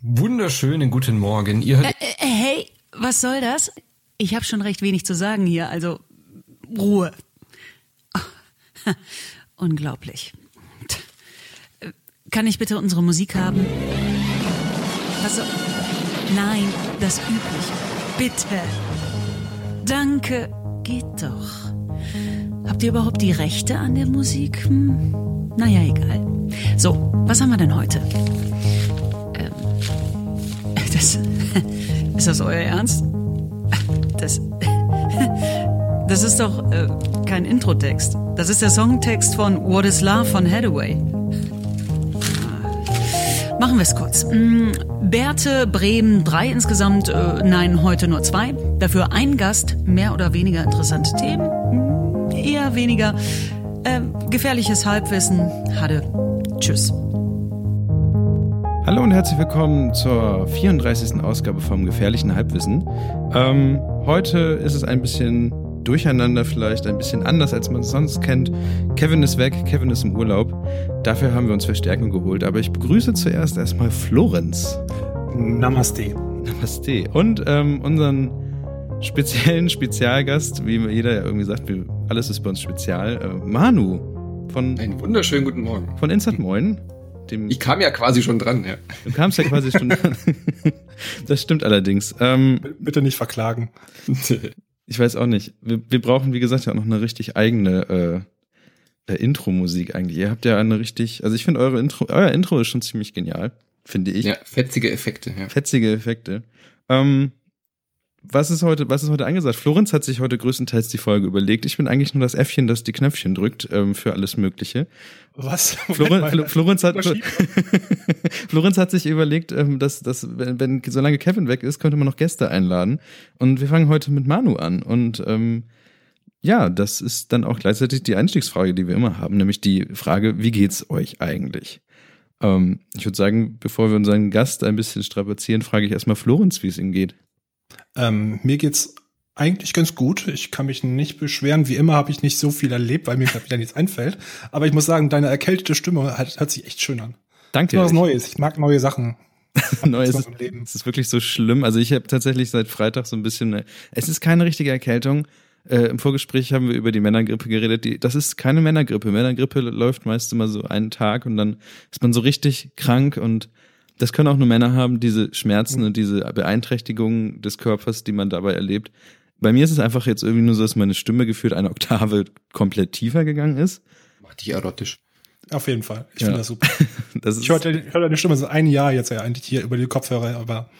Wunderschönen guten Morgen. Ihr hört Äh, äh, hey, was soll das? Ich habe schon recht wenig zu sagen hier, also Ruhe. Unglaublich. Äh, Kann ich bitte unsere Musik haben? Was so? Nein, das übliche. Bitte. Danke. Geht doch. Habt ihr überhaupt die Rechte an der Musik? Hm? Naja, egal. So, was haben wir denn heute? Ähm, das, ist das euer Ernst? Das, das ist doch äh, kein Introtext. Das ist der Songtext von What is Love von Hathaway. Machen wir es kurz. Mm, Bärte, Bremen, drei insgesamt, äh, nein, heute nur zwei. Dafür ein Gast, mehr oder weniger interessante Themen, mm, eher weniger. Äh, gefährliches Halbwissen, Hadde. Tschüss. Hallo und herzlich willkommen zur 34. Ausgabe vom Gefährlichen Halbwissen. Ähm, heute ist es ein bisschen durcheinander, vielleicht ein bisschen anders, als man es sonst kennt. Kevin ist weg, Kevin ist im Urlaub. Dafür haben wir uns Verstärkung geholt. Aber ich begrüße zuerst erstmal Florenz. Namaste. Namaste. Und ähm, unseren speziellen Spezialgast, wie jeder ja irgendwie sagt, alles ist bei uns spezial, äh, Manu von, einen wunderschönen guten Morgen. von Insert Moin. Dem, Ich kam ja quasi schon dran, ja. du kamst ja quasi schon. das stimmt allerdings. Ähm, Bitte nicht verklagen. Ich weiß auch nicht. Wir, wir brauchen, wie gesagt, ja auch noch eine richtig eigene äh, äh, Intro-Musik eigentlich. Ihr habt ja eine richtig, also ich finde eure Intro, euer Intro ist schon ziemlich genial, finde ich. ja, fetzige Effekte, ja. Fetzige Effekte. Ähm, was ist heute, was ist heute angesagt? Florenz hat sich heute größtenteils die Folge überlegt. Ich bin eigentlich nur das Äffchen, das die Knöpfchen drückt ähm, für alles Mögliche. Was? Florenz, mal. Florenz, hat. Florenz hat sich überlegt, ähm, dass, dass wenn, wenn solange Kevin weg ist, könnte man noch Gäste einladen. Und wir fangen heute mit Manu an. Und ähm, ja, das ist dann auch gleichzeitig die Einstiegsfrage, die wir immer haben, nämlich die Frage, wie geht's euch eigentlich? Ähm, ich würde sagen, bevor wir unseren Gast ein bisschen strapazieren, frage ich erstmal Florenz, wie es ihm geht. Ähm, mir geht's eigentlich ganz gut. Ich kann mich nicht beschweren. Wie immer habe ich nicht so viel erlebt, weil mir gerade wieder nichts einfällt. Aber ich muss sagen, deine erkältete Stimme hat, hört sich echt schön an. Danke. Immer was Neues. Ich mag neue Sachen. Neues. Leben. Es ist wirklich so schlimm. Also ich habe tatsächlich seit Freitag so ein bisschen. äh, Es ist keine richtige Erkältung. Äh, Im Vorgespräch haben wir über die Männergrippe geredet. Die, das ist keine Männergrippe. Männergrippe läuft meist immer so einen Tag und dann ist man so richtig krank und das können auch nur Männer haben, diese Schmerzen und diese Beeinträchtigungen des Körpers, die man dabei erlebt. Bei mir ist es einfach jetzt irgendwie nur so, dass meine Stimme gefühlt eine Oktave komplett tiefer gegangen ist. Macht dich erotisch. Auf jeden Fall. Ich Ja. finde das super. Das ist, Ich höre ich höre deine Stimme seit einem Jahr jetzt ja eigentlich hier über die Kopfhörer, aber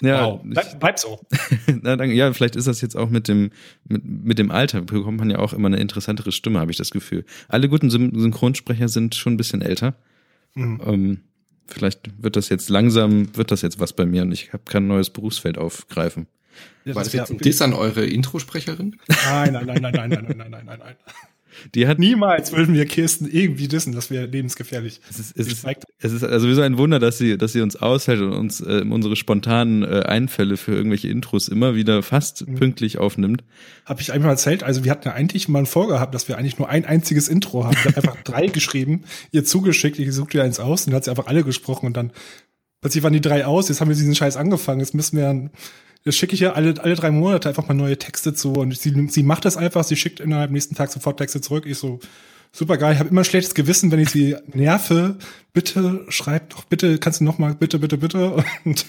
ja, wow. Bleib, bleib so. Na, danke. Ja, vielleicht ist das jetzt auch mit dem, mit, mit dem Alter, bekommt man ja auch immer eine interessantere Stimme, habe ich das Gefühl. Alle guten Syn Synchronsprecher sind schon ein bisschen älter. Mhm. Ähm, vielleicht wird das jetzt langsam, wird das jetzt was bei mir und ich hab kein neues Berufsfeld aufgreifen. Ja, War das jetzt ein Diss an eure Introsprecherin? Nein, nein, nein, nein, nein, nein, nein, nein, nein, nein, nein. Die hat Niemals würden wir Kirsten irgendwie dissen, das wäre lebensgefährlich. es ist, es ist, es ist also sowieso ein Wunder, dass sie, dass sie uns aushält und uns äh, unsere spontanen äh, Einfälle für irgendwelche Intros immer wieder fast Mhm. pünktlich aufnimmt. Habe ich einmal erzählt, also wir hatten ja eigentlich mal vorgehabt, dass wir eigentlich nur ein einziges Intro haben. Ich habe einfach drei geschrieben, ihr zugeschickt, ich suchte eins aus und dann hat sie einfach alle gesprochen und dann plötzlich waren die drei aus, jetzt haben wir diesen Scheiß angefangen, jetzt müssen wir dann, jetzt schicke ich ja alle, alle drei Monate einfach mal neue Texte zu und sie, sie macht das einfach, sie schickt innerhalb nächsten Tag sofort Texte zurück. Ich so, super geil, ich habe immer ein schlechtes Gewissen, wenn ich sie nerve, bitte schreib doch, bitte, kannst du noch mal, bitte, bitte, bitte und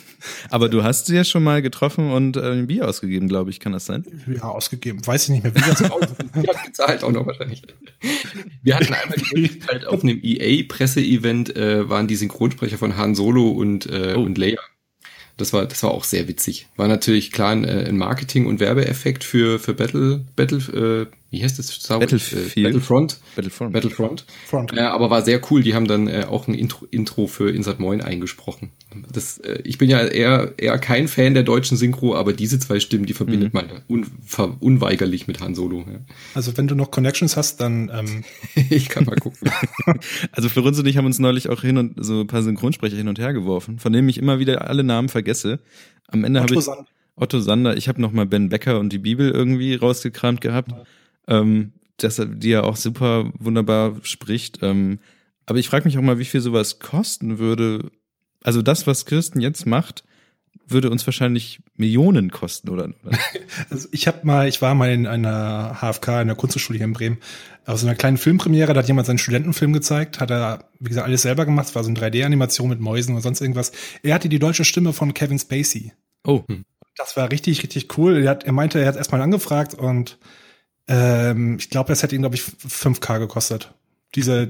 Aber du hast sie ja schon mal getroffen und äh, ein Bier ausgegeben, glaube ich, kann das sein? ja, ausgegeben, weiß ich nicht mehr, wie das Die hat gezahlt auch noch wahrscheinlich. Wir hatten einmal die Möglichkeit, auf einem EA-Presseevent äh, waren die Synchronsprecher von Han Solo und, äh, Oh. und Leia. Das war, das war auch sehr witzig. War natürlich klar ein, äh, ein Marketing- und Werbeeffekt für, für Battle, Battle, äh, wie heißt das? Star? Battlefield. Äh, Battlefront. Battlefront. Battlefront. Front. Ja, aber war sehr cool. Die haben dann äh, auch ein Intro, Intro für Insert Moin eingesprochen. Das, äh, ich bin ja eher, eher kein Fan der deutschen Synchro, aber diese zwei Stimmen, die verbindet man un, ver, unweigerlich mit Han Solo. Ja. Also wenn du noch Connections hast, dann ähm, Ich kann mal gucken. Also Florenz und ich haben uns neulich auch hin und so ein paar Synchronsprecher hin und her geworfen, von denen ich immer wieder alle Namen vergesse. Am Ende habe Otto ich Sand. Otto Sander. Ich habe noch mal Ben Becker und die Bibel irgendwie rausgekramt gehabt, ähm, dass er die ja auch super wunderbar spricht. Ähm, aber ich frage mich auch mal, wie viel sowas kosten würde. Also das, was Kirsten jetzt macht, würde uns wahrscheinlich Millionen kosten, oder? Also ich habe mal, ich war mal in einer HFK in der Kunsthochschule hier in Bremen, aus einer kleinen Filmpremiere, da hat jemand seinen Studentenfilm gezeigt, hat er, wie gesagt, alles selber gemacht, es war so eine 3D-Animation mit Mäusen oder sonst irgendwas. Er hatte die deutsche Stimme von Kevin Spacey. Oh. Das war richtig, richtig cool. Er, hat, er meinte, er hat erstmal angefragt und ähm, ich glaube, das hätte ihn, glaube ich, 5K gekostet. Diese,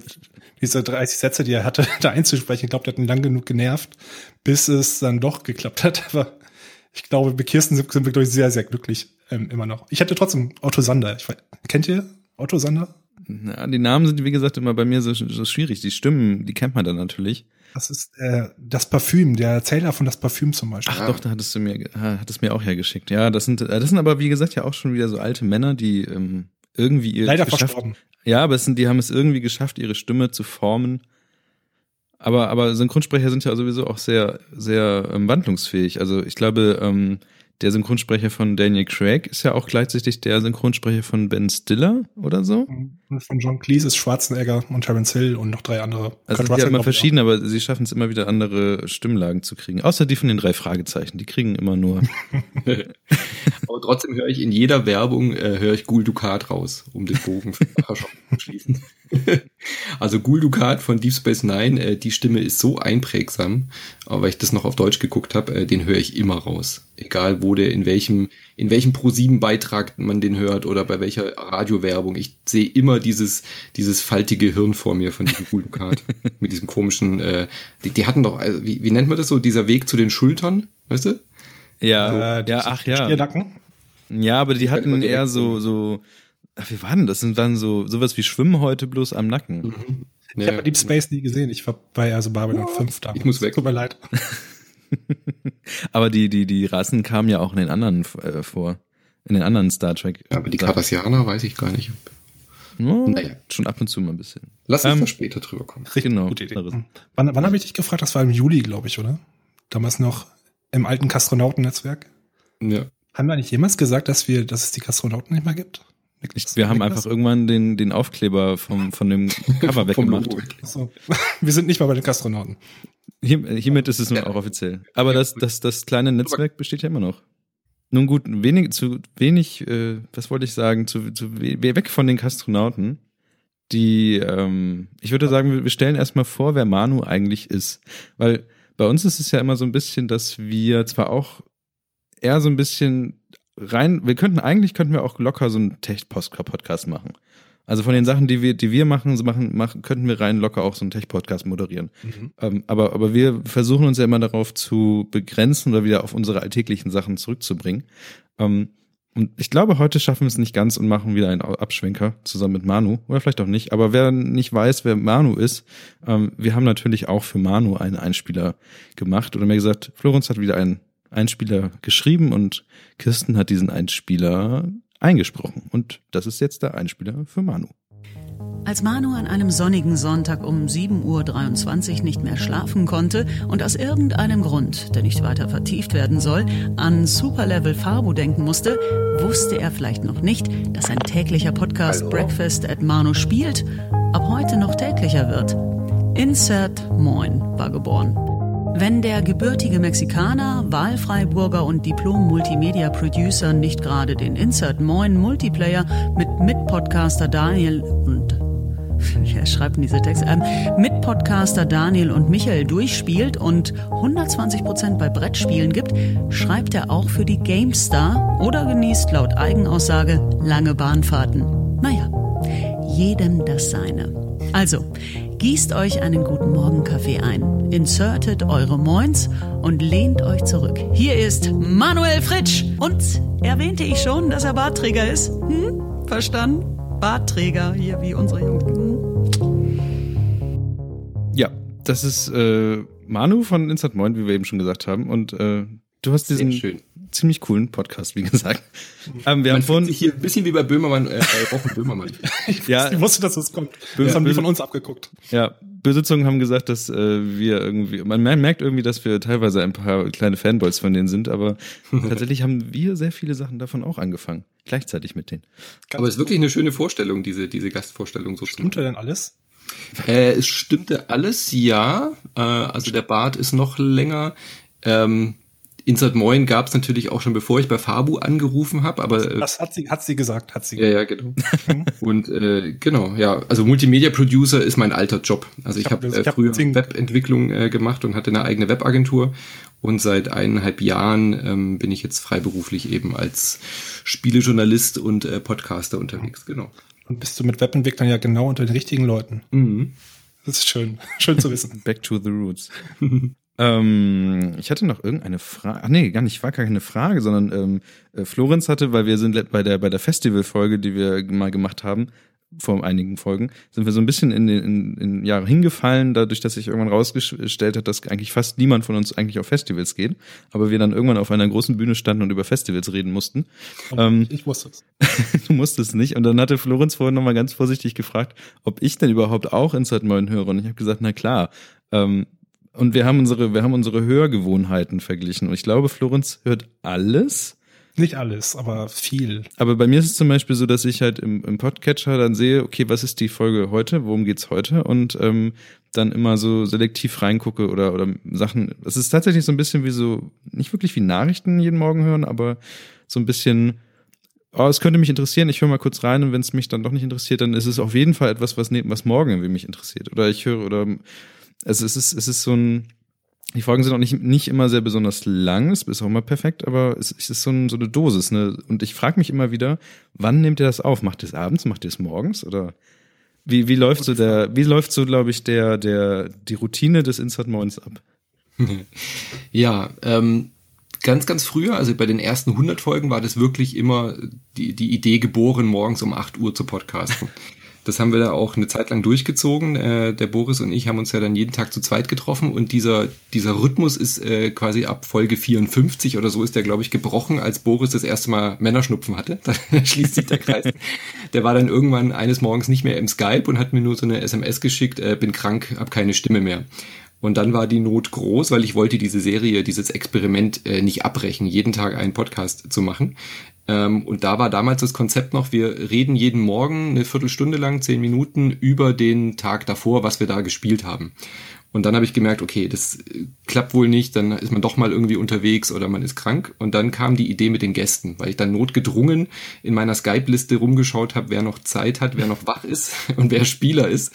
diese 30 Sätze, die er hatte, da einzusprechen, ich glaube, der hat ihn lang genug genervt, bis es dann doch geklappt hat. Aber ich glaube, bei Kirsten sind, sind wir, glaube ich, sehr, sehr glücklich ähm, immer noch. Ich hätte trotzdem Otto Sander. Ich, kennt ihr Otto Sander? Ja, die Namen sind, wie gesagt, immer bei mir so, so schwierig. Die Stimmen, die kennt man dann natürlich. Das ist äh, das Parfüm, der Erzähler von das Parfüm zum Beispiel. Ach doch, da hattest du mir, hattest mir auch hergeschickt. Ja, das sind, äh, das sind aber, wie gesagt, ja auch schon wieder so alte Männer, die ähm, irgendwie ihr Leider verstorben. Ja, aber es sind, die haben es irgendwie geschafft, ihre Stimme zu formen. Aber, aber Synchronsprecher sind ja sowieso auch sehr, sehr ähm, wandlungsfähig. Also ich glaube, ähm, der Synchronsprecher von Daniel Craig ist ja auch gleichzeitig der Synchronsprecher von Ben Stiller oder so. Und Von John Cleese ist Schwarzenegger und Terence Hill und noch drei andere. Also Kurt die haben Russell, immer verschieden, aber sie schaffen es immer wieder andere Stimmlagen zu kriegen. Außer die von den drei Fragezeichen. Die kriegen immer nur. Aber trotzdem höre ich in jeder Werbung, äh, höre ich Gul Dukat raus, um den Bogen für nachher schon zu schließen. also Gul Dukat von Deep Space Nine, äh, die Stimme ist so einprägsam, aber weil ich das noch auf Deutsch geguckt habe, äh, den höre ich immer raus. Egal wo der, in welchem, in welchem Pro-7-Beitrag man den hört oder bei welcher Radiowerbung. Ich sehe immer dieses, dieses faltige Hirn vor mir von diesem Gul Dukat. mit diesem komischen, äh, die, die hatten doch, also, wie, wie nennt man das so, dieser Weg zu den Schultern, weißt du? Ja, Äh, ja, ach ja. Stiernacken. Ja, aber die hatten eher so, so, ach, wie war denn das? Das waren so, sowas wie Schwimmen heute bloß am Nacken. Ich habe Deep Space nie gesehen. Ich war bei also Babylon 5 da. Ich muss weg. Tut mir leid. Aber die, die, die Rassen kamen ja auch in den anderen äh, vor. In den anderen Star Trek. Ja, aber die Cardassianer weiß ich gar nicht. No, Naja. Schon ab und zu mal ein bisschen. Lass uns Ähm, da später drüber kommen. Richtig Genau. gute Idee. Anderes. Wann, wann habe ich dich gefragt? Das war im Juli, glaube ich, oder? Damals noch im alten Kastronautennetzwerk. Ja. Haben wir eigentlich jemals gesagt, dass wir, dass es die Kastronauten nicht mehr gibt? Ich, wir haben einfach irgendwann den, den Aufkleber vom, von dem Cover Vom weggemacht. So. Wir sind nicht mal bei den Kastronauten. Hier, hiermit ist es nun auch offiziell. Aber das, das, das kleine Netzwerk besteht ja immer noch. Nun gut, wenig, zu wenig, äh, was wollte ich sagen, zu, zu we- weg von den Kastronauten. Die, ähm, ich würde sagen, wir- wir stellen erstmal vor, wer Manu eigentlich ist. Weil bei uns ist es ja immer so ein bisschen, dass wir zwar auch eher so ein bisschen rein, wir könnten eigentlich könnten wir auch locker so einen Tech-Podcast machen. Also von den Sachen, die wir, die wir machen, machen, machen, könnten wir rein locker auch so einen Tech-Podcast moderieren. Ähm, aber, aber wir versuchen uns ja immer darauf zu begrenzen oder wieder auf unsere alltäglichen Sachen zurückzubringen. Ähm, und ich glaube, heute schaffen wir es nicht ganz und machen wieder einen Abschwenker zusammen mit Manu. Oder vielleicht auch nicht. Aber wer nicht weiß, wer Manu ist, ähm, wir haben natürlich auch für Manu einen Einspieler gemacht. Oder mir gesagt, Florenz hat wieder einen Einspieler geschrieben und Kirsten hat diesen Einspieler eingesprochen. Und das ist jetzt der Einspieler für Manu. Als Manu an einem sonnigen Sonntag um 7.23 Uhr nicht mehr schlafen konnte und aus irgendeinem Grund, der nicht weiter vertieft werden soll, an Superlevel Farbu denken musste, wusste er vielleicht noch nicht, dass sein täglicher Podcast Breakfast at Manu spielt, ab heute noch täglicher wird. Insert Moin war geboren. Wenn der gebürtige Mexikaner, Wahlfreiburger und Diplom-Multimedia-Producer nicht gerade den Insert Moin Multiplayer mit Mitpodcaster Daniel und Wer schreibt diese Texte? Ähm, Mitpodcaster Daniel und Michael durchspielt und 120% bei Brettspielen gibt, schreibt er auch für die GameStar oder genießt laut Eigenaussage lange Bahnfahrten. Naja, jedem das seine. Also, gießt euch einen guten Morgenkaffee ein, insertet eure Moins und lehnt euch zurück. Hier ist Manuel Fritsch. Und erwähnte ich schon, dass er Bartträger ist? Hm? Verstanden? Bartträger, hier wie unsere Jungs. Hm? Ja, das ist äh, Manu von Instant Moin, wie wir eben schon gesagt haben. Und äh, du hast diesen Sehr schön. Ziemlich coolen Podcast, wie gesagt. Ähm, wir Man haben fühlt vorhin, sich hier ein bisschen wie bei Böhmermann, äh, bei Wochen Böhmermann. ja, Ich wusste, dass es kommt. Das haben die von uns abgeguckt. ja, böse Zungen haben gesagt, dass äh, wir irgendwie, man merkt irgendwie, dass wir teilweise ein paar kleine Fanboys von denen sind, aber tatsächlich haben wir sehr viele Sachen davon auch angefangen. Gleichzeitig mit denen. Aber es ist wirklich eine schöne Vorstellung, diese, diese Gastvorstellung so Stimmt denn alles? Äh, es stimmte alles, ja. Äh, also der Bart ist noch länger. Ähm, Insert Moin gab es natürlich auch schon, bevor ich bei Fabu angerufen habe, aber äh, das hat sie, hat sie gesagt, hat sie. Ja, ja, genau. und äh, genau, ja, also Multimedia Producer ist mein alter Job. Also ich, ich habe hab, äh, früher hab Webentwicklung äh, gemacht und hatte eine eigene Webagentur und seit eineinhalb Jahren ähm, bin ich jetzt freiberuflich eben als Spielejournalist und äh, Podcaster unterwegs, genau. Und bist du mit Webentwicklern ja genau unter den richtigen Leuten. Mhm. Das ist schön, schön zu wissen. Back to the roots. Ähm, ich hatte noch irgendeine Frage. Ach nee, gar nicht, war gar keine Frage, sondern ähm, äh, Florenz hatte, weil wir sind bei der bei der Festivalfolge, die wir mal gemacht haben, vor einigen Folgen, sind wir so ein bisschen in den in, in Jahre hingefallen, dadurch, dass sich irgendwann rausgestellt hat, dass eigentlich fast niemand von uns eigentlich auf Festivals geht, aber wir dann irgendwann auf einer großen Bühne standen und über Festivals reden mussten. Ähm, ich wusste es. du musstest nicht. Und dann hatte Florenz vorhin nochmal ganz vorsichtig gefragt, ob ich denn überhaupt auch Inside Moin höre. Und ich habe gesagt, na klar. Ähm, und wir haben unsere, wir haben unsere Hörgewohnheiten verglichen. Und ich glaube, Florenz hört alles. Nicht alles, aber viel. Aber bei mir ist es zum Beispiel so, dass ich halt im, im Podcatcher dann sehe, okay, was ist die Folge heute, worum geht's heute? Und ähm, dann immer so selektiv reingucke oder, oder Sachen. Es ist tatsächlich so ein bisschen wie so, nicht wirklich wie Nachrichten jeden Morgen hören, aber so ein bisschen, oh, es könnte mich interessieren, ich höre mal kurz rein und wenn es mich dann doch nicht interessiert, dann ist es auf jeden Fall etwas, was, was morgen irgendwie mich interessiert. Oder ich höre, oder also es ist, es ist so ein, die Folgen sind auch nicht, nicht immer sehr besonders lang, es ist auch immer perfekt, aber es, ist so, ein, so eine Dosis. Ne? Und ich frage mich immer wieder, wann nehmt ihr das auf? Macht ihr es abends, macht ihr es morgens? Oder wie, wie läuft so der, wie läuft so, glaube ich, der, der, die Routine des Insert Moins ab? ja, ähm, ganz, ganz früher, also bei den ersten 100 Folgen war das wirklich immer die, die Idee geboren, morgens um 8 Uhr zu podcasten. Das haben wir da auch eine Zeit lang durchgezogen. Äh, der Boris und ich haben uns ja dann jeden Tag zu zweit getroffen und dieser, dieser Rhythmus ist äh, quasi ab Folge 54 oder so ist der, glaube ich, gebrochen, als Boris das erste Mal Männerschnupfen hatte. Da schließt sich der Kreis. Der war dann irgendwann eines Morgens nicht mehr im Skype und hat mir nur so eine SMS geschickt, äh, bin krank, hab keine Stimme mehr. Und dann war die Not groß, weil ich wollte diese Serie, dieses Experiment äh, nicht abbrechen, jeden Tag einen Podcast zu machen. Ähm, und da war damals das Konzept noch, wir reden jeden Morgen eine Viertelstunde lang, zehn Minuten über den Tag davor, was wir da gespielt haben. Und dann habe ich gemerkt, okay, das äh, klappt wohl nicht, dann ist man doch mal irgendwie unterwegs oder man ist krank. Und dann kam die Idee mit den Gästen, weil ich dann notgedrungen in meiner Skype-Liste rumgeschaut habe, wer noch Zeit hat, wer noch wach ist und wer Spieler ist.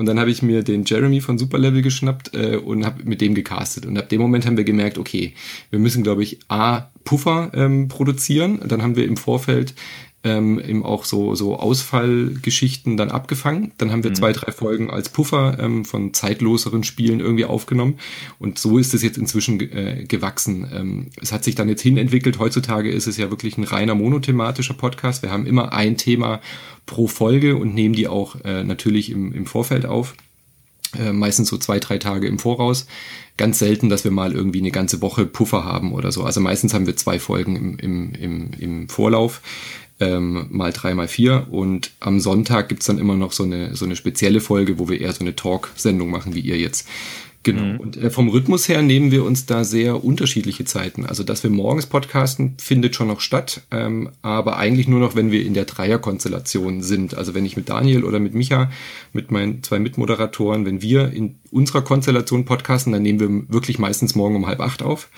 Und dann habe ich mir den Jeremy von Superlevel geschnappt äh, und habe mit dem gecastet. Und ab dem Moment haben wir gemerkt, okay, wir müssen, glaube ich, A, Puffer ähm, produzieren. Dann haben wir im Vorfeld ähm, eben auch so, so Ausfallgeschichten dann abgefangen. Dann haben wir mhm. zwei, drei Folgen als Puffer ähm, von zeitloseren Spielen irgendwie aufgenommen. Und so ist es jetzt inzwischen äh, gewachsen. Ähm, es hat sich dann jetzt hin entwickelt. Heutzutage ist es ja wirklich ein reiner monothematischer Podcast. Wir haben immer ein Thema pro Folge und nehmen die auch äh, natürlich im, im Vorfeld auf. Äh, meistens so zwei, drei Tage im Voraus. Ganz selten, dass wir mal irgendwie eine ganze Woche Puffer haben oder so. Also meistens haben wir zwei Folgen im, im, im, im Vorlauf ähm, mal drei, mal vier. Und am Sonntag gibt's dann immer noch so eine, so eine spezielle Folge, wo wir eher so eine Talk-Sendung machen, wie ihr jetzt. Genau. Mhm. Und äh, vom Rhythmus her nehmen wir uns da sehr unterschiedliche Zeiten. Also, dass wir morgens podcasten, findet schon noch statt, ähm, aber eigentlich nur noch, wenn wir in der Dreierkonstellation sind. Also, wenn ich mit Daniel oder mit Micha, mit meinen zwei Mitmoderatoren, wenn wir in unserer Konstellation podcasten, dann nehmen wir wirklich meistens morgen um halb acht auf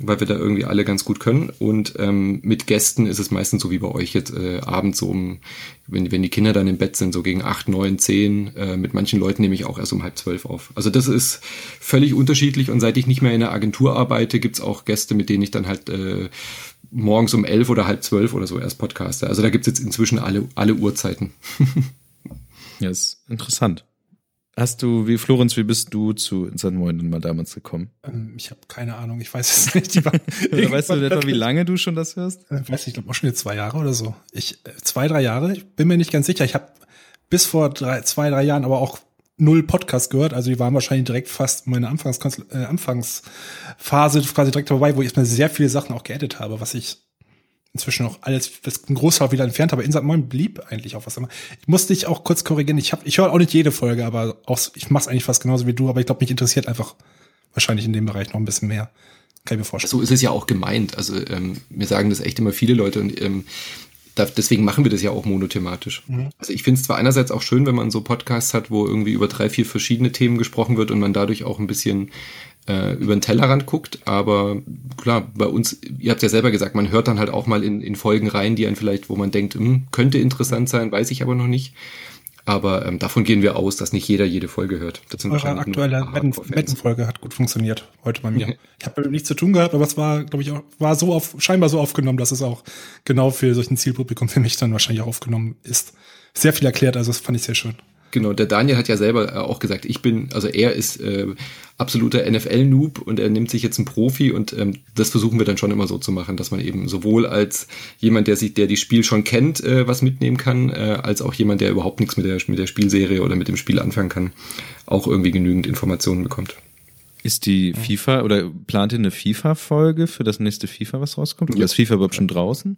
weil wir da irgendwie alle ganz gut können. Und ähm, mit Gästen ist es meistens so wie bei euch jetzt äh, abends so um, wenn, wenn die Kinder dann im Bett sind, so gegen acht, neun, zehn. Äh, mit manchen Leuten nehme ich auch erst um halb zwölf auf. Also das ist völlig unterschiedlich. Und seit ich nicht mehr in der Agentur arbeite, gibt's auch Gäste, mit denen ich dann halt äh, morgens um elf oder halb zwölf oder so erst podcaste. Also da gibt's jetzt inzwischen alle, alle Uhrzeiten. ja, ist interessant. Hast du, wie Florenz, wie bist du zu Inside Moin mal damals gekommen? Ähm, ich habe keine Ahnung, ich weiß es nicht. Weißt du etwa, wie lange du schon das hörst? Äh, weiß ich, glaube auch schon jetzt zwei Jahre oder so. Ich äh, zwei, drei Jahre. Ich bin mir nicht ganz sicher. Ich habe bis vor drei, zwei, drei Jahren aber auch null Podcast gehört. Also die waren wahrscheinlich direkt fast meine Anfangs äh, Anfangsphase quasi direkt vorbei, wo ich erstmal sehr viele Sachen auch geedit habe, was ich inzwischen auch alles, das ein Großteil wieder entfernt, aber Insert Moin blieb eigentlich auch was immer. Ich muss dich auch kurz korrigieren. Ich habe, ich höre auch nicht jede Folge, aber auch, ich mache es eigentlich fast genauso wie du, aber ich glaube, mich interessiert einfach wahrscheinlich in dem Bereich noch ein bisschen mehr. Kann ich mir vorstellen. So ist es ja auch gemeint. Also ähm, mir sagen das echt immer viele Leute und ähm, deswegen machen wir das ja auch monothematisch. Mhm. Also ich finde es zwar einerseits auch schön, wenn man so Podcasts hat, wo irgendwie über drei, vier verschiedene Themen gesprochen wird und man dadurch auch ein bisschen äh, über den Tellerrand guckt, aber klar, bei uns, ihr habt ja selber gesagt, man hört dann halt auch mal in, in Folgen rein, die einen vielleicht, wo man denkt, hm, könnte interessant sein, weiß ich aber noch nicht. Aber ähm, davon gehen wir aus, dass nicht jeder jede Folge hört. Das sind Eure aktuelle Bettenfolge hat gut funktioniert heute bei mir. ich habe nichts zu tun gehabt, aber es war, glaube ich, auch, war so auf, scheinbar so aufgenommen, dass es auch genau für solchen Zielpublikum für mich dann wahrscheinlich auch aufgenommen ist. Sehr viel erklärt, also das fand ich sehr schön. Genau, der Daniel hat ja selber äh, auch gesagt, ich bin, also er ist äh, absoluter NFL-Noob und er nimmt sich jetzt einen Profi und ähm, das versuchen wir dann schon immer so zu machen, dass man eben sowohl als jemand, der sich, der die Spiel schon kennt, äh, was mitnehmen kann, äh, als auch jemand, der überhaupt nichts mit der, mit der Spielserie oder mit dem Spiel anfangen kann, auch irgendwie genügend Informationen bekommt. Ist die FIFA oder plant ihr eine FIFA-Folge für das nächste FIFA, was rauskommt? Oder ja. ist FIFA überhaupt schon draußen?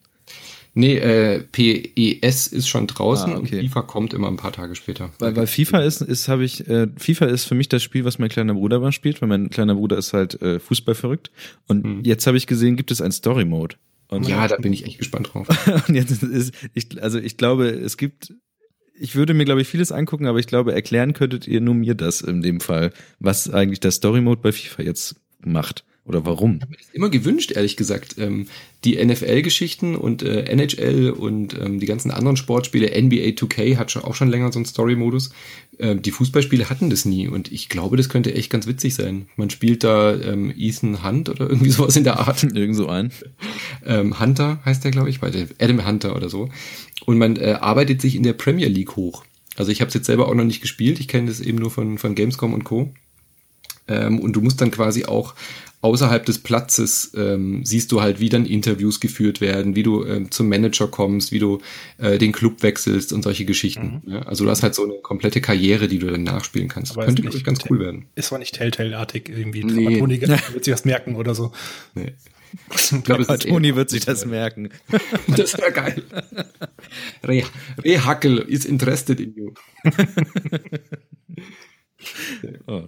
Nee, äh, PES ist schon draußen ah, okay. und FIFA kommt immer ein paar Tage später. Weil, weil FIFA ist, ist habe ich, äh, FIFA ist für mich das Spiel, was mein kleiner Bruder mal spielt, weil mein kleiner Bruder ist halt äh, Fußball verrückt. Und mhm. jetzt habe ich gesehen, gibt es ein Story Mode. Und ja, da bin ich echt gespannt drauf. und jetzt ist, ich, also ich glaube, es gibt ich würde mir, glaube ich, vieles angucken, aber ich glaube, erklären könntet ihr nur mir das in dem Fall, was eigentlich der Story Mode bei FIFA jetzt macht. Oder warum? Ich habe mir das immer gewünscht, ehrlich gesagt. Ähm, die NFL-Geschichten und äh, NHL und ähm, die ganzen anderen Sportspiele, NBA 2K hat schon, auch schon länger so einen Story-Modus. Ähm, die Fußballspiele hatten das nie und ich glaube, das könnte echt ganz witzig sein. Man spielt da ähm, Ethan Hunt oder irgendwie sowas in der Art. Irgend so ein. Ähm, Hunter heißt der, glaube ich, bei Adam Hunter oder so. Und man äh, arbeitet sich in der Premier League hoch. Also ich habe es jetzt selber auch noch nicht gespielt. Ich kenne das eben nur von, von Gamescom und Co. Ähm, und du musst dann quasi auch außerhalb des Platzes ähm, siehst du halt, wie dann Interviews geführt werden, wie du ähm, zum Manager kommst, wie du äh, den Club wechselst und solche Geschichten. Mhm. Ja? Also du hast halt so eine komplette Karriere, die du dann nachspielen kannst. Aber Könnte wirklich ganz cool werden. Ist zwar nicht Telltale-artig irgendwie. Nee. Toni wird sich das merken oder so. Nee. Ich glaube, Toni wird sich das merken. Das wäre geil. Re Rehackel is interested in you. oh.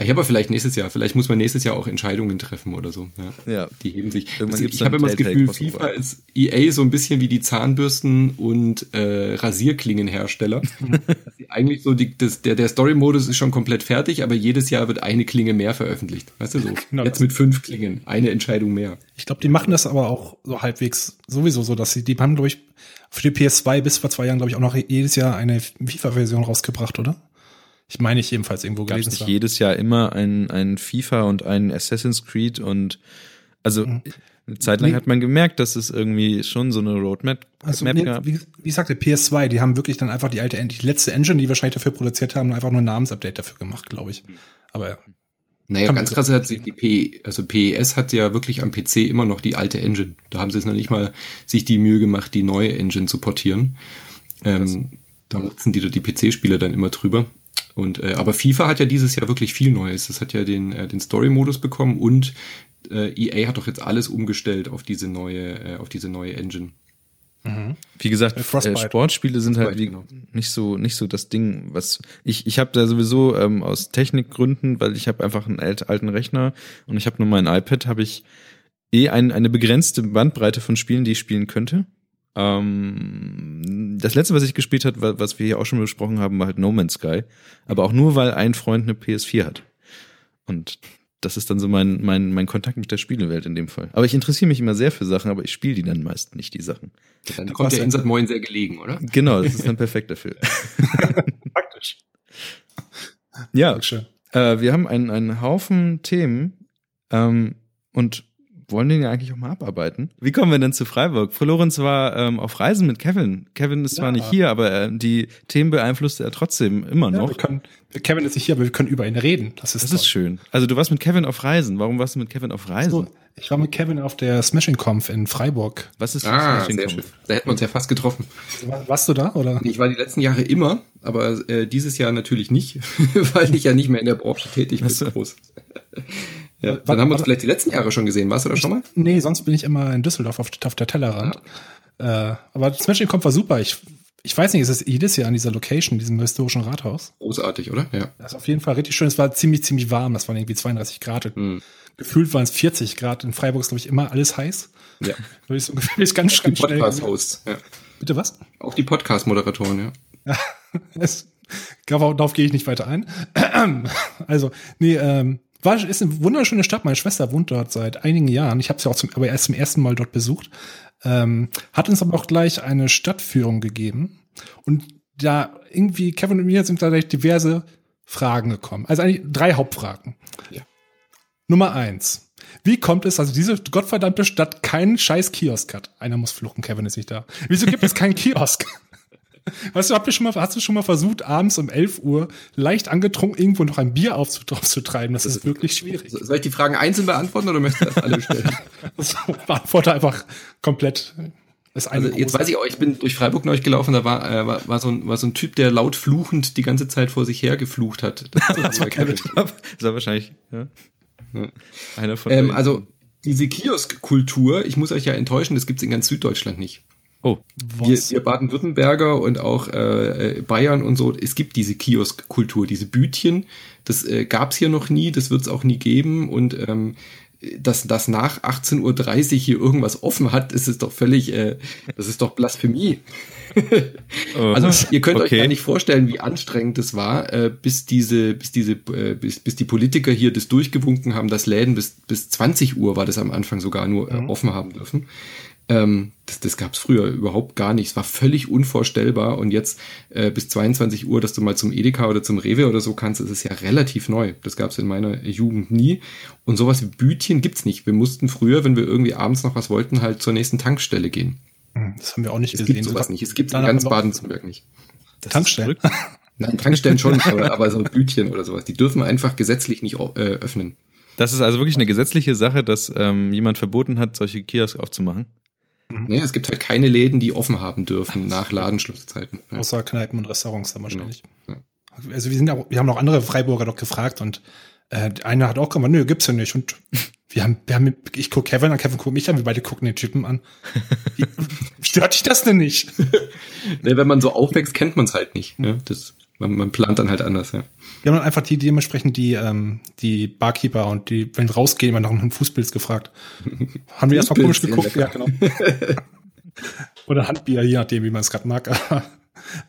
Ich habe vielleicht nächstes Jahr, vielleicht muss man nächstes Jahr auch Entscheidungen treffen oder so. Ja. ja. Die heben sich. Also ich habe immer das Gefühl, FIFA ist EA so ein bisschen wie die Zahnbürsten und äh, Rasierklingenhersteller. eigentlich so die, das, der, der Story-Modus ist schon komplett fertig, aber jedes Jahr wird eine Klinge mehr veröffentlicht. Weißt du so? Genau. Jetzt mit fünf Klingen, eine Entscheidung mehr. Ich glaube, die machen das aber auch so halbwegs sowieso so, dass sie, die haben, glaube ich, für die PS2 bis vor zwei Jahren, glaube ich, auch noch jedes Jahr eine FIFA-Version rausgebracht, oder? Ich meine, ich jedenfalls irgendwo Gab's gelesen. Nicht jedes Jahr immer ein, ein FIFA und ein Assassin's Creed und also mhm. eine Zeit lang nee. hat man gemerkt, dass es irgendwie schon so eine Roadmap also, Map nee, gab. Wie, wie ich sagte, PS2, die haben wirklich dann einfach die alte, die letzte Engine, die wahrscheinlich dafür produziert haben, einfach nur ein Namensupdate dafür gemacht, glaube ich. Aber ja. Naja, ganz krass hat sich die P, also PES hat ja wirklich am PC immer noch die alte Engine. Da haben sie es noch nicht mal sich die Mühe gemacht, die neue Engine zu portieren. Ähm, da nutzen die die PC-Spiele dann immer drüber. Und äh, aber FIFA hat ja dieses Jahr wirklich viel Neues. Es hat ja den äh, den Story-Modus bekommen und äh, EA hat doch jetzt alles umgestellt auf diese neue äh, auf diese neue Engine. Mhm. Wie gesagt, äh, Sportspiele sind halt wie, genau. nicht so nicht so das Ding, was ich ich habe da sowieso ähm, aus Technikgründen, weil ich habe einfach einen alten Rechner und ich habe nur mein iPad, habe ich eh ein, eine begrenzte Bandbreite von Spielen, die ich spielen könnte. Ähm, das letzte, was ich gespielt hat, was wir hier auch schon besprochen haben, war halt No Man's Sky. Aber auch nur, weil ein Freund eine PS4 hat. Und das ist dann so mein, mein, mein Kontakt mit der Spielewelt in dem Fall. Aber ich interessiere mich immer sehr für Sachen, aber ich spiele die dann meist nicht, die Sachen. Dann kommt der Insert Moin sehr gelegen, oder? Genau, das ist dann perfekt dafür. Praktisch. Ja, äh, wir haben einen, einen Haufen Themen ähm, und wollen den ja eigentlich auch mal abarbeiten. Wie kommen wir denn zu Freiburg? Frau Lorenz war ähm, auf Reisen mit Kevin. Kevin ist ja. zwar nicht hier, aber äh, die Themen beeinflusst er trotzdem immer noch. Ja, wir können, Kevin ist nicht hier, aber wir können über ihn reden. Das ist, das ist schön. Also du warst mit Kevin auf Reisen. Warum warst du mit Kevin auf Reisen? So, ich war mit Kevin auf der Smashing Conf in Freiburg. Was ist ah, Smashing Conf? Schön. Da hätten wir uns ja fast getroffen. warst du da oder? Ich war die letzten Jahre immer, aber äh, dieses Jahr natürlich nicht, weil ich ja nicht mehr in der Branche tätig bin. Groß. Ja, dann haben wir uns vielleicht die letzten Jahre schon gesehen. Warst du da schon mal? Nee, sonst bin ich immer in Düsseldorf auf, auf der Tellerrand. Ja. Äh, aber das Magic Comp war super. Ich, ich weiß nicht, es ist jedes Jahr an dieser Location, diesem historischen Rathaus. Großartig, oder? Ja. Das ist auf jeden Fall richtig schön. Es war ziemlich, ziemlich warm. Das waren irgendwie 32 Grad. Hm. Gefühlt waren es 40 Grad. In Freiburg ist, glaube ich, immer alles heiß. Ja. Ich so ungefähr ist ganz, Auch die ganz schnell. Podcast-Hosts. Ja. Bitte was? Auch die Podcast-Moderatoren, ja. Es, darauf darauf gehe ich nicht weiter ein. Also, nee, ähm, war, ist eine wunderschöne Stadt. Meine Schwester wohnt dort seit einigen Jahren. Ich habe sie auch zum, aber erst zum ersten Mal dort besucht. Ähm, hat uns aber auch gleich eine Stadtführung gegeben. Und da irgendwie, Kevin und mir sind da gleich diverse Fragen gekommen. Also eigentlich drei Hauptfragen. Ja. Nummer eins. Wie kommt es, also diese gottverdammte Stadt keinen scheiß Kiosk hat? Einer muss fluchen, Kevin ist nicht da. Wieso gibt es keinen Kiosk? Weißt du, habt ihr schon mal, hast du schon mal versucht, abends um 11 Uhr leicht angetrunken irgendwo noch ein Bier aufzu- aufzutreiben? Das, ist wirklich schwierig. Soll ich die Fragen einzeln beantworten oder möchtest du das alle stellen? Das beantworte einfach komplett. Das Also jetzt weiß ich auch, ich bin durch Freiburg neulich gelaufen, da war, äh, war, war, so ein, war so ein Typ, der laut fluchend die ganze Zeit vor sich her geflucht hat. Das, das war Kevin. Das war wahrscheinlich ja. einer von ähm, also diese Kiosk-Kultur, ich muss euch ja enttäuschen, das gibt's in ganz Süddeutschland nicht. Oh, Wir, Was? wir Baden-Württemberger und auch äh, äh, Bayern und so, es gibt diese Kiosk-Kultur, diese Bütchen, das äh, gab's hier noch nie, das wird's auch nie geben und ähm, dass das nach 18.30 Uhr hier irgendwas offen hat, das ist doch völlig, äh, das ist doch Blasphemie. Also ihr könnt euch Okay. gar nicht vorstellen, wie anstrengend es war, äh, bis diese, bis diese, äh, bis, bis die Politiker hier das durchgewunken haben, dass Läden bis bis 20 Uhr war das am Anfang sogar nur äh, offen haben dürfen. Ähm, das das gab es früher überhaupt gar nicht. Es war völlig unvorstellbar und jetzt äh, bis 22 Uhr, dass du mal zum Edeka oder zum Rewe oder so kannst, das ist ja relativ neu. Das gab es in meiner Jugend nie. Und sowas wie Bütchen gibt's nicht. Wir mussten früher, wenn wir irgendwie abends noch was wollten, halt zur nächsten Tankstelle gehen. Hm, Das haben wir auch nicht Es gesehen. gibt sowas nicht. Es gibt in ganz Baden-Württemberg nicht. Tankstellen. Nein, Tankstellen schon, aber, aber so Bütchen oder sowas. Die dürfen einfach gesetzlich nicht äh, öffnen. Das ist also wirklich eine gesetzliche Sache, dass ähm, jemand verboten hat, solche Kiosks aufzumachen. Nee, es gibt halt keine Läden, die offen haben dürfen nach Ladenschlusszeiten. Ja. Außer Kneipen und Restaurants dann wahrscheinlich. Ja. Also wir sind auch, wir haben noch andere Freiburger doch gefragt und äh, einer hat auch gemacht, nö, gibt's ja nicht. Und wir haben, wir haben, ich guck Kevin an, Kevin guckt mich an, wir beide gucken den Typen an. Wie, stört dich das denn nicht? Nee, wenn man so aufwächst, kennt man es halt nicht. Ja, das, man, man plant dann halt anders. Ja. Wir haben dann einfach die dementsprechend die, ähm, die Barkeeper und die, wenn wir rausgehen, immer nach einem Fußpilz gefragt. Haben wir erstmal komisch geguckt, ja, lecker. genau. Oder Handbier, je nachdem, wie man es gerade mag.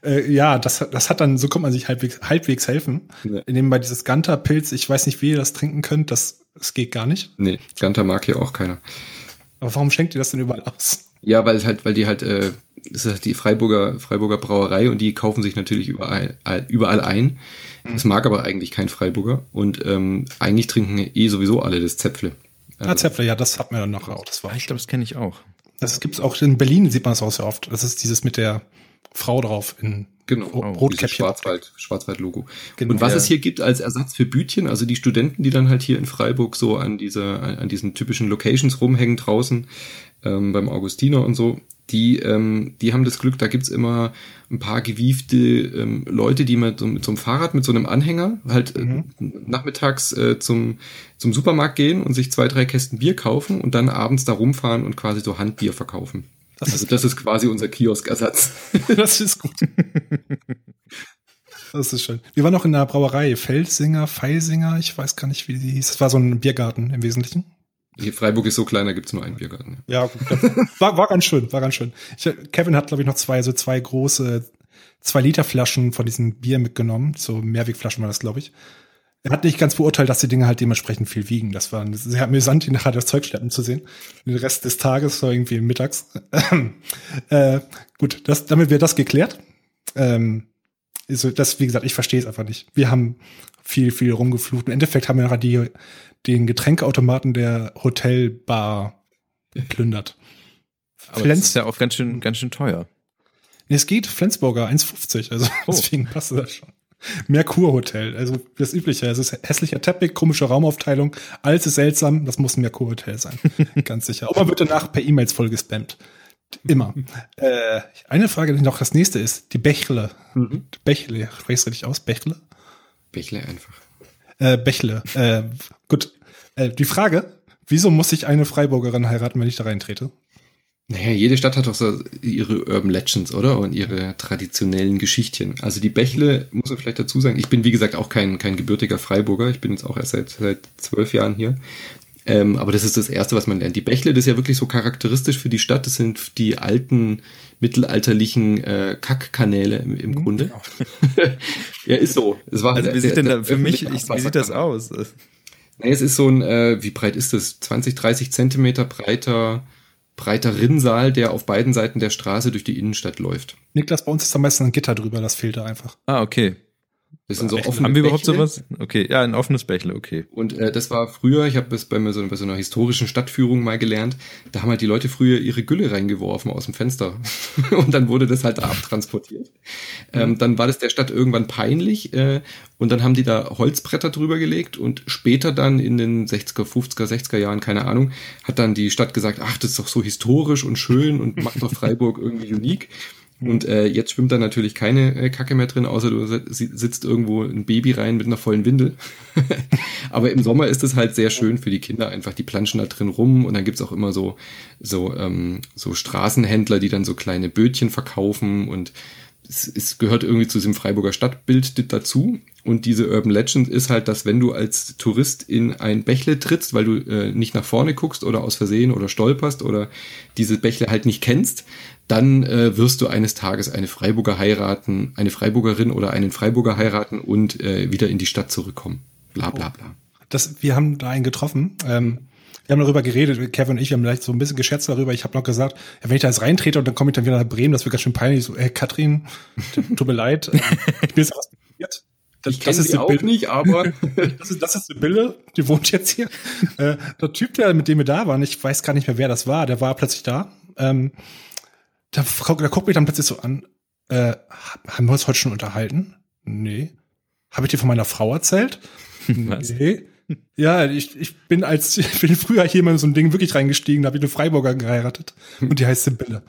Äh, ja, das, das hat dann, so kommt man sich halbwegs, halbwegs helfen. Ja. Indem bei dieses Ganter-Pilz, ich weiß nicht, wie ihr das trinken könnt, das, das geht gar nicht. Nee, Ganter mag hier auch keiner. Aber warum schenkt ihr das denn überall aus? Ja, weil halt, weil die halt, äh, das ist halt die Freiburger, Freiburger Brauerei und die kaufen sich natürlich überall, all- überall ein. Das mag aber eigentlich kein Freiburger und ähm, eigentlich trinken eh sowieso alle das Zäpfle. Ah, Zäpfle, ja, das hat man dann nachher auch. Das war Ah, ich glaube, das kenne ich auch. Das gibt's auch in Berlin, sieht man das auch sehr oft. Das ist dieses mit der Frau drauf in Genau, dieses Rotkäppchen. Schwarzwald, Schwarzwald-Logo. Genau. und was Ja. es hier gibt als Ersatz für Bütchen, also die Studenten, die dann halt hier in Freiburg so an dieser, an diesen typischen Locations rumhängen draußen, ähm, beim Augustiner und so, die, ähm, die haben das Glück, da gibt's immer ein paar gewiefte ähm, Leute, die mit so, mit so einem Fahrrad, mit so einem Anhänger halt äh, nachmittags äh, zum, zum Supermarkt gehen und sich zwei, drei Kästen Bier kaufen und dann abends da rumfahren und quasi so Handbier verkaufen. Das also das ist quasi unser Kioskersatz. das ist gut. Das ist schön. Wir waren noch in der Brauerei, Felsinger, Feilsinger, ich weiß gar nicht, wie die hieß. Das war so ein Biergarten im Wesentlichen. Freiburg ist so klein, da gibt's nur einen Biergarten. Ja, war, war ganz schön, war ganz schön. Ich, Kevin hat, glaube ich, noch zwei, so zwei große, zwei Liter Flaschen von diesem Bier mitgenommen. So Mehrwegflaschen war das, glaube ich. Er hat nicht ganz beurteilt, dass die Dinge halt dementsprechend viel wiegen. Das war sehr amüsant, ihn nachher das Zeug schleppen zu sehen. Den Rest des Tages, so irgendwie mittags. äh, gut, das, damit wir das geklärt. Ähm, also das, wie gesagt, ich verstehe es einfach nicht. Wir haben viel, viel rumgeflucht. Im Endeffekt haben wir nachher die, den Getränkeautomaten der Hotelbar geplündert. Aber das ist ja auch ganz schön, ganz schön teuer. Nee, es geht, Flensburger 1,50, also Oh. deswegen passt das schon. Merkur-Hotel, also das Übliche. Es ist hässlicher Teppich, komische Raumaufteilung, alles ist seltsam, das muss ein Merkur-Hotel sein. Ganz sicher. Aber man wird danach per E-Mails voll gespammt. Immer. äh, eine Frage, die noch das nächste ist, die Bächle. Bächle, spreche ich richtig aus? Bächle? Bächle einfach. Äh, Bächle. Äh, gut. Äh, die Frage, wieso muss ich eine Freiburgerin heiraten, wenn ich da reintrete? Naja, jede Stadt hat doch so ihre Urban Legends, oder? Und ihre traditionellen Geschichtchen. Also die Bächle, muss man vielleicht dazu sagen, ich bin wie gesagt auch kein, kein gebürtiger Freiburger, ich bin jetzt auch erst seit, seit zwölf Jahren hier. Ähm, aber das ist das Erste, was man lernt. Die Bächle, das ist ja wirklich so charakteristisch für die Stadt, das sind die alten mittelalterlichen äh, Kackkanäle im, im Grunde. ja, ist so. Es war also wie sieht denn da für mich, ich, wie sieht das aus? Nee, es ist so ein, äh, wie breit ist das? 20, 30 Zentimeter breiter breiter Rinnsal, der auf beiden Seiten der Straße durch die Innenstadt läuft. Niklas, bei uns ist am meisten ein Gitter drüber, das fehlt da einfach. Ah, okay. Das sind so offene Haben wir überhaupt Bächle. sowas? Okay, ja, ein offenes Bächle, okay. Und äh, das war früher, ich habe es bei, mir so, bei so einer historischen Stadtführung mal gelernt, da haben halt die Leute früher ihre Gülle reingeworfen aus dem Fenster. und dann wurde das halt da abtransportiert. Ähm, dann war das der Stadt irgendwann peinlich äh, und dann haben die da Holzbretter drüber gelegt und später dann in den 60er, 50er, 60er Jahren, keine Ahnung, hat dann die Stadt gesagt, ach, das ist doch so historisch und schön und macht doch Freiburg irgendwie unique. Und äh, jetzt schwimmt da natürlich keine äh, Kacke mehr drin, außer du sitzt irgendwo ein Baby rein mit einer vollen Windel. Aber im Sommer ist es halt sehr schön für die Kinder, einfach die planschen da drin rum und dann gibt's auch immer so, so, ähm, so Straßenhändler, die dann so kleine Bötchen verkaufen und es, es gehört irgendwie zu diesem Freiburger Stadtbild dazu. Und diese Urban Legend ist halt, dass wenn du als Tourist in ein Bächle trittst, weil du äh, nicht nach vorne guckst oder aus Versehen oder stolperst oder diese Bächle halt nicht kennst, dann äh, wirst du eines Tages eine Freiburger heiraten, eine Freiburgerin oder einen Freiburger heiraten und äh, wieder in die Stadt zurückkommen. Bla bla bla. Das, wir haben da einen getroffen. Ähm, wir haben darüber geredet, Kevin und ich, wir haben vielleicht so ein bisschen geschätzt darüber. Ich habe noch gesagt, ja, wenn ich da jetzt reintrete und dann komme ich dann wieder nach Bremen, das wird ganz schön peinlich. So, ey, Katrin, tut mir leid, ich bin jetzt was passiert. Das, ich das ist die auch Bill nicht, aber das ist, das ist Bille, die wohnt jetzt hier. Äh, der Typ, der mit dem wir da waren, ich weiß gar nicht mehr, wer das war, der war plötzlich da. Ähm, da, da guckt mich dann plötzlich so an, äh, haben wir uns heute schon unterhalten? Nee. Habe ich dir von meiner Frau erzählt? Was? Nee. Ja, ich, ich bin als ich bin früher hier mal so ein Ding wirklich reingestiegen, da habe ich eine Freiburger geheiratet und die heißt Sibylle.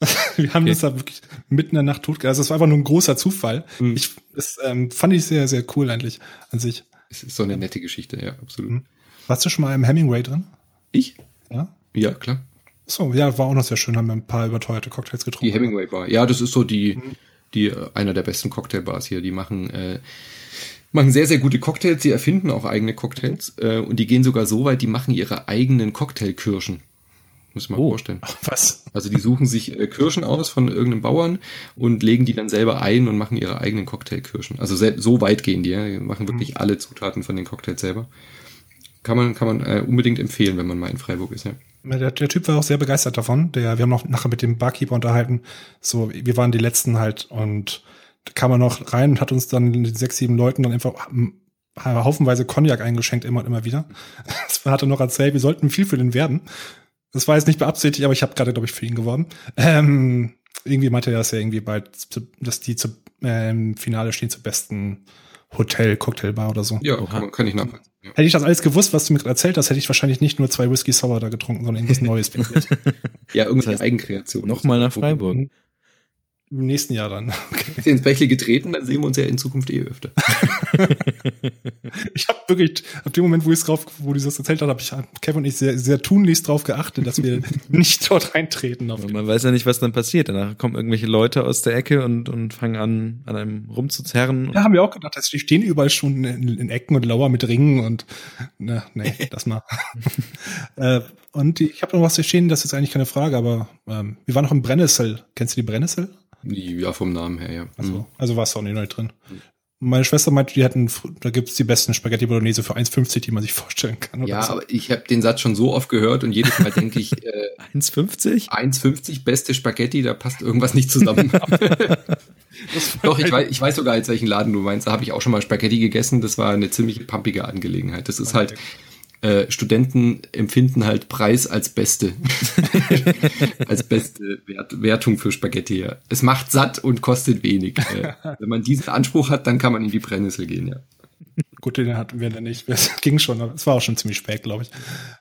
Wir haben okay. das da wirklich mitten in der Nacht tot. Also das war einfach nur ein großer Zufall. Mhm. Ich, das ähm, fand ich sehr, sehr cool eigentlich an sich. Es ist so eine nette Geschichte, ja, absolut. Mhm. Warst du schon mal im Hemingway drin? Ich? Ja. Ja, klar. So, ja, war auch noch sehr schön, haben wir ein paar überteuerte Cocktails getrunken. Die Hemingway Bar. Ja, das ist so die, mhm. die, äh, einer der besten Cocktailbars hier. Die machen, äh, machen sehr, sehr gute Cocktails. Sie erfinden auch eigene Cocktails. Äh, und die gehen sogar so weit, die machen ihre eigenen Cocktailkirschen. Muss ich mal oh, vorstellen. Was? Also die suchen sich äh, Kirschen aus von irgendeinem Bauern und legen die dann selber ein und machen ihre eigenen Cocktailkirschen. Also so weit gehen die, ja. Die machen wirklich mhm. alle Zutaten von den Cocktails selber. Kann man, kann man äh, unbedingt empfehlen, wenn man mal in Freiburg ist, ja. Der, der Typ war auch sehr begeistert davon. Der, wir haben noch nachher mit dem Barkeeper unterhalten. So, wir waren die letzten halt und da kam er noch rein und hat uns dann den sechs, sieben Leuten dann einfach haufenweise Cognac eingeschenkt, immer und immer wieder. Das hat er noch erzählt, wir sollten viel für den werden. Das war jetzt nicht beabsichtigt, aber ich habe gerade, glaube ich, für ihn geworben. Ähm, irgendwie meinte er, dass er irgendwie bald, zu, dass die zu, ähm, Finale stehen zur besten Hotel, Cocktailbar oder so. Ja, kann, kann ich nachvollziehen. Hätte ich das alles gewusst, was du mir erzählt hast, hätte ich wahrscheinlich nicht nur zwei Whisky Sour da getrunken, sondern irgendwas Neues. ja, irgendwas Eigenkreation. Nochmal nach Freiburg. Im nächsten Jahr dann. Okay. Ist ins Bächle getreten, dann sehen wir uns ja in Zukunft eh öfter. ich habe wirklich, ab dem Moment, wo ich drauf, wo du das erzählt hast, habe ich Kevin und ich sehr, sehr tunlichst drauf geachtet, dass wir nicht dort reintreten. Auf man weiß ja nicht, was dann passiert. Danach kommen irgendwelche Leute aus der Ecke und, und fangen an, an einem rumzuzerren. Ja, haben wir auch gedacht, dass die stehen überall schon in, in Ecken und Lauer mit Ringen und, na, nee, das mal. äh, und ich habe noch was stehen, das ist eigentlich keine Frage, aber ähm, wir waren noch im Brennnessel. Kennst du die Brennnessel? Ja, vom Namen her, ja. Also, mhm. also war es auch nicht neu drin. Meine Schwester meinte, die hatten, da gibt's die besten Spaghetti Bolognese für 1,50, die man sich vorstellen kann. Ja, so. aber ich habe den Satz schon so oft gehört und jedes Mal denke ich, äh, 1,50? 1,50 beste Spaghetti, da passt irgendwas nicht zusammen. Doch, ich weiß, ich weiß sogar jetzt, welchen Laden du meinst. Da habe ich auch schon mal Spaghetti gegessen. Das war eine ziemlich pumpige Angelegenheit. Das ist halt, äh, Studenten empfinden halt Preis als beste, als beste Wert, Wertung für Spaghetti. Ja. Es macht satt und kostet wenig. Äh, wenn man diesen Anspruch hat, dann kann man in die Brennnessel gehen, ja. Gut, den hatten wir dann nicht. Das ging schon, aber es war auch schon ziemlich spät, glaube ich.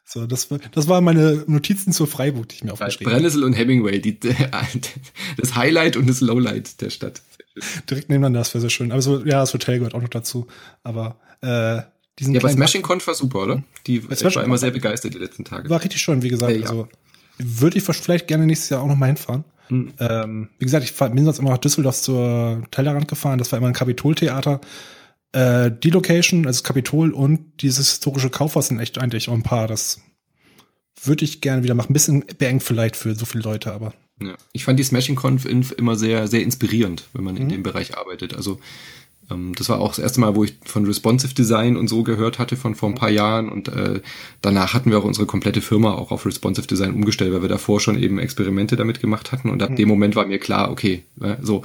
So, das, das waren meine Notizen zur Freiburg, die ich mir aufgeschrieben habe. Brennnessel und Hemingway, die, das Highlight und das Lowlight der Stadt. Direkt nebeneinander, das wäre sehr schön. Aber so, ja, das Hotel gehört auch noch dazu. Aber äh, diesen Ja, aber kleinen- Smashing Conf war super, oder? Die Smashing war immer sehr begeistert die letzten Tage. War richtig schön, wie gesagt. Ja, ja. Also würde ich vielleicht gerne nächstes Jahr auch noch mal hinfahren. Hm. Ähm, wie gesagt, ich fahr- bin sonst immer nach Düsseldorf zur Tellerrand gefahren. Das war immer ein Kapitoltheater. Äh, die Location, also Kapitol und dieses historische Kaufhaus sind echt eigentlich auch ein paar. Das würde ich gerne wieder machen. Ein bisschen beengt vielleicht für so viele Leute, aber Ja. Ich fand die Smashing Conf immer sehr, sehr inspirierend, wenn man in Mhm. dem Bereich arbeitet. Also das war auch das erste Mal, wo ich von Responsive Design und so gehört hatte von vor ein paar Jahren und äh, danach hatten wir auch unsere komplette Firma auch auf Responsive Design umgestellt, weil wir davor schon eben Experimente damit gemacht hatten und ab dem Moment war mir klar, okay, äh, so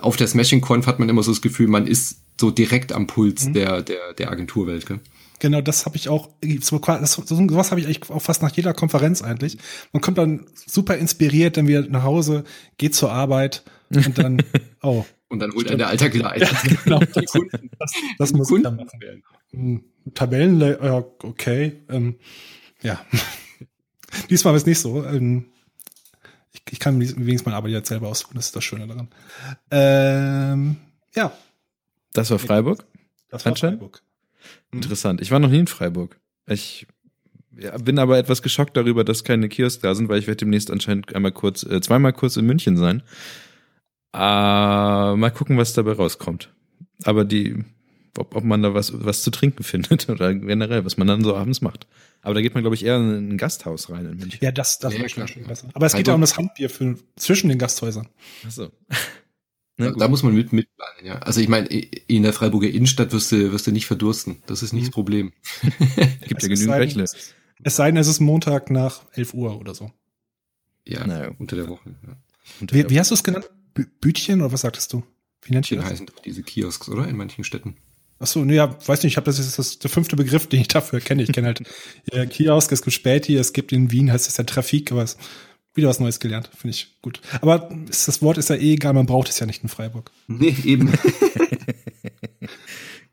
auf der Smashing Conf hat man immer so das Gefühl, man ist so direkt am Puls der, der, der Agenturwelt. Gell? Genau, das habe ich auch, so, das, so, sowas habe ich eigentlich auch fast nach jeder Konferenz eigentlich. Man kommt dann super inspiriert dann wieder nach Hause, geht zur Arbeit und dann, oh, Und dann holt einen der Alltag wieder ein. genau, die Kunden, das, das muss ich dann machen. werden. Hm, Tabellen, ja, okay, ähm, ja. Diesmal ist nicht so. Ähm, ich, ich kann wenigstens meine Arbeit jetzt selber aussuchen, das ist das Schöne daran. Ähm, ja, Das war Freiburg? das war? Freiburg. Interessant. Ich war noch nie in Freiburg. Ich ja, bin aber etwas geschockt darüber, dass keine Kiosk da sind, weil ich werde demnächst anscheinend einmal kurz, äh, zweimal kurz in München sein. Äh, mal gucken, was dabei rauskommt. Aber die, ob, ob man da was, was zu trinken findet oder generell, was man dann so abends macht. Aber da geht man, glaube ich, eher in ein Gasthaus rein in München. Ja, das, das Ja, klar. schon besser. Aber es geht ja um das Handbier für, zwischen den Gasthäusern. Achso. Da, da muss man mit mitplanen, ja. Also ich meine, in der Freiburger Innenstadt wirst du, wirst du nicht verdursten. Das ist nicht das Problem. gibt ja Es genügend sei denn, Bächle. Es sei denn, es ist Montag nach 11 Uhr oder so. Ja, Naja. unter der Woche. Ja. Wie, wie hast du es genannt? Bü Bütchen oder was sagtest du? Wie nennt ihr Die das? heißen doch diese Kiosks, oder? In manchen Städten. Ach so, ja, weiß nicht, ich habe das ist das der fünfte Begriff, den ich dafür kenne. Ich kenne halt ja, Kiosk, es gibt Späti, es gibt in Wien heißt es ja Trafik, aber es wieder was Neues gelernt, finde ich gut. Aber ist, das Wort ist ja eh egal, man braucht es ja nicht in Freiburg. Nee, eben.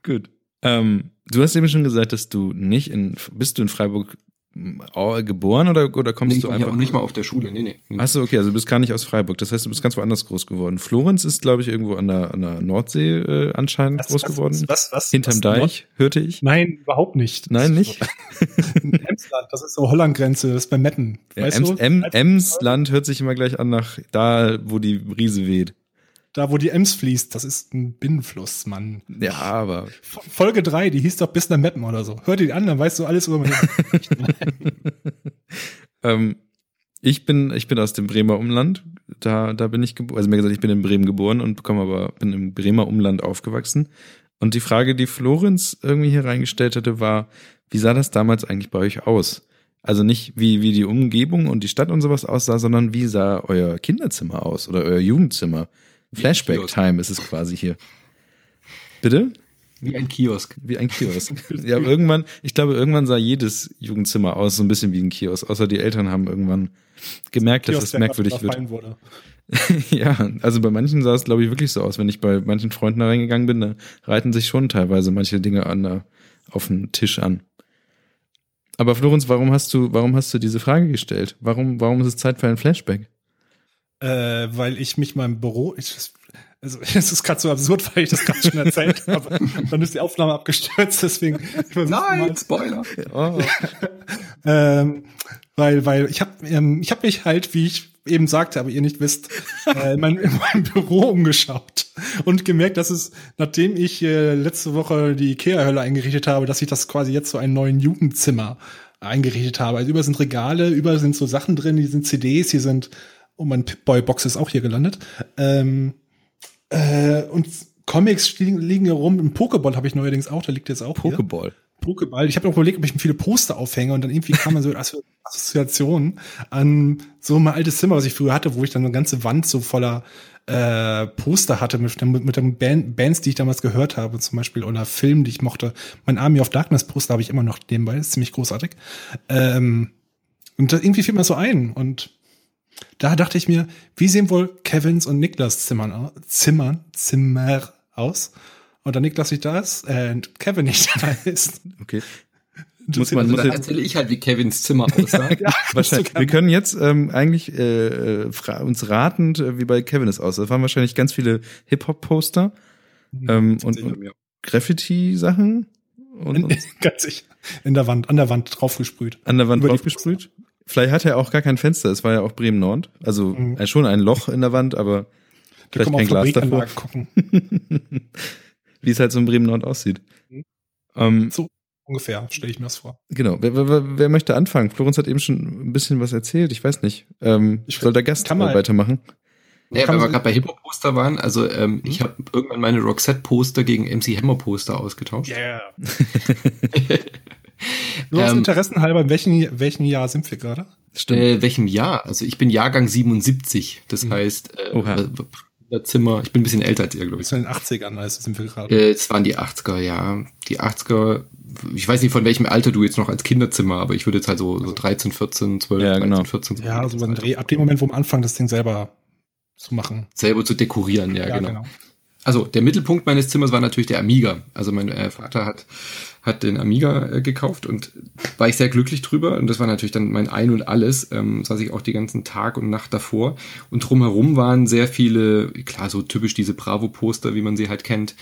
Gut. Ähm, du hast eben schon gesagt, dass du nicht in, bist du in Freiburg geboren oder, oder kommst nee, du ja einfach? auch nicht mal auf der Schule. Nee, nee. nee. Achso, okay, also du bist gar nicht aus Freiburg. Das heißt, du bist ganz woanders groß geworden. Florenz ist, glaube ich, irgendwo an der, an der Nordsee äh, anscheinend groß geworden. Was, was? Hinterm was, Deich, hörte ich. Nein, überhaupt nicht. Nein, nicht? Emsland, das ist so Holland-Grenze, das ist bei Metten. Ja, weißt Ems, du? em, Emsland hört sich immer gleich an nach da, wo die Brise weht. Da, wo die Ems fließt, das ist ein Binnenfluss, Mann. Ja, aber Folge 3, die hieß doch bis nach Meppen oder so. Hör dir die an, dann weißt du alles über meine. ähm, ich bin, ich bin aus dem Bremer Umland. Da, da bin ich geboren. Also mir gesagt, ich bin in Bremen geboren und bekomme aber, bin im Bremer Umland aufgewachsen. Und die Frage, die Florenz irgendwie hier reingestellt hatte, war, wie sah das damals eigentlich bei euch aus? Also nicht wie, wie die Umgebung und die Stadt und sowas aussah, sondern wie sah euer Kinderzimmer aus oder euer Jugendzimmer? Flashback Kiosk. Time ist es quasi hier. Bitte? Wie ein Kiosk. Wie ein Kiosk. ja, irgendwann, ich glaube, irgendwann sah jedes Jugendzimmer aus, so ein bisschen wie ein Kiosk. Außer die Eltern haben irgendwann gemerkt, dass Kiosk, es der merkwürdig wird. ja, also bei manchen sah es, glaube ich, wirklich so aus. Wenn ich bei manchen Freunden da reingegangen bin, da reiten sich schon teilweise manche Dinge an der, auf den Tisch an. Aber Florenz, warum hast du, warum hast du diese Frage gestellt? Warum, warum ist es Zeit für ein Flashback? Äh, weil ich mich im Büro, ich, also es ist gerade so absurd, weil ich das gerade schon erzählt habe. Dann ist die Aufnahme abgestürzt, deswegen. mal. Spoiler. Oh, Ähm, weil, weil ich habe ähm, ich hab mich halt, wie ich eben sagte, aber ihr nicht wisst, äh, in, mein, in meinem Büro umgeschaut und gemerkt, dass es, nachdem ich äh, letzte Woche die Ikea-Hölle eingerichtet habe, dass ich das quasi jetzt so ein neuen Jugendzimmer eingerichtet habe. Also über sind Regale, über sind so Sachen drin, hier sind CDs, hier sind, oh mein Pip-Boy-Box ist auch hier gelandet. Ähm, äh, und Comics liegen, liegen hier rum. Ein Pokéball habe ich neuerdings auch, der liegt jetzt auch. Pokéball. Pokéball. Ich habe noch überlegt, ob ich mir viele Poster aufhänge und dann irgendwie kam man so Assozi- Assoziationen an so mein altes Zimmer, was ich früher hatte, wo ich dann eine ganze Wand so voller äh, Poster hatte mit, mit, mit den Band, Bands, die ich damals gehört habe, zum Beispiel, oder Filmen, die ich mochte. Mein Army of Darkness Poster habe ich immer noch nebenbei, ist ziemlich großartig. Ähm, und da, irgendwie fiel mir das so ein und da dachte ich mir, wie sehen wohl Kevins und Niklas Zimmern, au- Zimmern, Zimmer aus? Und da Niklas nicht da ist, äh, Kevin nicht da ist. Okay. Muss man, muss dann jetzt, erzähle ich halt, wie Kevins Zimmer aussah. Ja, Wahrscheinlich. Wir können jetzt ähm, eigentlich äh, äh, uns ratend, äh, wie bei Kevin es aussah. Da waren wahrscheinlich ganz viele Hip-Hop-Poster ähm, und, und Graffiti-Sachen Und, In, und ganz sicher. In der Wand, an der Wand draufgesprüht. an der Wand Über die draufgesprüht. Vielleicht hat er auch gar kein Fenster. Es war ja auch Bremen Nord. Also Mhm. äh, schon ein Loch in der Wand, aber Da vielleicht kein Glas davor. Gucken. Wie es halt so in Bremen Nord aussieht. Mhm. Ähm, So ungefähr, stelle ich mir das vor. genau. Wer, wer, wer, möchte anfangen? Florenz hat eben schon ein bisschen was erzählt. Ich weiß nicht. Ähm, Ich- soll der Gast mal- äh, weitermachen? Ja, Kann wenn wir gerade bei Hip-Hop-Poster waren, also ähm, ich habe irgendwann meine Roxette-Poster gegen MC Hammer-Poster ausgetauscht. Yeah. Nur aus Ähm, Interessen halber, in welchem, in welchem Jahr sind wir gerade? Stimmt. Äh, welchem Jahr? Also ich bin Jahrgang 77. Das Mhm. heißt, äh, Oha. das Zimmer, ich bin ein bisschen älter als ihr, glaube ich. In den 80ern, also sind wir gerade. Äh, Es waren die 80er, ja. Die 80er, ich weiß nicht von welchem Alter du jetzt noch als Kinderzimmer, aber ich würde jetzt halt so, so 13, 14, 12, Ja, 13, genau. 14. Ja, also beim Dreh, ab dem Moment, wo man anfängt, das Ding selber zu machen. Selber zu dekorieren, ja, genau. Also der Mittelpunkt meines Zimmers war natürlich der Amiga. Also mein äh, Vater hat hat den Amiga äh, gekauft und war ich sehr glücklich drüber. Und das war natürlich dann mein Ein und Alles. Ähm, saß ich auch die ganzen Tag und Nacht davor. Und drumherum waren sehr viele, klar, so typisch diese Bravo-Poster, wie man sie halt kennt.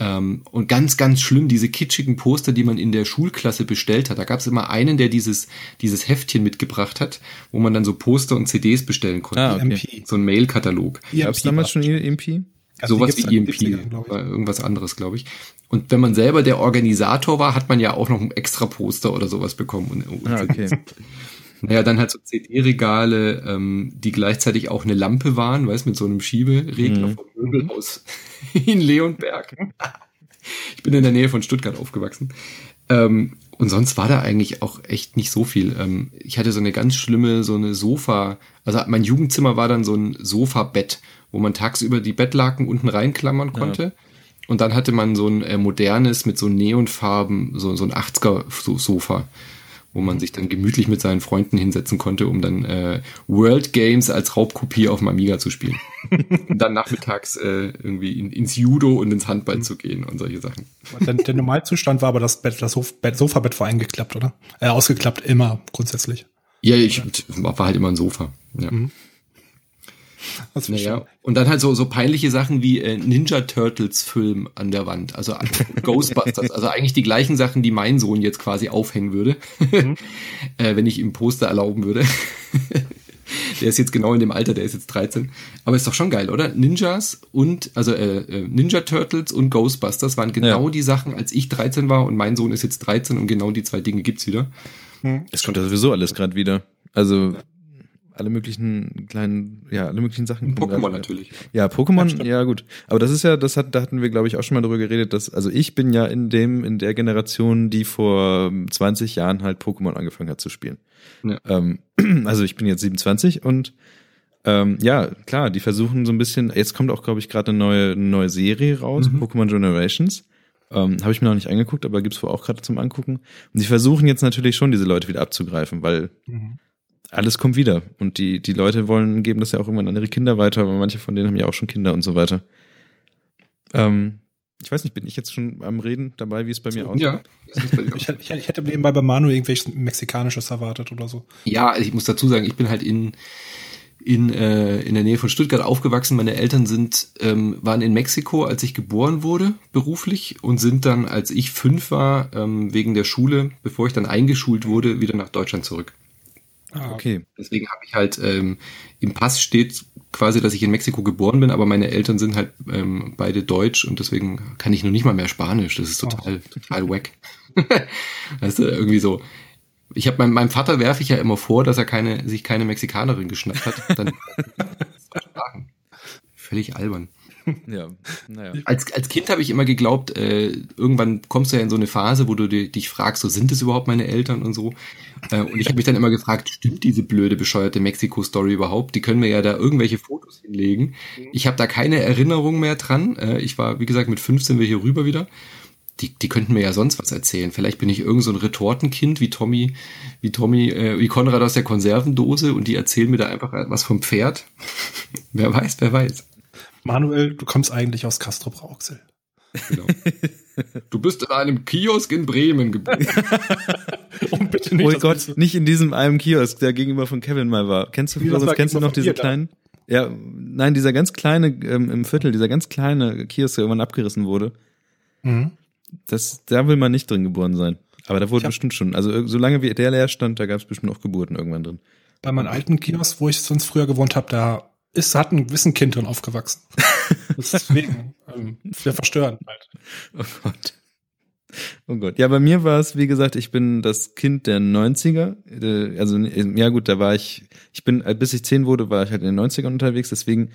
Ähm, und ganz, ganz schlimm, diese kitschigen Poster, die man in der Schulklasse bestellt hat. Da gab es immer einen, der dieses, dieses Heftchen mitgebracht hat, wo man dann so Poster und CDs bestellen konnte. Ah, okay. EMP. So ein Mail-Katalog. Gab es damals schon EMP? Also Sowas wie seit EMP, 70ern, glaub ich. war irgendwas anderes, glaube ich. Und wenn man selber der Organisator war, hat man ja auch noch ein extra Poster oder sowas bekommen. Und, und Ah, okay. Naja, dann halt so CD-Regale, ähm, die gleichzeitig auch eine Lampe waren, weißt mit so einem Schieberegler Mhm. vom Möbelhaus in Leonberg. Ich bin in der Nähe von Stuttgart aufgewachsen. Ähm, und sonst war da eigentlich auch echt nicht so viel. Ähm, ich hatte so eine ganz schlimme, so eine Sofa, also mein Jugendzimmer war dann so ein Sofabett, wo man tagsüber die Bettlaken unten reinklammern konnte. Und dann hatte man so ein äh, modernes mit so Neonfarben, so, so ein 80er-Sofa, wo man sich dann gemütlich mit seinen Freunden hinsetzen konnte, um dann äh, World Games als Raubkopie auf dem Amiga zu spielen. und dann nachmittags äh, irgendwie in, ins Judo und ins Handball zu gehen und solche Sachen. Der, der Normalzustand war aber das Bett, das Sof Bett, Sofabett war eingeklappt, oder? Äh, ausgeklappt, immer, grundsätzlich. Ja, ich war halt immer ein Sofa. Ja. Das Naja, und dann halt so, so peinliche Sachen wie äh, Ninja Turtles Film an der Wand, also Ghostbusters, also eigentlich die gleichen Sachen, die mein Sohn jetzt quasi aufhängen würde, äh, wenn ich ihm Poster erlauben würde. der ist jetzt genau in dem Alter, der ist jetzt 13. Aber ist doch schon geil, oder? Ninjas und, also äh, äh, Ninja Turtles und Ghostbusters waren genau Ja. die Sachen, als ich 13 war und mein Sohn ist jetzt 13 und genau die zwei Dinge gibt's wieder. Es kommt ja sowieso alles gerade wieder. Also alle möglichen kleinen, ja, alle möglichen Sachen. Pokémon natürlich. Ja, Pokémon, ja, gut. Aber das ist ja, das hat, da hatten wir, glaube ich, auch schon mal drüber geredet, dass, also ich bin ja in dem, in der Generation, die vor 20 Jahren halt Pokémon angefangen hat zu spielen. Ja. Ähm, also ich bin jetzt 27 und ähm, ja, klar, die versuchen so ein bisschen, jetzt kommt auch, glaube ich, gerade eine neue, eine neue Serie raus, Mhm. Pokémon Generations. Ähm, Habe ich mir noch nicht angeguckt, aber gibt's wohl auch gerade zum Angucken. Und sie versuchen jetzt natürlich schon, diese Leute wieder abzugreifen, weil Mhm. Alles kommt wieder. Und die, die Leute wollen, geben das ja auch irgendwann an ihre Kinder weiter, aber manche von denen haben ja auch schon Kinder und so weiter. Ähm, ich weiß nicht, bin ich jetzt schon am Reden dabei, wie es bei mir aussieht? Ja. Ich, hätte- ich, ich hätte nebenbei bei Manu irgendwelches Mexikanisches erwartet oder so. Ja, ich muss dazu sagen, ich bin halt in in, äh, in der Nähe von Stuttgart aufgewachsen. Meine Eltern sind ähm, waren in Mexiko, als ich geboren wurde, beruflich und sind dann, als ich fünf war, ähm, wegen der Schule, bevor ich dann eingeschult wurde, wieder nach Deutschland zurück. Ah, Okay. Deswegen habe ich halt ähm, im Pass steht quasi, dass ich in Mexiko geboren bin, aber meine Eltern sind halt ähm, beide Deutsch und deswegen kann ich noch nicht mal mehr Spanisch. Das ist total, total wack. weißt du, irgendwie so. Ich habe meinem, meinem Vater werfe ich ja immer vor, dass er keine, sich keine Mexikanerin geschnappt hat. Dann Sprachen. Völlig albern. Ja, naja. Als, als Kind habe ich immer geglaubt, äh, irgendwann kommst du ja in so eine Phase, wo du di- dich fragst, so sind es überhaupt meine Eltern und so. Äh, und ich habe mich dann immer gefragt, stimmt diese blöde, bescheuerte Mexiko-Story überhaupt? Die können mir ja da irgendwelche Fotos hinlegen. Ich habe da keine Erinnerung mehr dran. Äh, ich war, wie gesagt, mit 15 wir hier rüber wieder. Die, die könnten mir ja sonst was erzählen. Vielleicht bin ich irgend so ein Retortenkind wie Tommy, wie Tommy, äh, wie Konrad aus der Konservendose und die erzählen mir da einfach was vom Pferd. wer weiß, wer weiß. Manuel, du kommst eigentlich aus Castro Brauxel. Genau. Du bist in einem Kiosk in Bremen geboren. Und bitte Oh das Gott, Ganze- nicht in diesem einen Kiosk, der gegenüber von Kevin mal war. Kennst du, Floris, war kennst du noch diese da? kleinen? Ja, nein, dieser ganz kleine ähm, im Viertel, dieser ganz kleine Kiosk, der irgendwann abgerissen wurde. Mhm. das, da will man nicht drin geboren sein. Aber da wurde bestimmt schon, also ir- solange wie der leer stand, da gab es bestimmt auch Geburten irgendwann drin. Bei meinem alten Kiosk, wo ich sonst früher gewohnt habe, da ist, hat ein gewissen Kind drin aufgewachsen. Deswegen, ähm, sehr verstörend halt. Oh Gott. Oh Gott. Ja, bei mir war es, wie gesagt, ich bin das Kind der 90er. Äh, Also, ja gut, da war ich, ich bin, äh, bis ich zehn wurde, war ich halt in den 90ern unterwegs, deswegen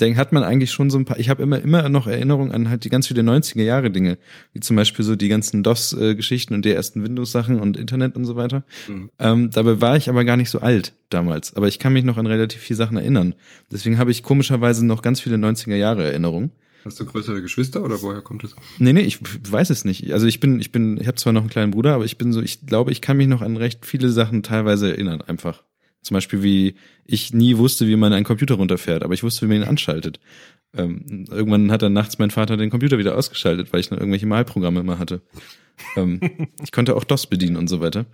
denk, hat man eigentlich schon so ein paar, ich habe immer, immer noch Erinnerungen an halt die ganz viele 90er Jahre Dinge, wie zum Beispiel so die ganzen DOS-Geschichten und die ersten Windows-Sachen und Internet und so weiter. Mhm. Ähm, dabei war ich aber gar nicht so alt damals, aber ich kann mich noch an relativ viele Sachen erinnern. Deswegen habe ich komischerweise noch ganz viele 90er Jahre Erinnerungen. Hast du größere Geschwister oder woher kommt es? Nee, nee, ich weiß es nicht. Also ich bin, ich bin, ich habe zwar noch einen kleinen Bruder, aber ich bin so, ich glaube, ich kann mich noch an recht viele Sachen teilweise erinnern, einfach. Zum Beispiel, wie ich nie wusste, wie man einen Computer runterfährt, aber ich wusste, wie man ihn anschaltet. Ähm, irgendwann hat dann nachts mein Vater den Computer wieder ausgeschaltet, weil ich noch irgendwelche Malprogramme immer hatte. ähm, ich konnte auch DOS bedienen und so weiter.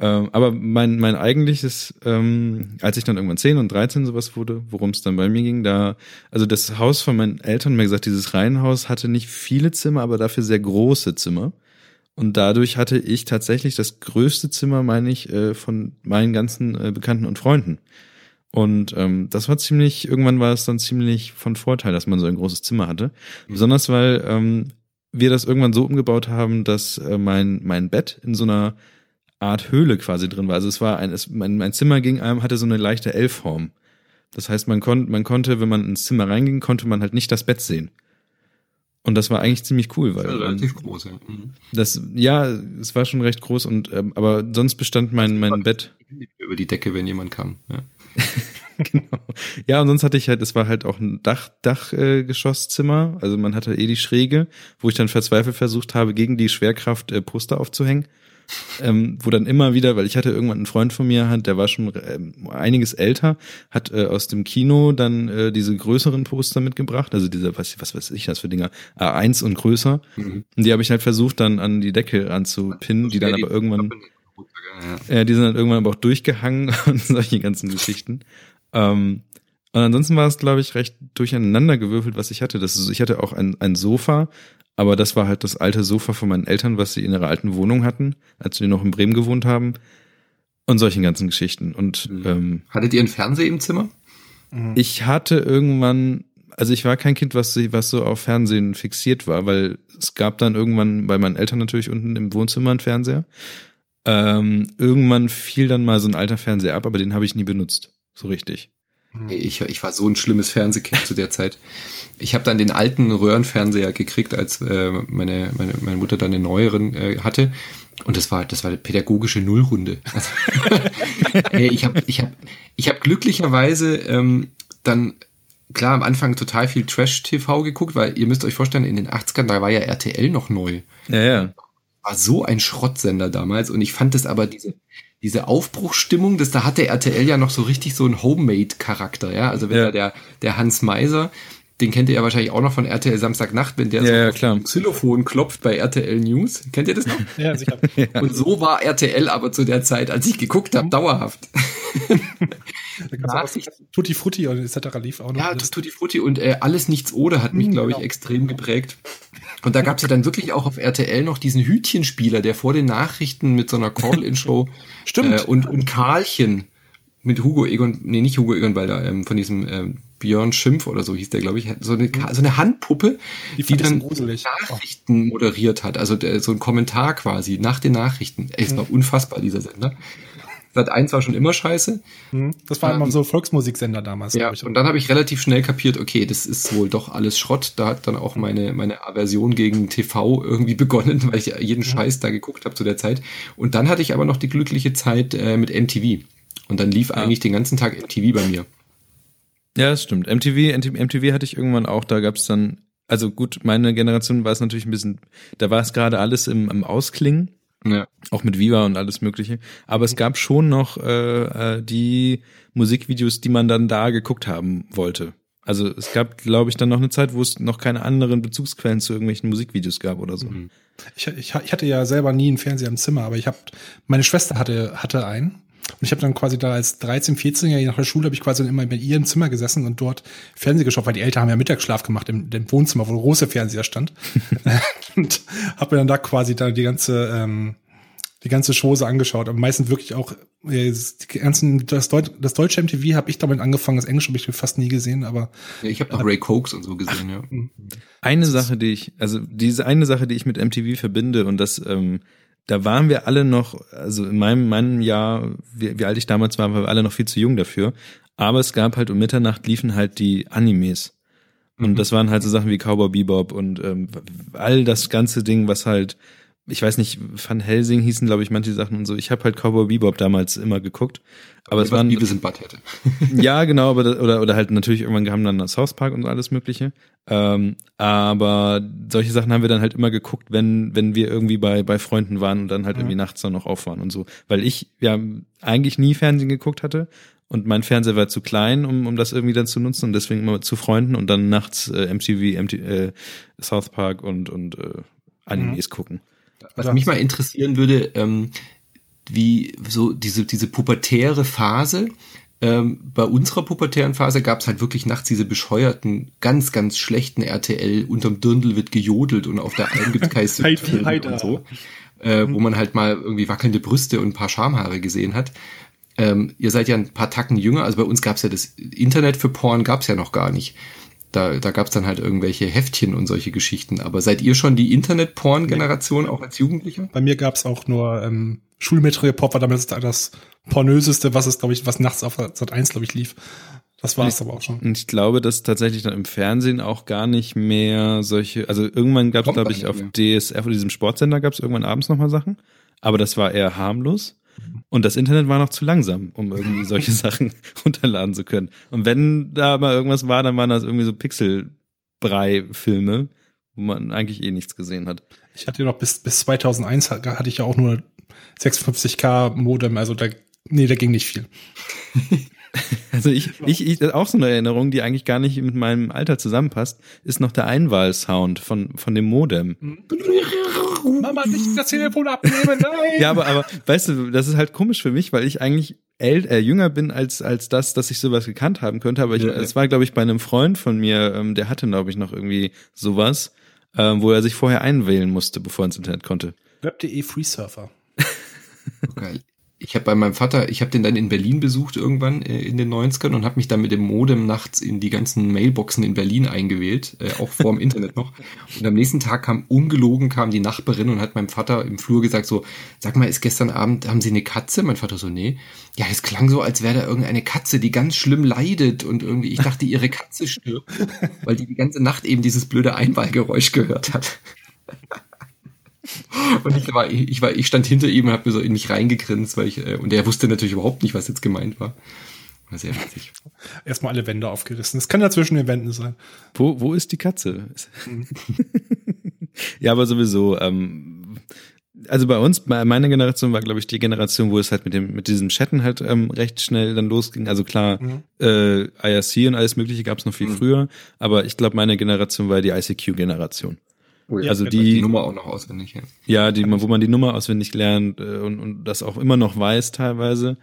Ähm, aber mein, mein eigentliches, ähm, als ich dann irgendwann 10 und 13 sowas wurde, worum es dann bei mir ging, da, also das Haus von meinen Eltern, mir gesagt, dieses Reihenhaus hatte nicht viele Zimmer, aber dafür sehr große Zimmer. Und dadurch hatte ich tatsächlich das größte Zimmer, meine ich, äh, von meinen ganzen äh, Bekannten und Freunden. Und ähm, das war ziemlich, irgendwann war es dann ziemlich von Vorteil, dass man so ein großes Zimmer hatte. Besonders weil ähm, wir das irgendwann so umgebaut haben, dass äh, mein, mein Bett in so einer Art Höhle quasi drin war. Also es war ein, es, mein, mein Zimmer ging einem, hatte so eine leichte L-Form. Das heißt, man konnte, man konnte, wenn man ins Zimmer reinging, konnte man halt nicht das Bett sehen. Und das war eigentlich ziemlich cool, weil Ja, ähm, relativ groß, ja. Mhm. das, ja, es war schon recht groß und ähm, aber sonst bestand mein mein Bett Über die Decke, wenn jemand kam. Ja. genau. Ja, und sonst hatte ich halt, es war halt auch ein Dach Dachgeschosszimmer, äh, also man hatte eh die Schräge, wo ich dann verzweifelt versucht habe, gegen die Schwerkraft äh, Poster aufzuhängen. Ähm, wo dann immer wieder, weil ich hatte irgendwann einen Freund von mir, hat, der war schon ähm, einiges älter, hat äh, aus dem Kino dann äh, diese größeren Poster mitgebracht, also diese, was, was weiß ich das für Dinger, A1 und größer. Mhm. Und die habe ich halt versucht dann an die Decke anzupinnen, die dann aber irgendwann Ja. ja, die sind dann irgendwann aber auch durchgehangen und solche ganzen Geschichten. Ähm, und ansonsten war es, glaube ich, recht durcheinander gewürfelt, was ich hatte. Das ist, ich hatte auch ein, ein Sofa, aber das war halt das alte Sofa von meinen Eltern, was sie in ihrer alten Wohnung hatten, als sie noch in Bremen gewohnt haben. Und solchen ganzen Geschichten. Und Mhm. ähm, Hattet ihr einen Fernseher im Zimmer? ich hatte irgendwann, also ich war kein Kind, was, was so auf Fernsehen fixiert war, weil es gab dann irgendwann bei meinen Eltern natürlich unten im Wohnzimmer einen Fernseher. Ähm, irgendwann fiel dann mal so ein alter Fernseher ab, aber den habe ich nie benutzt. So richtig. Ey, Ich, ich war so ein schlimmes Fernsehkind zu der Zeit. Ich habe dann den alten Röhrenfernseher gekriegt, als äh, meine, meine, meine Mutter dann den neueren äh, hatte. Und das war, das war eine pädagogische Nullrunde. Also, ey, ich habe ich hab, ich hab glücklicherweise ähm, dann klar am Anfang total viel Trash-TV geguckt, weil ihr müsst euch vorstellen, in den 80ern, da war ja RTL noch neu Ja, ja. war so ein Schrottsender damals und ich fand es aber diese diese Aufbruchsstimmung, das da hatte RTL ja noch so richtig so einen Homemade-Charakter, ja. Also wenn Ja. da der der Hans Meiser, den kennt ihr ja wahrscheinlich auch noch von RTL Samstagnacht, wenn der Ja, so ja, Xylophon klopft bei RTL News. Kennt ihr das noch? Ja, sicher. Und so war RTL aber zu der Zeit, als ich geguckt habe, dauerhaft. Da gab's auch was, Tutti Frutti und etc. lief auch noch. Ja, alles. das Tutti Frutti und äh, alles nichts oder hat mich, Mhm, glaube ich, genau. extrem geprägt. Und da gab's ja dann wirklich auch auf RTL noch diesen Hütchenspieler, der vor den Nachrichten mit so einer Call-In-Show Stimmt. Äh, und, und Karlchen mit Hugo Egon, nee, nicht Hugo Egon Balder, ähm, von diesem ähm, Björn Schimpf oder so hieß der, glaube ich, so eine, so eine Handpuppe, Die die, dann gruselig. Nachrichten moderiert hat, also der, so ein Kommentar quasi nach den Nachrichten. Ey, es war unfassbar, dieser Sender. Sat 1 war schon immer scheiße. Mhm. Das war immer so Volksmusiksender damals. Ja, ich. und dann habe ich relativ schnell kapiert, okay, das ist wohl doch alles Schrott. Da hat dann auch meine, meine Aversion gegen TV irgendwie begonnen, weil ich ja jeden Scheiß da geguckt habe zu der Zeit. Und dann hatte ich aber noch die glückliche Zeit äh, mit MTV. Und dann lief eigentlich den ganzen Tag MTV bei mir. Ja, das stimmt. MTV, MTV, MTV hatte ich irgendwann auch, da gab's dann, also gut, meine Generation war es natürlich ein bisschen, da war es gerade alles im, im Ausklingen, Ja. auch mit Viva und alles Mögliche. Aber es gab schon noch äh, äh, die Musikvideos, die man dann da geguckt haben wollte. Also es gab, glaube ich, dann noch eine Zeit, wo es noch keine anderen Bezugsquellen zu irgendwelchen Musikvideos gab oder so. Ich, ich, ich hatte ja selber nie einen Fernseher im Zimmer, aber ich habe, meine Schwester hatte, hatte einen. Und ich habe dann quasi da als 13, 14-Jähriger nach der Schule habe ich quasi immer bei ihr im Zimmer gesessen und dort Fernsehen geschaut, weil die Eltern haben ja Mittagsschlaf gemacht im, im Wohnzimmer, wo der große Fernseher stand. und habe mir dann da quasi da die ganze ähm, die ganze Chose angeschaut, aber meistens wirklich auch äh, die ganzen das, Deut das deutsche MTV habe ich damit angefangen, das Englische habe ich fast nie gesehen, aber Ja, ich habe noch Ray Cokes und so gesehen, ja. Eine Sache, die ich, also diese eine Sache, die ich mit MTV verbinde und das, ähm, da waren wir alle noch, also in meinem, meinem Jahr, wie, wie alt ich damals war, waren wir alle noch viel zu jung dafür. Aber es gab halt um Mitternacht liefen halt die Animes. Und das waren halt so Sachen wie Cowboy Bebop und ähm, all das ganze Ding, was halt, ich weiß nicht, Van Helsing hießen, glaube ich, manche Sachen und so. Ich habe halt Cowboy Bebop damals immer geguckt. Aber es waren Beavis in Butthead. ja, genau, aber das, oder oder halt natürlich irgendwann haben dann das South Park und alles Mögliche. Ähm, aber solche Sachen haben wir dann halt immer geguckt, wenn wenn wir irgendwie bei bei Freunden waren und dann halt irgendwie nachts dann noch auf waren und so, weil ich ja eigentlich nie Fernsehen geguckt hatte und mein Fernseher war zu klein, um um das irgendwie dann zu nutzen und deswegen immer zu Freunden und dann nachts äh, MTV, MTV äh, South Park und und äh, Animes gucken. Was mich mal interessieren würde, ähm, wie so diese, diese pubertäre Phase, ähm, bei unserer pubertären Phase gab es halt wirklich nachts diese bescheuerten, ganz, ganz schlechten RTL, unterm Dirndl wird gejodelt und auf der Heidi, Filme Heidi. und so, äh, wo man halt mal irgendwie wackelnde Brüste und ein paar Schamhaare gesehen hat. Ähm, ihr seid ja ein paar Tacken jünger, also bei uns gab's ja das Internet für Porn gab's ja noch gar nicht. Da, da gab's dann halt irgendwelche Heftchen und solche Geschichten. Aber seid ihr schon die Internet-Porn-Generation, auch als Jugendlicher? bei mir gab's auch nur ähm, Schulmetropop war damals das pornöseste, was es glaube ich, was nachts auf Sat 1 glaube ich lief. Das war es aber auch schon. Und ich glaube, dass tatsächlich dann im Fernsehen auch gar nicht mehr solche, also irgendwann gab es, glaube ich, auf mehr. DSF oder diesem Sportsender gab es irgendwann abends nochmal Sachen. Aber das war eher harmlos. Und das Internet war noch zu langsam, um irgendwie solche Sachen runterladen zu können. Und wenn da mal irgendwas war, dann waren das irgendwie so Pixelbrei-Filme, wo man eigentlich eh nichts gesehen hat. Ich hatte noch bis bis 2001 hat- hatte ich ja auch nur 56k Modem, also da nee, da ging nicht viel. Also ich, ich, ich, auch so eine Erinnerung, die eigentlich gar nicht mit meinem Alter zusammenpasst, ist noch der Einwahlsound von, von dem Modem. Mama, nicht das Telefon abnehmen, nein. Ja, aber, aber weißt du, das ist halt komisch für mich, weil ich eigentlich äl äh, jünger bin als, als das, dass ich sowas gekannt haben könnte. Aber ich, Ja, es ja. war, glaube ich, bei einem Freund von mir, ähm, der hatte, glaube ich, noch irgendwie sowas, ähm, wo er sich vorher einwählen musste, bevor er ins Internet konnte. Web.de Freesurfer. Geil. Ich habe bei meinem Vater, ich habe den dann in Berlin besucht irgendwann äh, in den 90ern und habe mich dann mit dem Modem nachts in die ganzen Mailboxen in Berlin eingewählt, äh, auch vor dem Internet noch. Und am nächsten Tag kam ungelogen kam die Nachbarin und hat meinem Vater im Flur gesagt so, sag mal, ist gestern Abend haben Sie eine Katze? Mein Vater so, nee. Ja, es klang so, als wäre da irgendeine Katze, die ganz schlimm leidet und irgendwie ich dachte, ihre Katze stirbt, weil die die ganze Nacht eben dieses blöde Einwahlgeräusch gehört hat. Und ich war, ich war, ich stand hinter ihm und habe mir so in mich reingegrinst, weil ich, äh, und er wusste natürlich überhaupt nicht, was jetzt gemeint war. War sehr witzig. Erstmal alle Wände aufgerissen. Das kann ja zwischen den Wänden sein. Wo, wo ist die Katze? ja, aber sowieso, ähm, also bei uns, bei meiner Generation war, glaube ich, die Generation, wo es halt mit dem, mit diesem Chatten halt ähm, recht schnell dann losging. Also klar, äh, IRC und alles Mögliche gab es noch viel früher, aber ich glaube, meine Generation war die ICQ-Generation. Oh ja, Also die- die Nummer auch noch auswendig. Ja. Ja, die, wo man die Nummer auswendig lernt äh, und, und das auch immer noch weiß teilweise.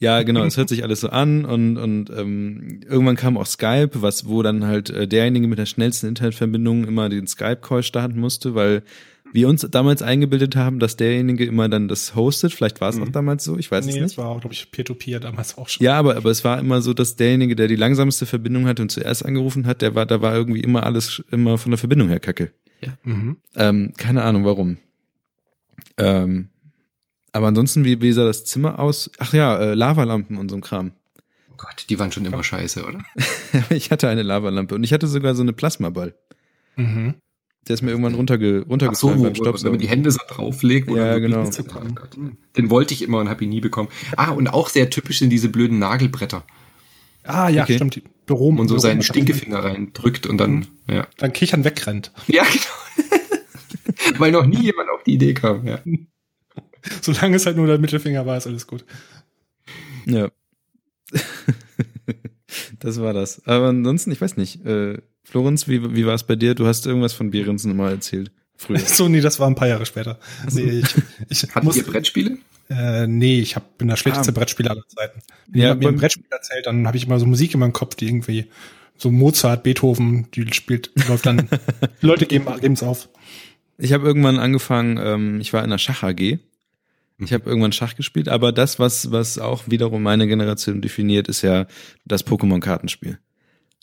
Ja, genau, es hört sich alles so an und, und ähm, irgendwann kam auch Skype, was wo dann halt äh, derjenige mit der schnellsten Internetverbindung immer den Skype-Call starten musste, weil wir uns damals eingebildet haben, dass derjenige immer dann das hostet. Vielleicht war es auch damals so, ich weiß Nee, es das nicht. war, glaube ich, Peer-to-Peer damals auch schon. Ja, aber, aber es war immer so, dass derjenige, der die langsamste Verbindung hatte und zuerst angerufen hat, der war, da war irgendwie immer alles immer von der Verbindung her kacke. Mhm. Ähm, keine Ahnung warum. Ähm, aber ansonsten, wie, wie sah das Zimmer aus? Ach ja, äh, Lavalampen und so ein Kram. Oh Gott, die waren schon immer scheiße, oder? ich hatte eine Lavalampe und ich hatte sogar so eine Plasmaball. Mhm. Der ist mir irgendwann runterge Ach so, runtergefallen wo, beim wo, wenn man die Hände so drauflegt. Ja, genau. Den wollte ich immer und habe ihn nie bekommen. Ah, und auch sehr typisch sind diese blöden Nagelbretter, Ah, ja, Okay. stimmt. Büro, man so Büro- seinen Stinkefinger reindrückt und dann, ja. Dann kichern wegrennt. Ja, genau. Weil noch nie jemand auf die Idee kam, ja. Solange es halt nur der Mittelfinger war, ist alles gut. Ja. das war das. Aber ansonsten, ich weiß nicht. Äh, Florenz, wie, wie war es bei dir? Du hast irgendwas von Behrensen mal erzählt. Früher. So, nee, das war ein paar Jahre später. Nee, ich, ich Hattet muss, ihr Brettspiele? Äh, nee, ich hab, bin der schlechteste Ah. Brettspieler aller Zeiten. Wenn Ja, jemand mir ein Brettspiel erzählt, dann habe ich immer so Musik in meinem Kopf, die irgendwie so Mozart, Beethoven, die spielt, läuft dann. die Leute geben es auf. Ich habe irgendwann angefangen, ähm, ich war in der Schach AG. Ich habe irgendwann Schach gespielt, aber das, was, was auch wiederum meine Generation definiert, ist ja das Pokémon-Kartenspiel.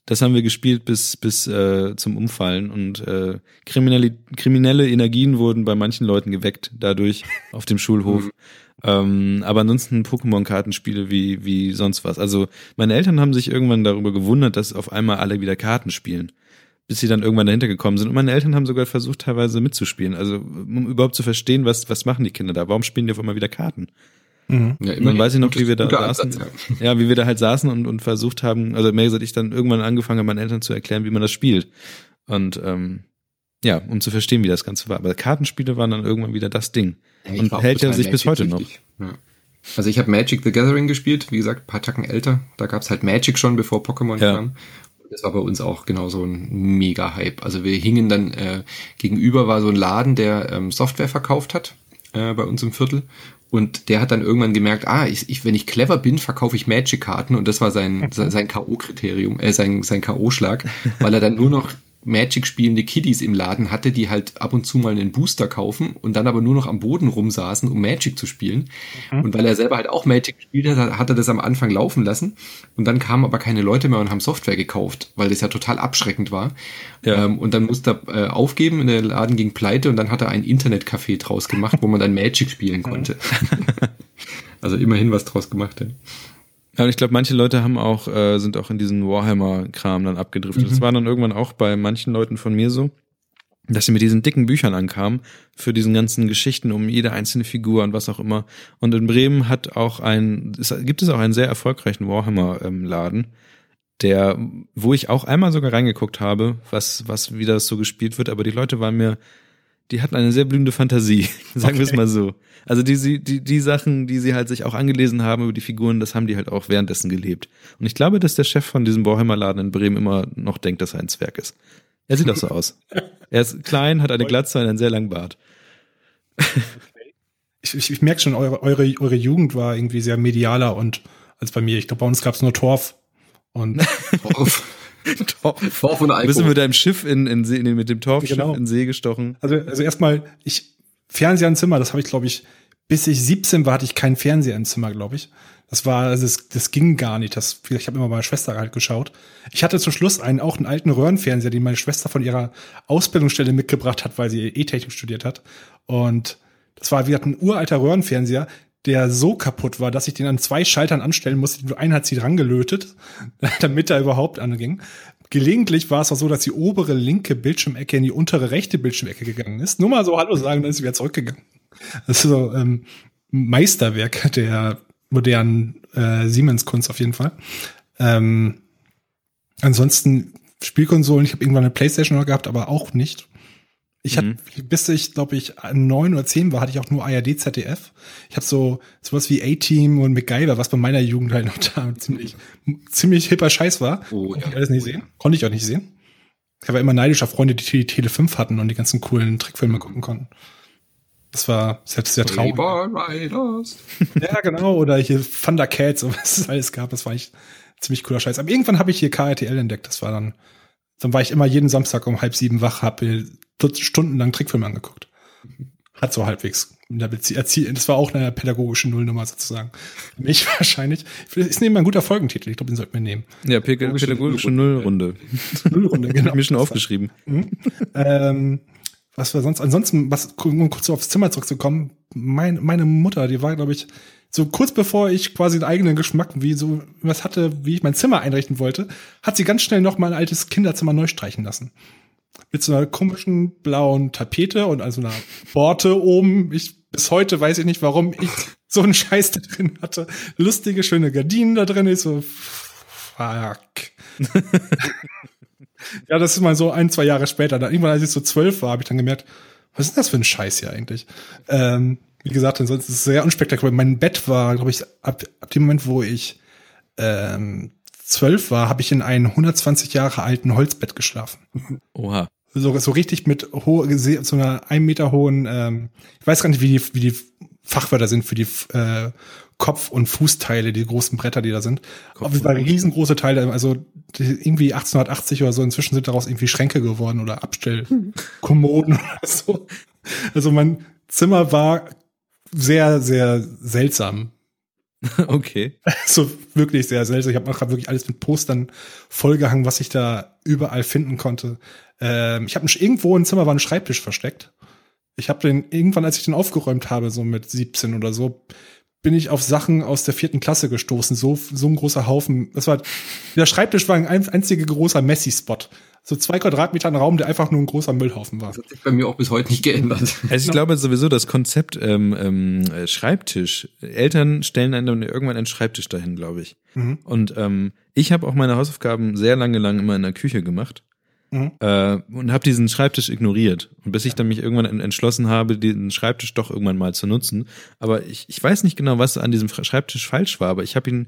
Das haben wir gespielt bis, bis äh, zum Umfallen und äh, kriminelle, kriminelle Energien wurden bei manchen Leuten geweckt dadurch auf dem Schulhof. Ähm, aber ansonsten Pokémon-Kartenspiele wie, wie sonst was. Also meine Eltern haben sich irgendwann darüber gewundert, dass auf einmal alle wieder Karten spielen bis sie dann irgendwann dahinter gekommen sind. Und meine Eltern haben sogar versucht, teilweise mitzuspielen. Also, um überhaupt zu verstehen, was, was machen die Kinder da? Warum spielen die auf einmal wieder Karten? Ja, Und dann weiß ich noch, wie wir da saßen. Ansatz, ja. wie wir da halt saßen und, und versucht haben, also mehr gesagt, ich dann irgendwann angefangen habe, meinen Eltern zu erklären, wie man das spielt. Und ähm, ja, um zu verstehen, wie das Ganze war. Aber Kartenspiele waren dann irgendwann wieder das Ding. Ja, und hält ja total sich bis heute noch. Ja. Also ich habe Magic the Gathering gespielt, wie gesagt, paar Tacken älter. Da gab's halt Magic schon, bevor Pokémon Ja. kam. Das war bei uns auch genau so ein Mega-Hype. Also wir hingen dann, äh, gegenüber war so ein Laden, der ähm, Software verkauft hat äh, bei uns im Viertel. Und der hat dann irgendwann gemerkt, ah, ich, ich, wenn ich clever bin, verkaufe ich Magic-Karten. Und das war sein, sein, sein K.O.-Kriterium, äh, sein, sein K.O.-Schlag, weil er dann nur noch Magic spielende Kiddies im Laden hatte, die halt ab und zu mal einen Booster kaufen und dann aber nur noch am Boden rumsaßen, um Magic zu spielen. Und weil er selber halt auch Magic gespielt hat, hat er das am Anfang laufen lassen. Und dann kamen aber keine Leute mehr und haben Software gekauft, weil das ja total abschreckend war. Ja. Ähm, und dann musste er äh, aufgeben und der Laden ging pleite und dann hat er ein Internetcafé draus gemacht, wo man dann Magic spielen konnte. also immerhin was draus gemacht. Ja. Ja, und ich glaube, manche Leute haben auch, äh, sind auch in diesen Warhammer-Kram dann abgedriftet. Das war dann irgendwann auch bei manchen Leuten von mir so, dass sie mit diesen dicken Büchern ankamen für diesen ganzen Geschichten um jede einzelne Figur und was auch immer. Und in Bremen hat auch ein, es, gibt es auch einen sehr erfolgreichen Warhammer-Laden, der, wo ich auch einmal sogar reingeguckt habe, was, was, wie das so gespielt wird, aber die Leute waren mir, die hatten eine sehr blühende Fantasie, sagen wir es Okay. mal so. Also die, die, die Sachen, die sie halt sich auch angelesen haben über die Figuren, das haben die halt auch währenddessen gelebt. Und ich glaube, dass der Chef von diesem Warhammer-Laden in Bremen immer noch denkt, dass er ein Zwerg ist. Er sieht auch so aus. Er ist klein, hat eine Glatze und einen sehr langen Bart. Ich, ich, ich merke schon, eure, eure, eure Jugend war irgendwie sehr medialer und als bei mir. Ich glaube, bei uns gab's nur Torf. Und Torf. Torf und Du bist Alkohol. mit deinem Schiff in, in See, nee, mit dem Torfschiff Genau. in See gestochen. also, also erstmal, ich Fernseher im Zimmer, das habe ich, glaube ich, bis ich 17 war, hatte ich keinen Fernseher im Zimmer, glaube ich. Das war, also das, das ging gar nicht. Das, ich habe immer bei meiner Schwester halt geschaut. Ich hatte zum Schluss einen auch einen alten Röhrenfernseher, den meine Schwester von ihrer Ausbildungsstelle mitgebracht hat, weil sie E-Technik studiert hat. Und das war wie gesagt ein uralter Röhrenfernseher, der so kaputt war, dass ich den an zwei Schaltern anstellen musste. Nur Einer hat sie dran gelötet, damit er überhaupt anging. Gelegentlich war es auch so, dass die obere linke Bildschirmecke in die untere rechte Bildschirmecke gegangen ist. Nur mal so Hallo sagen, dann ist sie wieder zurückgegangen. Das ist so ähm, Meisterwerk der modernen äh, Siemens-Kunst auf jeden Fall. Ähm, ansonsten Spielkonsolen, ich habe irgendwann eine Playstation noch gehabt, aber auch nicht. Ich Mhm. hatte, bis ich, glaube ich, neun oder zehn war, hatte ich auch nur ARD, ZDF. Ich habe so sowas wie A-Team und MacGyver, was bei meiner Jugend halt noch da ziemlich, ziemlich hipper Scheiß war. Oh, Konnte ja. ich alles nicht sehen. Konnte ich auch nicht sehen. Ich war immer neidisch auf Freunde, die die Tele 5 hatten und die ganzen coolen Trickfilme gucken konnten. Das war sehr, sehr traurig. Riders. Ja, genau. Oder hier Thundercats und was es alles gab. Das war echt ziemlich cooler Scheiß. Aber irgendwann habe ich hier KRTL entdeckt. Das war dann, dann war ich immer jeden Samstag um halb sieben wach, habe stundenlang Trickfilme angeguckt. Hat so halbwegs. Das war auch eine pädagogische Nullnummer sozusagen. Für Mich wahrscheinlich. Ist neben ein guter Folgentitel. Ich glaube, den sollten wir nehmen. Ja, Päg- pädagogische Nullrunde. Nullrunde, Hab ich mir schon aufgeschrieben. Ähm, was war sonst? Ansonsten, was, um kurz so aufs Zimmer zurückzukommen, mein, meine Mutter, die war, glaube ich, so kurz bevor ich quasi einen eigenen Geschmack, wie so was hatte, wie ich mein Zimmer einrichten wollte, hat sie ganz schnell noch mal ein altes Kinderzimmer neu streichen lassen. Mit so einer komischen blauen Tapete und also einer Borte oben. Ich, bis heute weiß ich nicht, warum ich so einen Scheiß da drin hatte. Lustige, schöne Gardinen da drin. Ich so, fuck. Ja, das ist mal so ein, zwei Jahre später. Dann irgendwann, als ich so zwölf war, habe ich dann gemerkt, was ist das für ein Scheiß hier eigentlich? Ähm, wie gesagt, ansonsten ist es sehr unspektakulär. Mein Bett war, glaube ich, ab, ab dem Moment, wo ich ähm, zwölf war, habe ich in einem 120 Jahre alten Holzbett geschlafen. Oha. So, so richtig mit hohe, so einer ein Meter hohen, ähm, ich weiß gar nicht, wie die, wie die Fachwörter sind für die äh, Kopf- und Fußteile, die großen Bretter, die da sind. Auf jeden Fall riesengroße Teile, also irgendwie 1880 oder so, inzwischen sind daraus irgendwie Schränke geworden oder Abstellkommoden oder so. Also mein Zimmer war sehr, sehr seltsam. Okay. So wirklich sehr seltsam. Ich habe noch wirklich alles mit Postern vollgehangen, was ich da überall finden konnte. Ähm, ich habe irgendwo im Zimmer war ein Schreibtisch versteckt. Ich habe den irgendwann, als ich den aufgeräumt habe, so mit 17 oder so, bin ich auf Sachen aus der vierten Klasse gestoßen. So so ein großer Haufen. Das war der Schreibtisch war ein einziger großer Messi-Spot. So zwei Quadratmeter ein Raum, der einfach nur ein großer Müllhaufen war. Das hat sich bei mir auch bis heute nicht geändert. Also ich glaube sowieso das Konzept ähm, ähm, äh, Schreibtisch. Eltern stellen einem dann irgendwann einen Schreibtisch dahin, glaube ich. Mhm. Und ähm, ich habe auch meine Hausaufgaben sehr lange lang immer in der Küche gemacht. Mhm. Äh, und habe diesen Schreibtisch ignoriert. Und bis ich dann mich irgendwann en- entschlossen habe, den Schreibtisch doch irgendwann mal zu nutzen. Aber ich, ich weiß nicht genau, was an diesem Schreibtisch falsch war, aber ich habe ihn,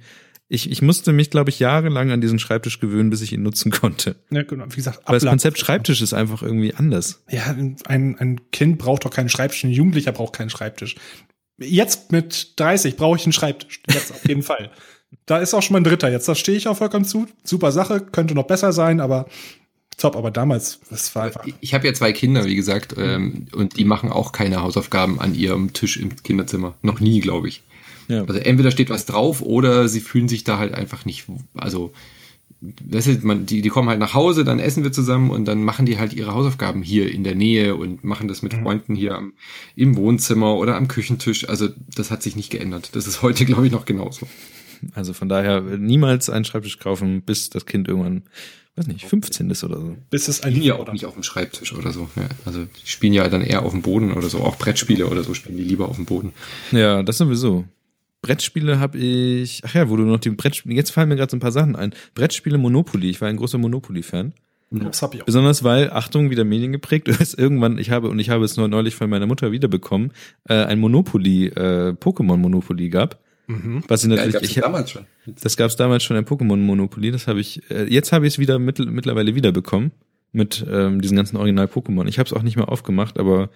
ich, ich musste mich, glaube ich, jahrelang an diesen Schreibtisch gewöhnen, bis ich ihn nutzen konnte. Ja, genau. Wie gesagt, Aber das Konzept Schreibtisch ist einfach irgendwie anders. Ja, ein, ein Kind braucht doch keinen Schreibtisch, ein Jugendlicher braucht keinen Schreibtisch. Jetzt mit 30 brauche ich einen Schreibtisch. Jetzt auf jeden Fall. Da ist auch schon mein dritter jetzt. Da stehe ich auch vollkommen zu. Super Sache, könnte noch besser sein, aber top. Aber damals, das war einfach. Ich habe ja zwei Kinder, wie gesagt, ähm, und die machen auch keine Hausaufgaben an ihrem Tisch im Kinderzimmer. Noch nie, glaube ich. Ja. Also entweder steht was drauf oder sie fühlen sich da halt einfach nicht, also weißt du, man, die, die kommen halt nach Hause, dann essen wir zusammen und dann machen die halt ihre Hausaufgaben hier in der Nähe und machen das mit Freunden hier am, im Wohnzimmer oder am Küchentisch. Also das hat sich nicht geändert. Das ist heute, glaube ich, noch genauso. Also von daher niemals einen Schreibtisch kaufen, bis das Kind irgendwann, weiß nicht, 15 ist oder so. Bis es ein spielen ja auch nicht auf dem Schreibtisch oder so. Ja, also die spielen ja dann eher auf dem Boden oder so. Auch Brettspiele oder so spielen die lieber auf dem Boden. Ja, das sowieso. Brettspiele habe ich, ach ja, wo du noch die Brettspiele, jetzt fallen mir gerade so ein paar Sachen ein. Brettspiele Monopoly, ich war ein großer Monopoly-Fan. Das hab ich auch. Besonders weil, Achtung, wieder mediengeprägt, es irgendwann, ich habe, und ich habe es nur neulich von meiner Mutter wiederbekommen, äh, ein Monopoly, äh, Pokémon-Monopoly gab. Was ich natürlich, ich, damals schon. das gab es damals schon ein Pokémon-Monopoly, das habe ich, äh, jetzt habe ich es wieder mittel, mittlerweile wiederbekommen mit ähm, diesen ganzen Original-Pokémon. Ich habe es auch nicht mehr aufgemacht, aber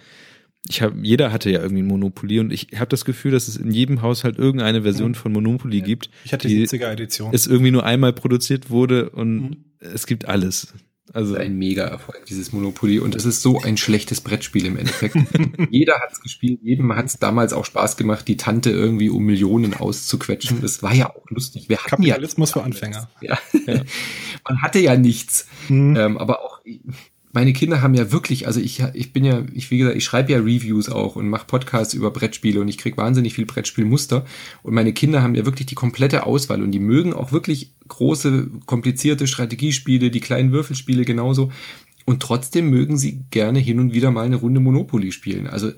ich habe, jeder hatte ja irgendwie ein Monopoly und ich habe das Gefühl, dass es in jedem Haushalt irgendeine Version von Monopoly gibt. Ich hatte die die 70er Edition. es irgendwie nur einmal produziert wurde und es gibt alles. Also ein Mega-Erfolg, dieses Monopoly. Und es ist so ein schlechtes Brettspiel im Endeffekt. Jeder hat es gespielt, jedem hat es damals auch Spaß gemacht, die Tante irgendwie um Millionen auszuquetschen. Das war ja auch lustig. Wir hatten ja Kapitalismus für Anfänger. Ja. Man hatte ja nichts. Ähm, aber auch meine Kinder haben ja wirklich, also ich, ich bin ja, ich wie gesagt, ich schreibe ja Reviews auch und mache Podcasts über Brettspiele und ich krieg wahnsinnig viel Brettspielmuster. Und meine Kinder haben ja wirklich die komplette Auswahl und die mögen auch wirklich große, komplizierte Strategiespiele, die kleinen Würfelspiele genauso. Und trotzdem mögen sie gerne hin und wieder mal eine Runde Monopoly spielen. Also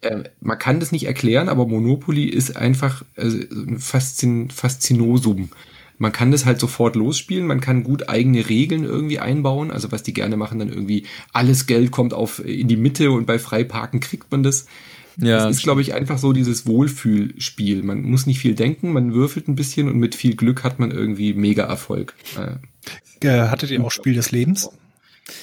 äh, man kann das nicht erklären, aber Monopoly ist einfach äh, ein Faszin Faszinosum. Man kann das halt sofort losspielen, man kann gut eigene Regeln irgendwie einbauen, also was die gerne machen, dann irgendwie alles Geld kommt auf in die Mitte und bei Freiparken kriegt man das. Ja, das ist, glaube ich, einfach so dieses Wohlfühlspiel. Man muss nicht viel denken, man würfelt ein bisschen und mit viel Glück hat man irgendwie mega Erfolg. Äh, hattet ihr auch Spiel des Lebens?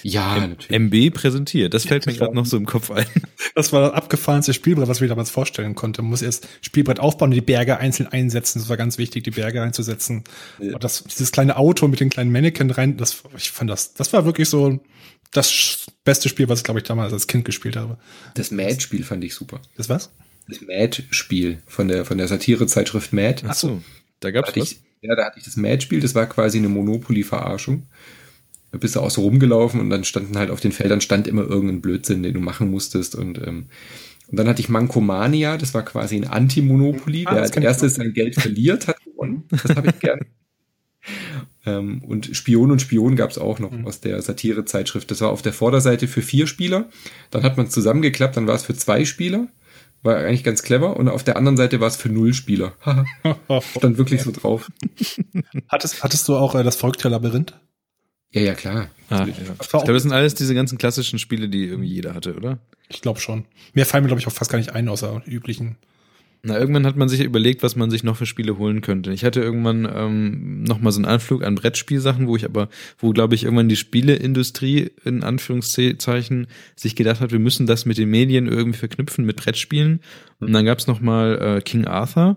Ja, natürlich. MB präsentiert, das fällt mir das war- gerade noch so im Kopf ein. Das war das abgefahrenste Spielbrett, was wir damals vorstellen konnten. Man muss erst Spielbrett aufbauen und die Berge einzeln einsetzen. Das war ganz wichtig, die Berge einzusetzen. Und das, dieses kleine Auto mit den kleinen Mannequin rein, das, ich fand das, das war wirklich so das beste Spiel, was ich, glaube ich, damals als Kind gespielt habe. Das Mad-Spiel fand ich super. Das was? Das Mad-Spiel von der, von der Satirezeitschrift Mad. Ach so, da Da gab's hatte was. ich, ja, da hatte ich das Mad-Spiel, das war quasi eine Monopoly-Verarschung. Bist du auch so rumgelaufen und dann standen halt auf den Feldern stand immer irgendein Blödsinn, den du machen musstest und ähm, und dann hatte ich Mankomania, das war quasi ein Anti-Monopoly, Ah, der als erstes sein Geld verliert hat gewonnen. Das habe ich gern. ähm, und Spion und Spion gab es auch noch Mhm. aus der Satirezeitschrift. Das war auf der Vorderseite für vier Spieler. Dann hat man es zusammengeklappt, dann war es für zwei Spieler. War eigentlich ganz clever. Und auf der anderen Seite war es für null Spieler. Stand wirklich so drauf. hattest, hattest du auch äh, das verrückte Labyrinth? Ja, ja, klar. Ah, ja. Ich glaube, das sind alles diese ganzen klassischen Spiele, die irgendwie jeder hatte, oder? Ich glaube schon. Mehr fallen mir, glaube ich, auch fast gar nicht ein, außer üblichen. Na, irgendwann hat man sich überlegt, was man sich noch für Spiele holen könnte. Ich hatte irgendwann ähm, noch mal so einen Anflug an Brettspielsachen, wo ich aber, wo glaube ich irgendwann die Spieleindustrie in Anführungszeichen sich gedacht hat, wir müssen das mit den Medien irgendwie verknüpfen mit Brettspielen. Und dann gab's noch mal äh, King Arthur,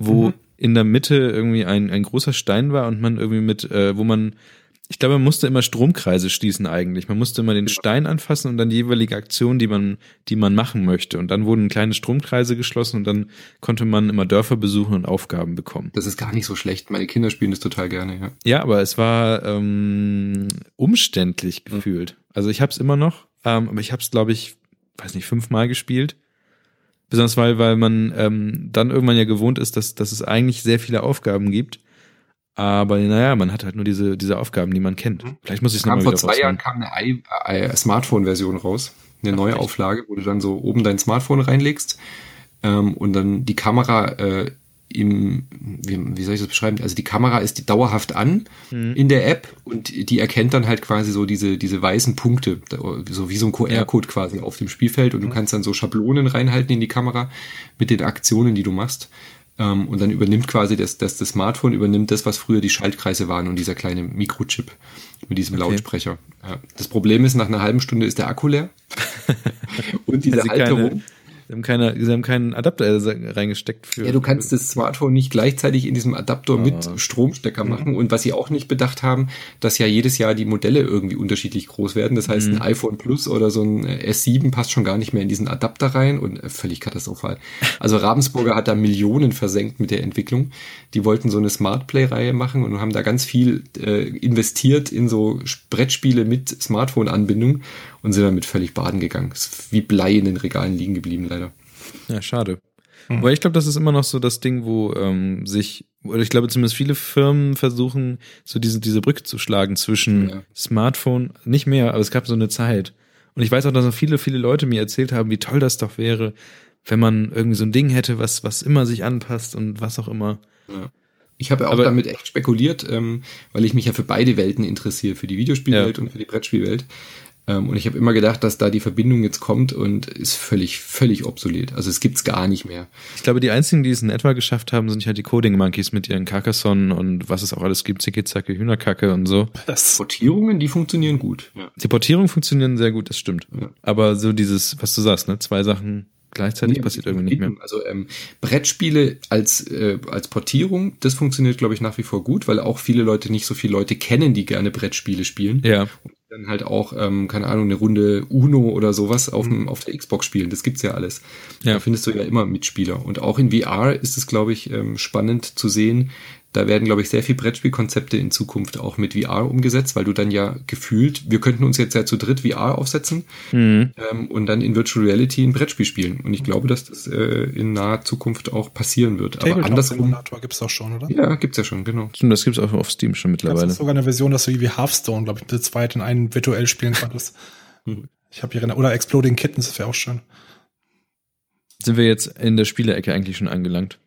wo mhm. in der Mitte irgendwie ein, ein großer Stein war und man irgendwie mit, äh, wo man ich glaube, man musste immer Stromkreise schließen eigentlich. Man musste immer den Stein anfassen und dann die jeweilige Aktion, die man, die man machen möchte. Und dann wurden kleine Stromkreise geschlossen und dann konnte man immer Dörfer besuchen und Aufgaben bekommen. Das ist gar nicht so schlecht. Meine Kinder spielen das total gerne, ja. Ja, aber es war ähm, umständlich gefühlt. Also ich habe es immer noch, ähm, aber ich habe es, glaube ich, weiß nicht, fünfmal gespielt. Besonders weil, weil man ähm, dann irgendwann ja gewohnt ist, dass, dass es eigentlich sehr viele Aufgaben gibt aber naja, man hat halt nur diese, diese Aufgaben, die man kennt. Mhm. Vielleicht muss ich es nochmal Vor zwei Jahren kam eine Smartphone-Version raus. Eine neue Auflage, wo du dann so oben dein Smartphone reinlegst ähm, und dann die Kamera äh, im, wie, wie soll ich das beschreiben? Also die Kamera ist die dauerhaft an mhm. in der App und die erkennt dann halt quasi so diese, diese weißen Punkte, so wie so ein QR-Code quasi auf dem Spielfeld und du mhm. kannst dann so Schablonen reinhalten in die Kamera mit den Aktionen, die du machst. Ähm, und dann übernimmt quasi das, das, das Smartphone übernimmt das, was früher die Schaltkreise waren und dieser kleine Mikrochip mit diesem okay. Lautsprecher. Ja. Das Problem ist, nach einer halben Stunde ist der Akku leer. und diese Halterung. Sie haben, keine, sie haben keinen Adapter reingesteckt für. Ja, du kannst das Smartphone nicht gleichzeitig in diesem Adapter oh. mit Stromstecker mhm. machen. Und was sie auch nicht bedacht haben, dass ja jedes Jahr die Modelle irgendwie unterschiedlich groß werden. Das heißt, mhm. ein iPhone Plus oder so ein S7 passt schon gar nicht mehr in diesen Adapter rein und äh, völlig katastrophal. Also Ravensburger hat da Millionen versenkt mit der Entwicklung. Die wollten so eine Smart Play-Reihe machen und haben da ganz viel äh, investiert in so Brettspiele mit Smartphone-Anbindung und sind damit völlig baden gegangen. Ist wie Blei in den Regalen liegen geblieben, leider. Ja, schade. Mhm. Aber ich glaube, das ist immer noch so das Ding, wo ähm, sich, oder ich glaube zumindest viele Firmen versuchen, so diese, diese Brücke zu schlagen zwischen ja. Smartphone, nicht mehr, aber es gab so eine Zeit. Und ich weiß auch, dass noch viele, viele Leute mir erzählt haben, wie toll das doch wäre, wenn man irgendwie so ein Ding hätte, was, was immer sich anpasst und was auch immer. Ja. Ich habe ja auch aber, damit echt spekuliert, ähm, weil ich mich ja für beide Welten interessiere, für die Videospielwelt ja. und für die Brettspielwelt. Ähm, und ich habe immer gedacht, dass da die Verbindung jetzt kommt und ist völlig, völlig obsolet. Also es gibt's gar nicht mehr. Ich glaube, die einzigen, die es in etwa geschafft haben, sind halt die Coding Monkeys mit ihren Carcassonne und was es auch alles gibt, Zicke-Zacke, Hühnerkacke und so. Das Portierungen, die funktionieren gut. Ja. Die Portierungen funktionieren sehr gut, das stimmt. Ja. Aber so dieses, was du sagst, ne, zwei Sachen gleichzeitig nee, passiert irgendwie nicht mehr. Also ähm, Brettspiele als äh, als Portierung, das funktioniert glaube ich nach wie vor gut, weil auch viele Leute nicht so viele Leute kennen, die gerne Brettspiele spielen. Ja. Und dann halt auch, ähm, keine Ahnung, eine Runde Uno oder sowas auf, dem, auf der Xbox spielen. Das gibt's ja alles. Ja. Da findest du ja immer Mitspieler. Und auch in VR ist es, glaube ich, ähm, spannend zu sehen, da werden, glaube ich, sehr viel Brettspielkonzepte in Zukunft auch mit VR umgesetzt, weil du dann ja gefühlt, wir könnten uns jetzt ja zu dritt VR aufsetzen mhm. ähm, und dann in Virtual Reality ein Brettspiel spielen. Und ich glaube, dass das äh, in naher Zukunft auch passieren wird. Aber andersrum. Simulator gibt's auch schon, oder? Ja, gibt's ja schon, genau. Stimmt, das gibt's auch auf Steam schon mittlerweile. Das ist sogar eine Version, dass du wie Hearthstone, glaube ich, zu zweit in einen virtuell spielen konntest. Mhm. Ich habe hier oder Exploding Kittens, das wäre auch schön. Sind wir jetzt in der Spielecke eigentlich schon angelangt?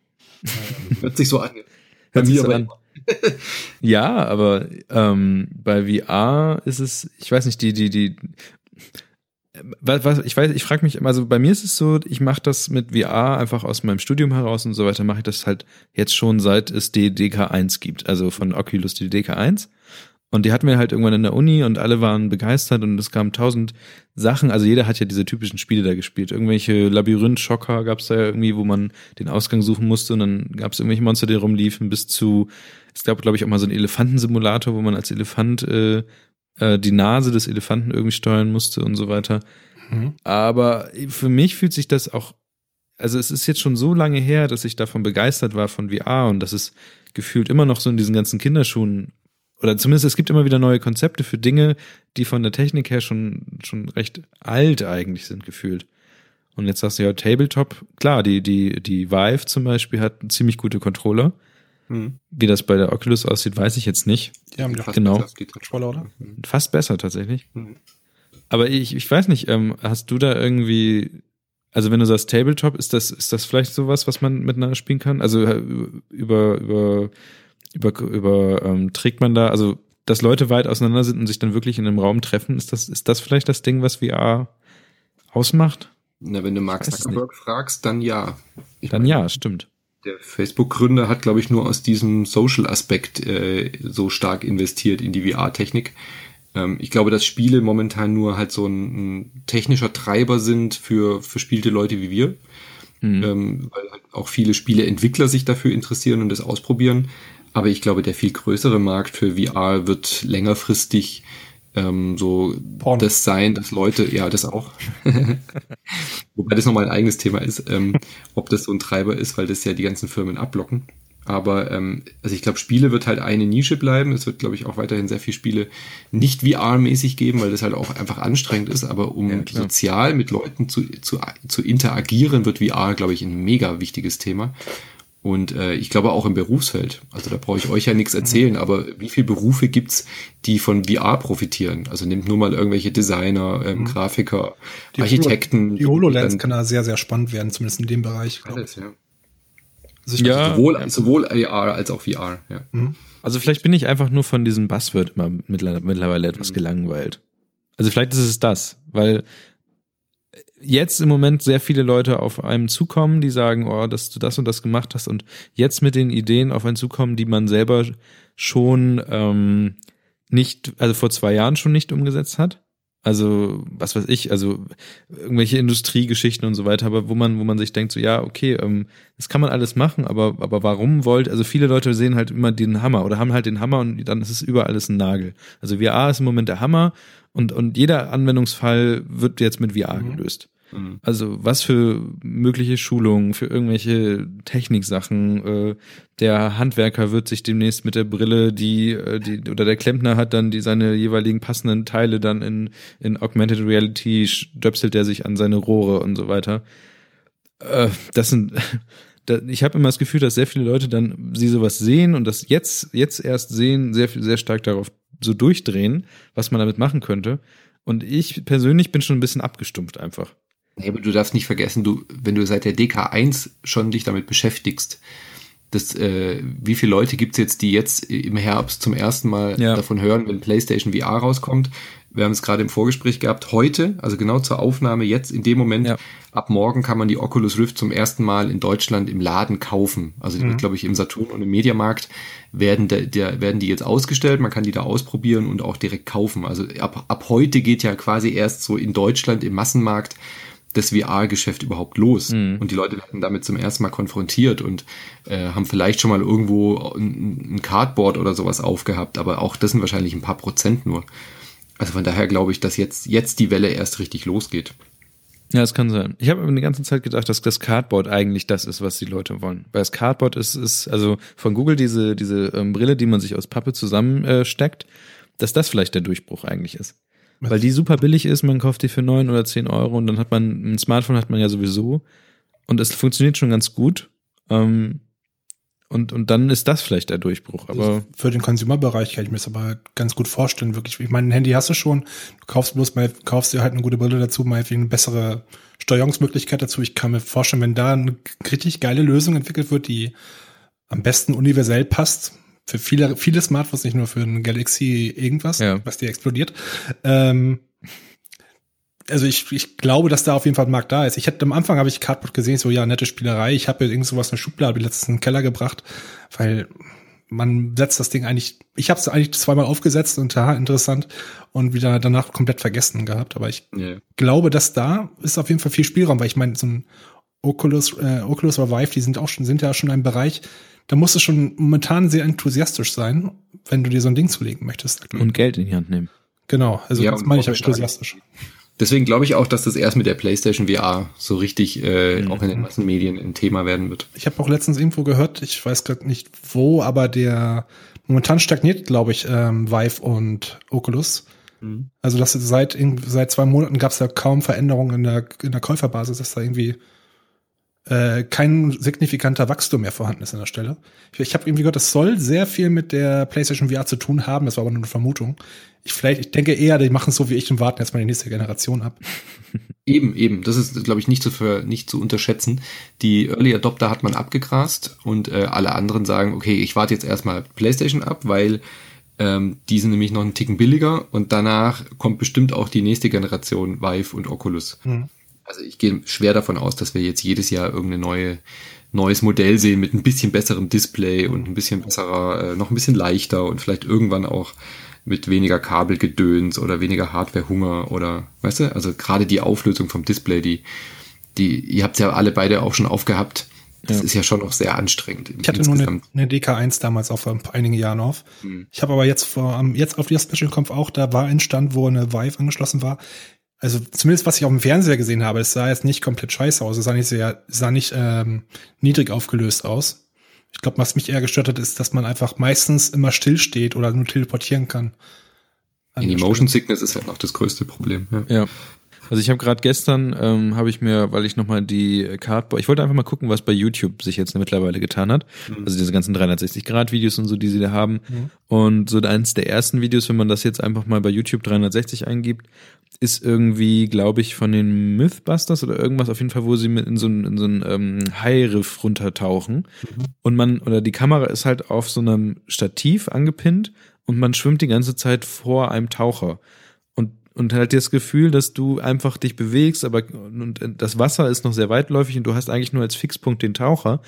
Hört sich so an. Hört sich so an. ja, aber ähm, bei VR ist es, ich weiß nicht, die, die, die, was, was ich weiß, ich frage mich, also bei mir ist es so, ich mache das mit VR einfach aus meinem Studium heraus und so weiter, mache ich das halt jetzt schon seit es die DK1 gibt, also von Oculus die DK1. Und die hatten wir halt irgendwann in der Uni und alle waren begeistert und es kamen tausend Sachen. Also jeder hat ja diese typischen Spiele da gespielt. Irgendwelche Labyrinth-Schocker gab es da ja irgendwie, wo man den Ausgang suchen musste und dann gab es irgendwelche Monster, die rumliefen, bis zu, es gab, glaube ich, auch mal so einen Elefantensimulator, wo man als Elefant äh, äh, die Nase des Elefanten irgendwie steuern musste und so weiter. Mhm. Aber für mich fühlt sich das auch, also es ist jetzt schon so lange her, dass ich davon begeistert war von VR und dass es gefühlt immer noch so in diesen ganzen Kinderschuhen oder zumindest es gibt immer wieder neue Konzepte für Dinge, die von der Technik her schon, schon recht alt eigentlich sind, gefühlt. Und jetzt sagst du ja Tabletop, klar, die, die, die Vive zum Beispiel hat ziemlich gute Controller. Mhm. Wie das bei der Oculus aussieht, weiß ich jetzt nicht. Die haben fast genau. besser, die Controller, oder? Mhm. Fast besser tatsächlich. Mhm. Aber ich, ich weiß nicht, ähm, hast du da irgendwie, also wenn du sagst Tabletop, ist das, ist das vielleicht sowas, was man miteinander spielen kann? Also äh, über, über über, über ähm, trägt man da, also dass Leute weit auseinander sind und sich dann wirklich in einem Raum treffen, ist das, ist das vielleicht das Ding, was VR ausmacht? Na, wenn du Mark Zuckerberg fragst, dann ja. Ich dann meine, ja, stimmt. Der Facebook-Gründer hat, glaube ich, nur aus diesem Social-Aspekt äh, so stark investiert in die VR-Technik. Ähm, ich glaube, dass Spiele momentan nur halt so ein, ein technischer Treiber sind für verspielte Leute wie wir. Mhm. Ähm, weil halt auch viele Spieleentwickler sich dafür interessieren und das ausprobieren. Aber ich glaube, der viel größere Markt für VR wird längerfristig ähm, so Porn. das sein, dass Leute, ja, das auch, wobei das nochmal ein eigenes Thema ist, ähm, ob das so ein Treiber ist, weil das ja die ganzen Firmen abblocken. Aber ähm, also ich glaube, Spiele wird halt eine Nische bleiben. Es wird, glaube ich, auch weiterhin sehr viele Spiele nicht VR-mäßig geben, weil das halt auch einfach anstrengend ist. Aber um ja, sozial mit Leuten zu, zu, zu interagieren, wird VR, glaube ich, ein mega wichtiges Thema. Und äh, ich glaube auch im Berufsfeld. Also da brauche ich euch ja nichts erzählen, aber wie viele Berufe gibt's, die von VR profitieren? Also nimmt nur mal irgendwelche Designer, ähm, mhm. Grafiker, die Architekten. die HoloLens kann da sehr, sehr spannend werden, zumindest in dem Bereich. Alles, ja. Also ja, sowohl, sowohl AR als auch VR, ja. Mhm. Also vielleicht bin ich einfach nur von diesem Buzzword immer mittlerweile etwas mhm. gelangweilt. Also vielleicht ist es das, weil jetzt im Moment sehr viele Leute auf einem zukommen, die sagen, oh, dass du das und das gemacht hast und jetzt mit den Ideen auf einen zukommen, die man selber schon ähm, nicht, also vor zwei Jahren schon nicht umgesetzt hat. Also, was weiß ich, also irgendwelche Industriegeschichten und so weiter, aber wo man, wo man sich denkt, so ja, okay, ähm, das kann man alles machen, aber, aber warum wollt, also viele Leute sehen halt immer den Hammer oder haben halt den Hammer und dann ist es überall alles ein Nagel. Also VR ist im Moment der Hammer und, und jeder Anwendungsfall wird jetzt mit VR mhm. gelöst. Mhm. Also was für mögliche Schulungen, für irgendwelche Techniksachen. Äh, der Handwerker wird sich demnächst mit der Brille, die, äh, die oder der Klempner hat dann die seine jeweiligen passenden Teile dann in, in Augmented Reality, stöpselt er sich an seine Rohre und so weiter. Äh, das sind ich habe immer das Gefühl, dass sehr viele Leute dann sie sowas sehen und das jetzt jetzt erst sehen, sehr sehr stark darauf so durchdrehen, was man damit machen könnte. Und ich persönlich bin schon ein bisschen abgestumpft einfach. Nee, aber du darfst nicht vergessen, du, wenn du seit der DK1 schon dich damit beschäftigst, das, äh, wie viele Leute gibt's jetzt, die jetzt im Herbst zum ersten Mal ja. davon hören, wenn PlayStation VR rauskommt? Wir haben es gerade im Vorgespräch gehabt. Heute, also genau zur Aufnahme, jetzt in dem Moment, ja. ab morgen kann man die Oculus Rift zum ersten Mal in Deutschland im Laden kaufen. Also die mhm. wird, glaube ich, im Saturn und im Mediamarkt werden, der, der, werden die jetzt ausgestellt. Man kann die da ausprobieren und auch direkt kaufen. Also ab, ab heute geht ja quasi erst so in Deutschland im Massenmarkt das VR-Geschäft überhaupt los? Mhm. Und die Leute werden damit zum ersten Mal konfrontiert und äh, haben vielleicht schon mal irgendwo ein, ein Cardboard oder sowas aufgehabt, aber auch das sind wahrscheinlich ein paar Prozent nur. Also von daher glaube ich, dass jetzt, jetzt die Welle erst richtig losgeht. Ja, das kann sein. Ich habe aber die ganze Zeit gedacht, dass das Cardboard eigentlich das ist, was die Leute wollen. Weil das Cardboard ist, ist also von Google diese, diese ähm, Brille, die man sich aus Pappe zusammensteckt, äh, dass das vielleicht der Durchbruch eigentlich ist. Weil die super billig ist, man kauft die für neun oder zehn Euro und dann hat man, ein Smartphone hat man ja sowieso. Und es funktioniert schon ganz gut. Ähm, und, und dann ist das vielleicht der Durchbruch. Aber für den Consumer-Bereich kann ich mir das aber ganz gut vorstellen, wirklich. Ich meine, ein Handy hast du schon, du kaufst bloß mal, kaufst dir halt eine gute Brille dazu, mal eine bessere Steuerungsmöglichkeit dazu. Ich kann mir vorstellen, wenn da eine richtig geile Lösung entwickelt wird, die am besten universell passt, für viele, viele Smartphones, nicht nur für ein Galaxy irgendwas, ja. was dir explodiert. Ähm, also ich, ich glaube, dass da auf jeden Fall ein Markt da ist. Ich hatte am Anfang habe ich Cardboard gesehen, so ja, nette Spielerei. Ich habe irgend sowas in der Schublade letztens in den Keller gebracht, weil man setzt das Ding eigentlich, ich habe es eigentlich zweimal aufgesetzt und ja, interessant und wieder danach komplett vergessen gehabt. Aber ich yeah. glaube, dass da ist auf jeden Fall viel Spielraum, weil ich meine, so ein Oculus, äh, Oculus oder Vive, die sind auch schon, sind ja schon ein Bereich, da musst du schon momentan sehr enthusiastisch sein, wenn du dir so ein Ding zulegen möchtest. Und Geld in die Hand nehmen. Genau, also ja, das meine ich auch enthusiastisch. Deswegen glaube ich auch, dass das erst mit der PlayStation VR so richtig äh, mhm. auch in den Massenmedien ein Thema werden wird. Ich habe auch letztens irgendwo gehört, ich weiß gerade nicht wo, aber der momentan stagniert, glaube ich, ähm, Vive und Oculus. Mhm. Also das seit seit zwei Monaten gab es ja kaum Veränderungen in der in der Käuferbasis, dass da irgendwie äh, kein signifikanter Wachstum mehr vorhanden ist an der Stelle. Ich, ich habe irgendwie gehört, das soll sehr viel mit der PlayStation VR zu tun haben. Das war aber nur eine Vermutung. Ich vielleicht, ich denke eher, die machen es so wie ich und warten jetzt mal die nächste Generation ab. Eben, eben. Das ist, glaube ich, nicht zu, für, nicht zu unterschätzen. Die Early Adopter hat man abgegrast und äh, alle anderen sagen, okay, ich warte jetzt erstmal PlayStation ab, weil ähm, die sind nämlich noch einen Ticken billiger und danach kommt bestimmt auch die nächste Generation Vive und Oculus. Mhm. Also ich gehe schwer davon aus, dass wir jetzt jedes Jahr irgendeine neue neues Modell sehen mit ein bisschen besserem Display und ein bisschen besserer, äh, noch ein bisschen leichter und vielleicht irgendwann auch mit weniger Kabelgedöns oder weniger Hardwarehunger oder, weißt du, also gerade die Auflösung vom Display, die, die, ihr habt ja alle beide auch schon aufgehabt. Das ja. ist ja schon noch sehr anstrengend. Ich hatte insgesamt. nur eine, eine DK1 damals auch vor einigen Jahren auf. Hm. Ich habe aber jetzt vor, jetzt auf die Special Conf auch, da war ein Stand, wo eine Vive angeschlossen war. Also zumindest was ich auf dem Fernseher gesehen habe, es sah jetzt nicht komplett scheiße aus. Es sah nicht sehr, sah nicht ähm, niedrig aufgelöst aus. Ich glaube, was mich eher gestört hat, ist, dass man einfach meistens immer still steht oder nur teleportieren kann. Die Motion Sickness ist halt noch das größte Problem. Ja. ja. Also ich habe gerade gestern, ähm, habe ich mir, weil ich nochmal die Cardboard, ich wollte einfach mal gucken, was bei YouTube sich jetzt mittlerweile getan hat. Mhm. Also diese ganzen 360-Grad-Videos und so, die sie da haben. Mhm. Und so eins der ersten Videos, wenn man das jetzt einfach mal bei YouTube 360 eingibt, ist irgendwie, glaube ich, von den Mythbusters oder irgendwas auf jeden Fall, wo sie mit in so ein, in so ähm, High-Riff runtertauchen. Mhm. Und man, oder die Kamera ist halt auf so einem Stativ angepinnt und man schwimmt die ganze Zeit vor einem Taucher und halt das Gefühl, dass du einfach dich bewegst, aber und das Wasser ist noch sehr weitläufig und du hast eigentlich nur als Fixpunkt den Taucher.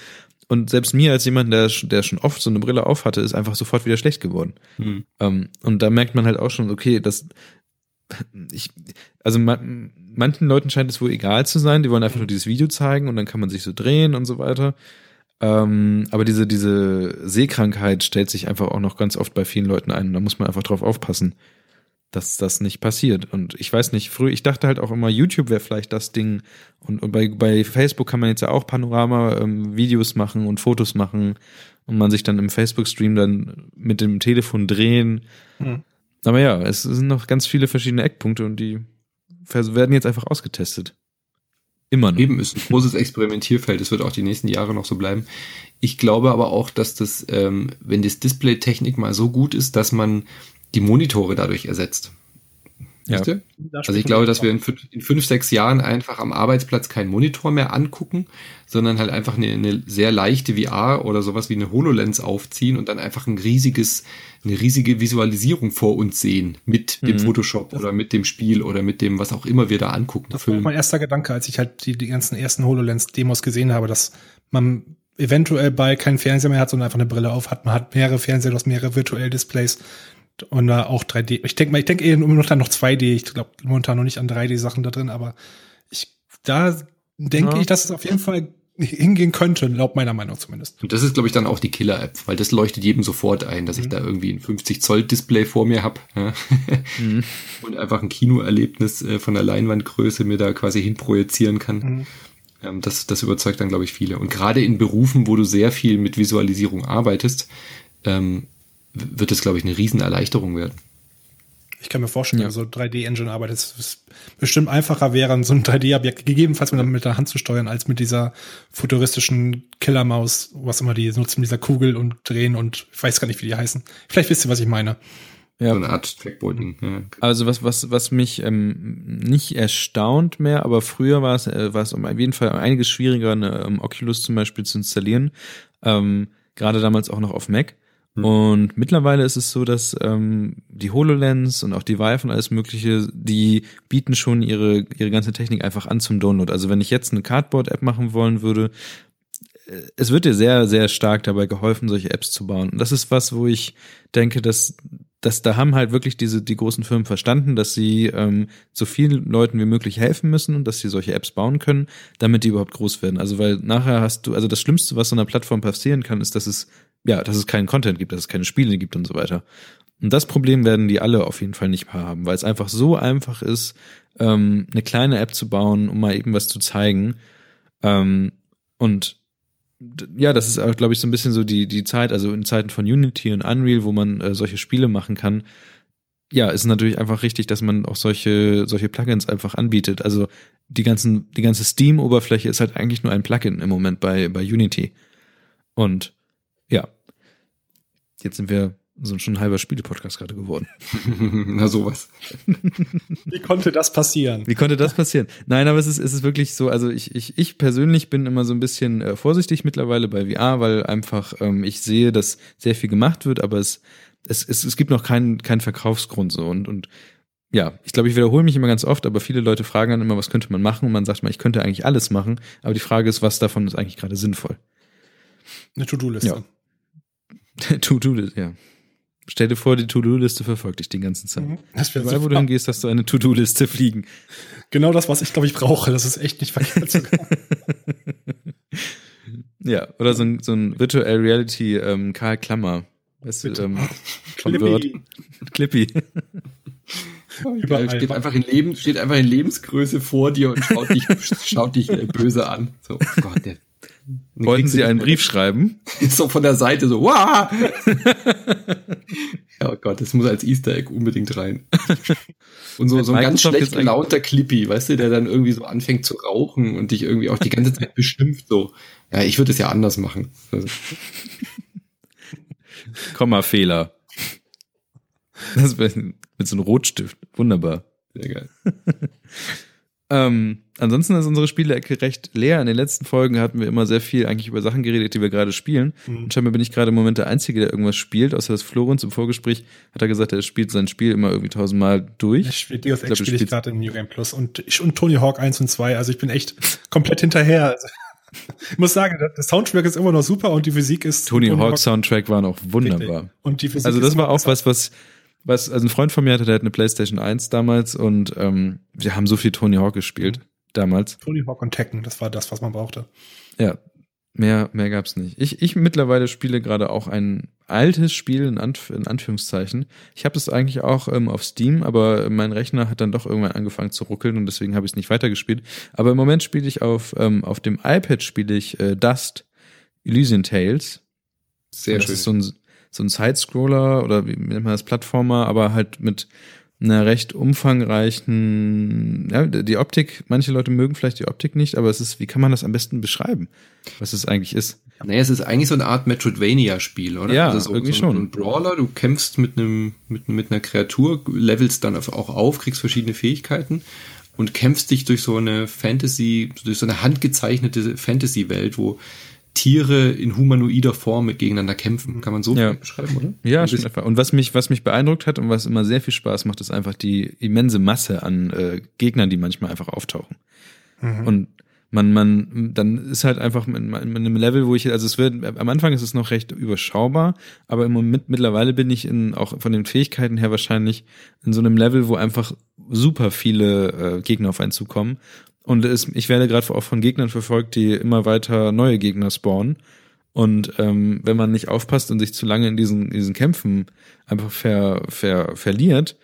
Und selbst mir als jemand, der, der schon oft so eine Brille auf hatte, ist einfach sofort wieder schlecht geworden. Mhm. Um, und da merkt man halt auch schon, okay, das ich, also man, manchen Leuten scheint es wohl egal zu sein, die wollen einfach nur dieses Video zeigen und dann kann man sich so drehen und so weiter. Ähm, aber diese, diese Sehkrankheit stellt sich einfach auch noch ganz oft bei vielen Leuten ein. Da muss man einfach drauf aufpassen dass das nicht passiert. Und ich weiß nicht, früher, ich dachte halt auch immer, YouTube wäre vielleicht das Ding. Und, und bei, bei Facebook kann man jetzt ja auch Panorama-Videos ähm, machen und Fotos machen und man sich dann im Facebook-Stream dann mit dem Telefon drehen. Mhm. Aber ja, es sind noch ganz viele verschiedene Eckpunkte und die werden jetzt einfach ausgetestet. Immer noch. Eben ist ein großes Experimentierfeld. Das wird auch die nächsten Jahre noch so bleiben. Ich glaube aber auch, dass das, ähm, wenn das Display-Technik mal so gut ist, dass man die Monitore dadurch ersetzt. Ja. Also ich glaube, dass wir in fünf, in fünf, sechs Jahren einfach am Arbeitsplatz keinen Monitor mehr angucken, sondern halt einfach eine, eine sehr leichte VR oder sowas wie eine HoloLens aufziehen und dann einfach ein riesiges, eine riesige Visualisierung vor uns sehen mit dem mhm. Photoshop oder mit dem Spiel oder mit dem, was auch immer wir da angucken. Das war mein erster Gedanke, als ich halt die, die ganzen ersten HoloLens-Demos gesehen habe, dass man eventuell bei keinen Fernseher mehr hat, sondern einfach eine Brille auf hat. Man hat mehrere Fernseher, du hast mehrere virtuelle Displays und da auch 3D. Ich denke mal, ich denke eher nur noch dann noch 2D. Ich glaube momentan noch nicht an 3D-Sachen da drin, aber ich, da denke ja. ich, dass es auf jeden Fall hingehen könnte, laut meiner Meinung zumindest. Und das ist, glaube ich, dann auch die Killer-App, weil das leuchtet jedem sofort ein, dass mhm. ich da irgendwie ein 50-Zoll-Display vor mir habe ja? mhm. und einfach ein Kinoerlebnis äh, von der Leinwandgröße mir da quasi hinprojizieren kann. Mhm. Ähm, das, das überzeugt dann, glaube ich, viele. Und gerade in Berufen, wo du sehr viel mit Visualisierung arbeitest, ähm, wird es, glaube ich, eine Riesenerleichterung werden. Ich kann mir vorstellen, ja. so 3D-Engine arbeitet, es bestimmt einfacher wäre, so ein 3D-Objekt gegebenenfalls mit der Hand zu steuern, als mit dieser futuristischen Killermaus, was immer die nutzen, mit dieser Kugel und drehen und ich weiß gar nicht, wie die heißen. Vielleicht wisst ihr, was ich meine. Ja. So eine Art Trackboarding. Ja. Also was, was, was mich ähm, nicht erstaunt mehr, aber früher war es, äh, war es um auf jeden Fall einiges schwieriger, eine um, Oculus zum Beispiel zu installieren. Ähm, gerade damals auch noch auf Mac. Mhm. Und mittlerweile ist es so, dass ähm, die HoloLens und auch die Vive und alles Mögliche, die bieten schon ihre, ihre ganze Technik einfach an zum Download. Also wenn ich jetzt eine Cardboard-App machen wollen würde, äh, es wird dir sehr, sehr stark dabei geholfen, solche Apps zu bauen. Und das ist was, wo ich denke, dass, dass da haben halt wirklich diese, die großen Firmen verstanden, dass sie ähm, so vielen Leuten wie möglich helfen müssen und dass sie solche Apps bauen können, damit die überhaupt groß werden. Also weil nachher hast du, also das Schlimmste, was so einer Plattform passieren kann, ist, dass es ja, dass es keinen Content gibt, dass es keine Spiele gibt und so weiter. Und das Problem werden die alle auf jeden Fall nicht mehr haben, weil es einfach so einfach ist, ähm, eine kleine App zu bauen, um mal eben was zu zeigen. Ähm, und ja, das ist auch, glaube ich, so ein bisschen so die, die Zeit, also in Zeiten von Unity und Unreal, wo man äh, solche Spiele machen kann. Ja, ist natürlich einfach richtig, dass man auch solche, solche Plugins einfach anbietet. Also die ganzen, die ganze Steam-Oberfläche ist halt eigentlich nur ein Plugin im Moment bei, bei Unity. Und. Jetzt sind wir so schon ein halber Spiele-Podcast gerade geworden. Na sowas. Wie konnte das passieren? Wie konnte das passieren? Nein, aber es ist, es ist wirklich so, also ich, ich, ich persönlich bin immer so ein bisschen äh, vorsichtig mittlerweile bei VR, weil einfach ähm, ich sehe, dass sehr viel gemacht wird, aber es, es, es, es gibt noch keinen, keinen Verkaufsgrund so und, und ja, ich glaube, ich wiederhole mich immer ganz oft, aber viele Leute fragen dann immer, was könnte man machen? Und man sagt mal, ich könnte eigentlich alles machen, aber die Frage ist, was davon ist eigentlich gerade sinnvoll? Eine To-Do-Liste. Ja. To-Do-Liste, ja. Stell dir vor, die To-Do-Liste verfolgt dich den ganzen Zeit. Mhm. Das wäre Überall, wo du hingehst, hast du eine To-Do-Liste fliegen. Genau das, was ich glaube ich brauche. Das ist echt nicht verkehrt sogar. Ja, oder so ein, so ein Virtual Reality ähm, Karl Klammer. Weißt Bitte. du, ähm, von Word. Clippy. Clippy. Überall. steht einfach in Leben, steht einfach in Lebensgröße vor dir und schaut dich, schaut dich böse an. So, oh Gott, der, dann Wollten Sie einen Brief schreiben? So von der Seite so, wow! oh Gott, das muss als Easter Egg unbedingt rein. Und so, so ein ganz schlecht gelaunter Clippy, weißt du, der dann irgendwie so anfängt zu rauchen und dich irgendwie auch die ganze Zeit beschimpft so. Ja, ich würde es ja anders machen. Also, Kommafehler. Das wär, mit so einem Rotstift. Wunderbar. sehr geil. Ähm, ansonsten ist unsere Spielecke recht leer. In den letzten Folgen hatten wir immer sehr viel eigentlich über Sachen geredet, die wir gerade spielen. Mhm. Und scheinbar bin ich gerade im Moment der Einzige, der irgendwas spielt, außer das Florenz im Vorgespräch hat er gesagt, er spielt sein Spiel immer irgendwie tausendmal durch. Ich spiele Deus Ex spiele ich gerade im New Game Plus und ich und Tony Hawk 1 und 2, also ich bin echt komplett hinterher. Also, ich muss sagen, das Soundtrack ist immer noch super und die Physik ist Tony Hawk Soundtrack waren auch wunderbar. Richtig. Und die Physik Also das war auch besser. was, was, was, also ein Freund von mir hatte, der hat eine Playstation 1 damals und ähm, wir haben so viel Tony Hawk gespielt damals. Tony Hawk und Tekken, das war das, was man brauchte. Ja, mehr, mehr gab's nicht. Ich, ich mittlerweile spiele gerade auch ein altes Spiel in, Anf in Anführungszeichen. Ich habe es eigentlich auch ähm, auf Steam, aber mein Rechner hat dann doch irgendwann angefangen zu ruckeln und deswegen habe ich es nicht weitergespielt. Aber im Moment spiele ich auf, ähm, auf dem iPad spiele ich äh, Dust Elysian Tales. Sehr das schön. ist so ein, so ein Sidescroller oder wie nennt man das, Plattformer, aber halt mit einer recht umfangreichen, ja, die Optik, manche Leute mögen vielleicht die Optik nicht, aber es ist, wie kann man das am besten beschreiben, was es eigentlich ist? Naja, es ist eigentlich so eine Art Metroidvania-Spiel, oder? Ja, also so, irgendwie so schon. ein Brawler, du kämpfst mit einem, mit, mit einer Kreatur, levelst dann auch auf, kriegst verschiedene Fähigkeiten und kämpfst dich durch so eine Fantasy, durch so eine handgezeichnete Fantasy-Welt, wo Tiere in humanoider Form mit gegeneinander kämpfen. Kann man so Ja. beschreiben, oder? Ja, schon bisschen. etwa. Und was mich, was mich beeindruckt hat und was immer sehr viel Spaß macht, ist einfach die immense Masse an äh, Gegnern, die manchmal einfach auftauchen. Und man, man, dann ist halt einfach in, in einem Level, wo ich, also es wird, am Anfang ist es noch recht überschaubar, aber im Moment mittlerweile bin ich in, auch von den Fähigkeiten her wahrscheinlich in so einem Level, wo einfach super viele äh, Gegner auf einen zukommen. Und es, ich werde gerade auch von Gegnern verfolgt, die immer weiter neue Gegner spawnen. Und ähm, wenn man nicht aufpasst und sich zu lange in diesen, in diesen Kämpfen einfach ver, ver, verliert,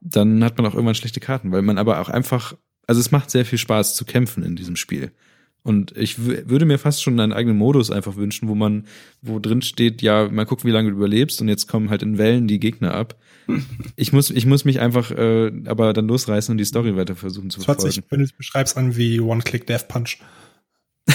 dann hat man auch irgendwann schlechte Karten, weil man aber auch einfach, also es macht sehr viel Spaß zu kämpfen in diesem Spiel. Und ich würde mir fast schon einen eigenen Modus einfach wünschen, wo man, wo drin steht, ja, mal gucken, wie lange du überlebst und jetzt kommen halt in Wellen die Gegner ab. Ich muss, ich muss mich einfach äh, aber dann losreißen und die Story weiter versuchen zu Das hört verfolgen. sich, wenn du es beschreibst, an wie One-Click Death Punch.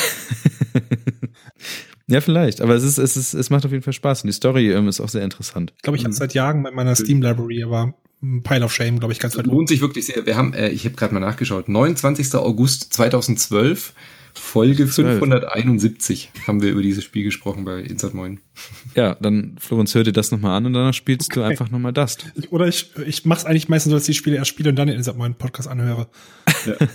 Ja, vielleicht, aber es ist, es ist, es macht auf jeden Fall Spaß und die Story ähm, ist auch sehr interessant. Ich glaube, ich hatte seit Jahren bei meiner Steam Library, aber ein Pile of Shame, glaube ich, ganz weit. Lohnt sich wirklich sehr. Wir haben, äh, ich habe gerade mal nachgeschaut, 29. August 2012, Folge 12. 571 haben wir über dieses Spiel gesprochen bei Insert Moin. Ja, dann Florenz, hör dir das nochmal an und danach spielst du einfach nochmal Dust. Ich, oder ich, ich mache es eigentlich meistens so, dass ich die Spiele erst spiele und dann in meinen Podcast anhöre.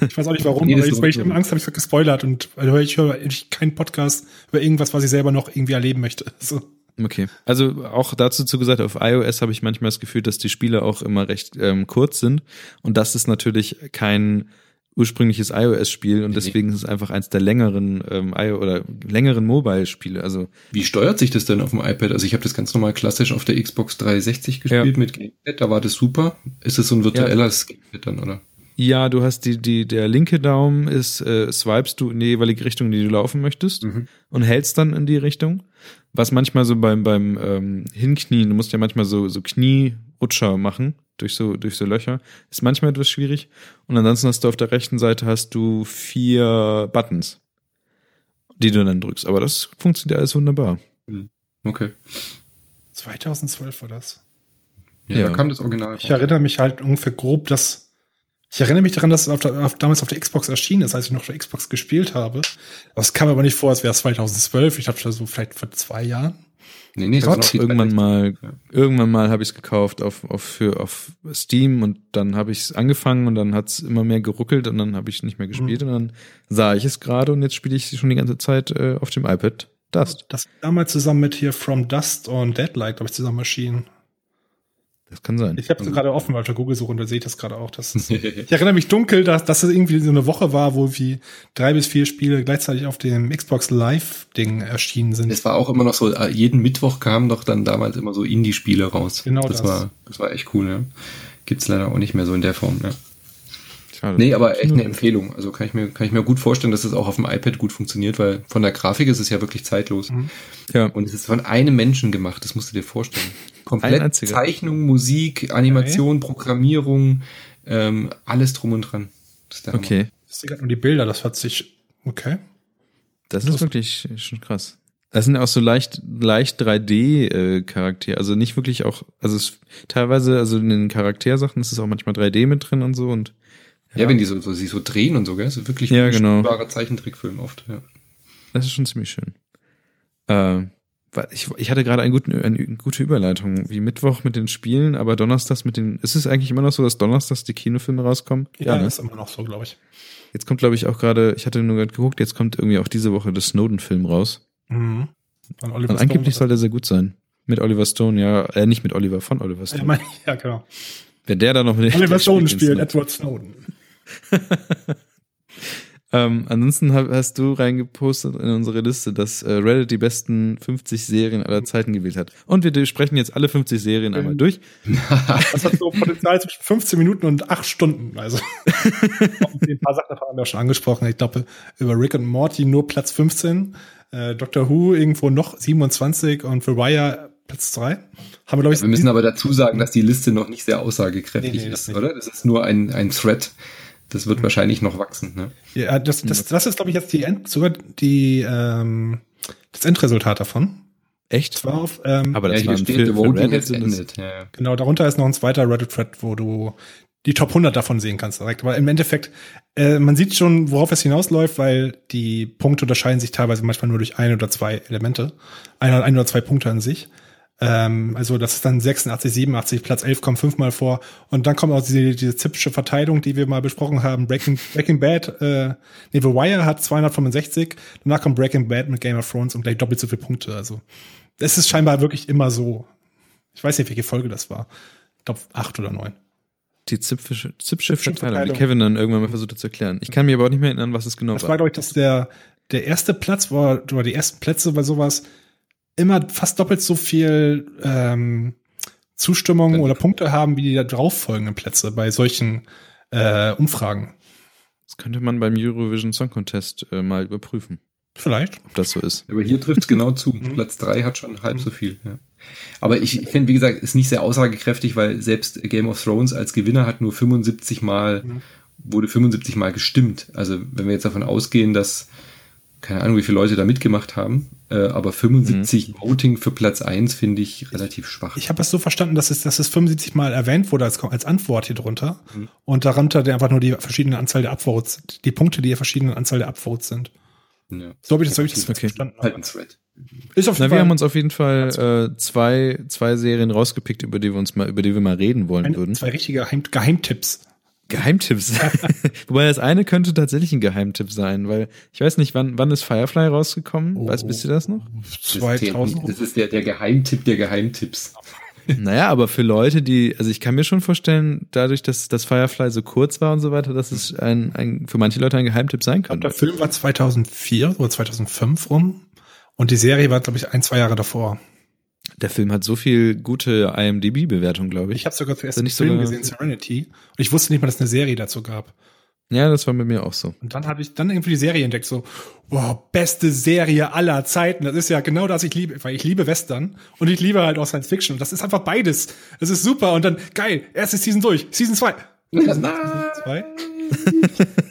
Ich weiß auch nicht warum, aber ich, weil ich immer Angst habe, ich werde gespoilert und weil ich höre eigentlich keinen Podcast über irgendwas, was ich selber noch irgendwie erleben möchte. So. Okay. Also auch dazu zu gesagt, auf iOS habe ich manchmal das Gefühl, dass die Spiele auch immer recht ähm, kurz sind. Und das ist natürlich kein ursprüngliches iOS-Spiel und deswegen ist es einfach eins der längeren ähm, iO oder längeren Mobile-Spiele. Also Wie steuert sich das denn auf dem iPad? Also ich habe das ganz normal klassisch auf der Xbox 360 gespielt Ja. mit Gamepad, da war das super. Ist es so ein virtuelles Gamepad dann, oder? ja, du hast die, die, der linke Daumen ist, äh, swipest du in die jeweilige Richtung, in die du laufen möchtest Mhm. und hältst dann in die Richtung. Was manchmal so beim, beim ähm, Hinknien, du musst ja manchmal so, so Knierutscher machen durch so, durch so Löcher, ist manchmal etwas schwierig. Und ansonsten hast du auf der rechten Seite hast du vier Buttons, die du dann drückst. Aber das funktioniert alles wunderbar. Okay. 2012 war das. Ja, Ja. da kam das Original. Ich erinnere mich halt ungefähr grob, dass ich erinnere mich daran, dass es auf der, auf, damals auf der Xbox erschienen ist, als ich noch auf der Xbox gespielt habe. Das kam aber nicht vor, als wäre es 2012. Ich dachte so vielleicht vor zwei Jahren. Nee, nee, die irgendwann 360. mal, Ja. irgendwann mal habe ich es gekauft auf, auf, für, auf Steam und dann habe ich es angefangen und dann hat's immer mehr geruckelt und dann habe ich nicht mehr gespielt und dann sah ich es gerade und jetzt spiele ich schon die ganze Zeit äh, auf dem iPad Dust. Das damals zusammen mit hier From Dust und Deadlight, glaube ich, zusammen erschienen. Das kann sein. Ich habe es gerade offen, weil ich Google suche und da sehe ich das gerade auch. Das ist, ich erinnere mich dunkel, dass, dass es irgendwie so eine Woche war, wo wie drei bis vier Spiele gleichzeitig auf dem Xbox Live-Ding erschienen sind. Es war auch immer noch so, äh, jeden Mittwoch kamen doch dann damals immer so Indie-Spiele raus. Genau das. das. war, das war echt cool, ja. Gibt's leider auch nicht mehr so in der Form, ja. Schade. Nee, aber echt eine Empfehlung. Also kann ich mir, kann ich mir gut vorstellen, dass es auch auf dem iPad gut funktioniert, weil von der Grafik ist es ja wirklich zeitlos. Ja. Und es ist von einem Menschen gemacht, das musst du dir vorstellen. Komplett. Zeichnung, Musik, Animation, Programmierung, ähm, alles drum und dran. Das ist der Hammer. Okay. Ich sehe gerade nur die Bilder, das hat sich, okay. Das ist wirklich schon krass. Das sind ja auch so leicht, leicht 3D-Charaktere. Also nicht wirklich auch, also es teilweise, also in den Charaktersachen ist es auch manchmal 3D mit drin und so und Ja, wenn die so, so, sich so drehen und so, gell? Das ist wirklich Ja, ein genau. spielbarer Zeichentrickfilm oft, ja. das ist schon ziemlich schön. Äh, ich, ich hatte gerade einen guten, eine gute Überleitung, wie Mittwoch mit den Spielen, aber Donnerstags mit den, ist es eigentlich immer noch so, dass Donnerstags die Kinofilme rauskommen? Ja, ne? ist immer noch so, glaube ich. Jetzt kommt, glaube ich, auch gerade, ich hatte nur gerade geguckt, jetzt kommt irgendwie auch diese Woche der Snowden-Film raus. Mhm. Von Oliver Und angeblich Stone. soll der sehr gut sein. Mit Oliver Stone, ja, äh, nicht mit Oliver, von Oliver Ja, Stone. mein, ja, genau. Wenn der da noch mit Oliver Stone spielt, Edward Snowden. Ähm, ansonsten hast du reingepostet in unsere Liste, dass äh, Reddit die besten 50 Serien aller Zeiten gewählt hat. Und wir sprechen jetzt alle 50 Serien einmal Ähm. durch. Das hat so Potenzial zwischen 15 Minuten und 8 Stunden. Also ein paar Sachen davon haben wir auch schon angesprochen. Ich glaube, über Rick und Morty nur Platz 15, äh, Doctor Who irgendwo noch 27 und The Wire Platz 3. Haben wir, glaube ich, Wir müssen aber dazu sagen, dass die Liste noch nicht sehr aussagekräftig Nee, nee, ist, nicht. oder? Das ist nur ein, ein Thread. Das wird wahrscheinlich noch wachsen, ne? Ja, das, das, das ist, glaube ich, jetzt die End, sogar die, ähm, das Endresultat davon. Echt? Das war auf, ähm, Aber das ja, war steht, Film voting Reddit. ended. Ja, ja. Genau, darunter ist noch ein zweiter Reddit-Thread, wo du die Top 100 davon sehen kannst direkt. Aber im Endeffekt, äh, man sieht schon, worauf es hinausläuft, weil die Punkte unterscheiden sich teilweise manchmal nur durch ein oder zwei Elemente. Ein, ein oder zwei Punkte an sich. Ähm, also das ist dann 86, 87, Platz 11 kommt fünfmal vor. Und dann kommt auch diese, diese typische Verteilung, die wir mal besprochen haben. Breaking, Breaking Bad, äh, nee, The Wire hat 265, danach kommt Breaking Bad mit Game of Thrones und gleich doppelt so viele Punkte. Also es ist scheinbar wirklich immer so. Ich weiß nicht, welche Folge das war. Ich glaube, acht oder neun. Die zipfische, zipfische Verteilung, die. Kevin dann irgendwann mal versucht hat zu erklären. Ich kann mir aber auch nicht mehr erinnern, was es genau Das war, war. glaube ich, dass der, der erste Platz war, oder die ersten Plätze bei sowas immer fast doppelt so viel ähm, Zustimmung oder Punkte haben wie die da drauf folgenden Plätze bei solchen äh, Umfragen. Das könnte man beim Eurovision Song Contest äh, mal überprüfen, Vielleicht. ob das so ist. Aber hier trifft's genau zu. Platz drei hat schon halb so viel. Ja. Aber ich, ich finde, wie gesagt, ist nicht sehr aussagekräftig, weil selbst Game of Thrones als Gewinner hat nur 75 Mal, wurde 75 Mal gestimmt. Also wenn wir jetzt davon ausgehen, dass, keine Ahnung, wie viele Leute da mitgemacht haben, äh, aber 75 Voting für Platz eins finde ich relativ schwach. Ich habe es so verstanden, dass es, dass es 75 Mal erwähnt wurde als, als Antwort hier drunter. Und darunter der einfach nur die verschiedene Anzahl der Upvotes, die Punkte, die die verschiedene Anzahl der Upvotes sind. ja. So habe ich das, hab ich das Okay. verstanden. Halt ein Thread. Ist auf Na, wir haben uns auf jeden Fall äh, zwei, zwei Serien rausgepickt, über die wir uns mal, über die wir mal reden wollen ein, würden. zwei richtige Geheim Geheimtipps. Geheimtipps. Wobei das eine könnte tatsächlich ein Geheimtipp sein, weil ich weiß nicht, wann, wann ist Firefly rausgekommen? Oh. Weißt wisst ihr das noch? Das ist, der, 2000. das ist der, der Geheimtipp der Geheimtipps. Naja, aber für Leute, die, also ich kann mir schon vorstellen, dadurch, dass das Firefly so kurz war und so weiter, dass es ein, ein für manche Leute ein Geheimtipp sein Der könnte. Film war 2004 oder 2005 rum. Und die Serie war, glaube ich, ein, zwei Jahre davor. Der Film hat so viel gute IMDb-Bewertung, glaube ich. Ich habe sogar zuerst er den nicht Film sogar- gesehen, Serenity. Und ich wusste nicht mal, dass es eine Serie dazu gab. Ja, das war bei mir auch so. Und dann habe ich dann irgendwie die Serie entdeckt, so, wow, beste Serie aller Zeiten. Das ist ja genau das, ich liebe, weil ich liebe Western und ich liebe halt auch Science Fiction. Und das ist einfach beides. Das ist super. Und dann, geil, erste Season durch, Season 2. Season 2.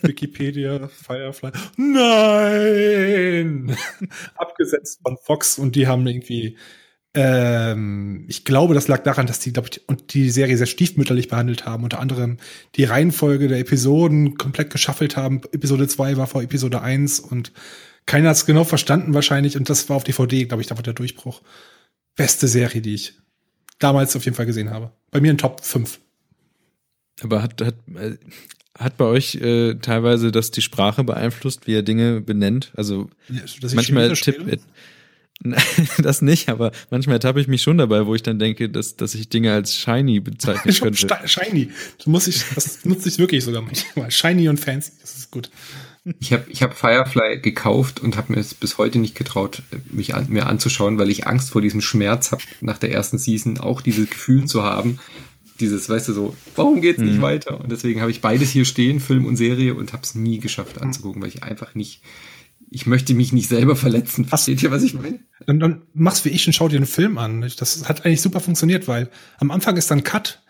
Wikipedia, Firefly. Nein! Abgesetzt von Fox und die haben irgendwie, ähm, ich glaube, das lag daran, dass die, glaub ich, und die Serie sehr stiefmütterlich behandelt haben. Unter anderem die Reihenfolge der Episoden komplett geschaffelt haben. Episode 2 war vor Episode 1 und keiner hat es genau verstanden wahrscheinlich. Und das war auf DVD, glaube ich, da war der Durchbruch. beste Serie, die ich damals auf jeden Fall gesehen habe. Bei mir in Top 5. Aber hat, hat, äh, hat bei euch äh, teilweise das die Sprache beeinflusst, wie er Dinge benennt? Also ich manchmal Chinesisch tipp, rede? das nicht, aber manchmal ertappe ich mich schon dabei, wo ich dann denke, dass, dass ich Dinge als shiny bezeichnen könnte. Shiny. Das muss ich, das nutze ich wirklich sogar manchmal. Shiny und fancy, das ist gut. Ich habe ich hab Firefly gekauft und habe mir es bis heute nicht getraut, mich an, mir anzuschauen, weil ich Angst vor diesem Schmerz habe, nach der ersten Season auch dieses Gefühl zu haben. Dieses, weißt du, so, warum geht's nicht weiter? Und deswegen habe ich beides hier stehen, Film und Serie, und habe es nie geschafft anzugucken, weil ich einfach nicht, ich möchte mich nicht selber verletzen. Versteht ihr, was ich meine? Dann, dann mach's wie ich und schau dir einen Film an. Das hat eigentlich super funktioniert, weil am Anfang ist dann Cut.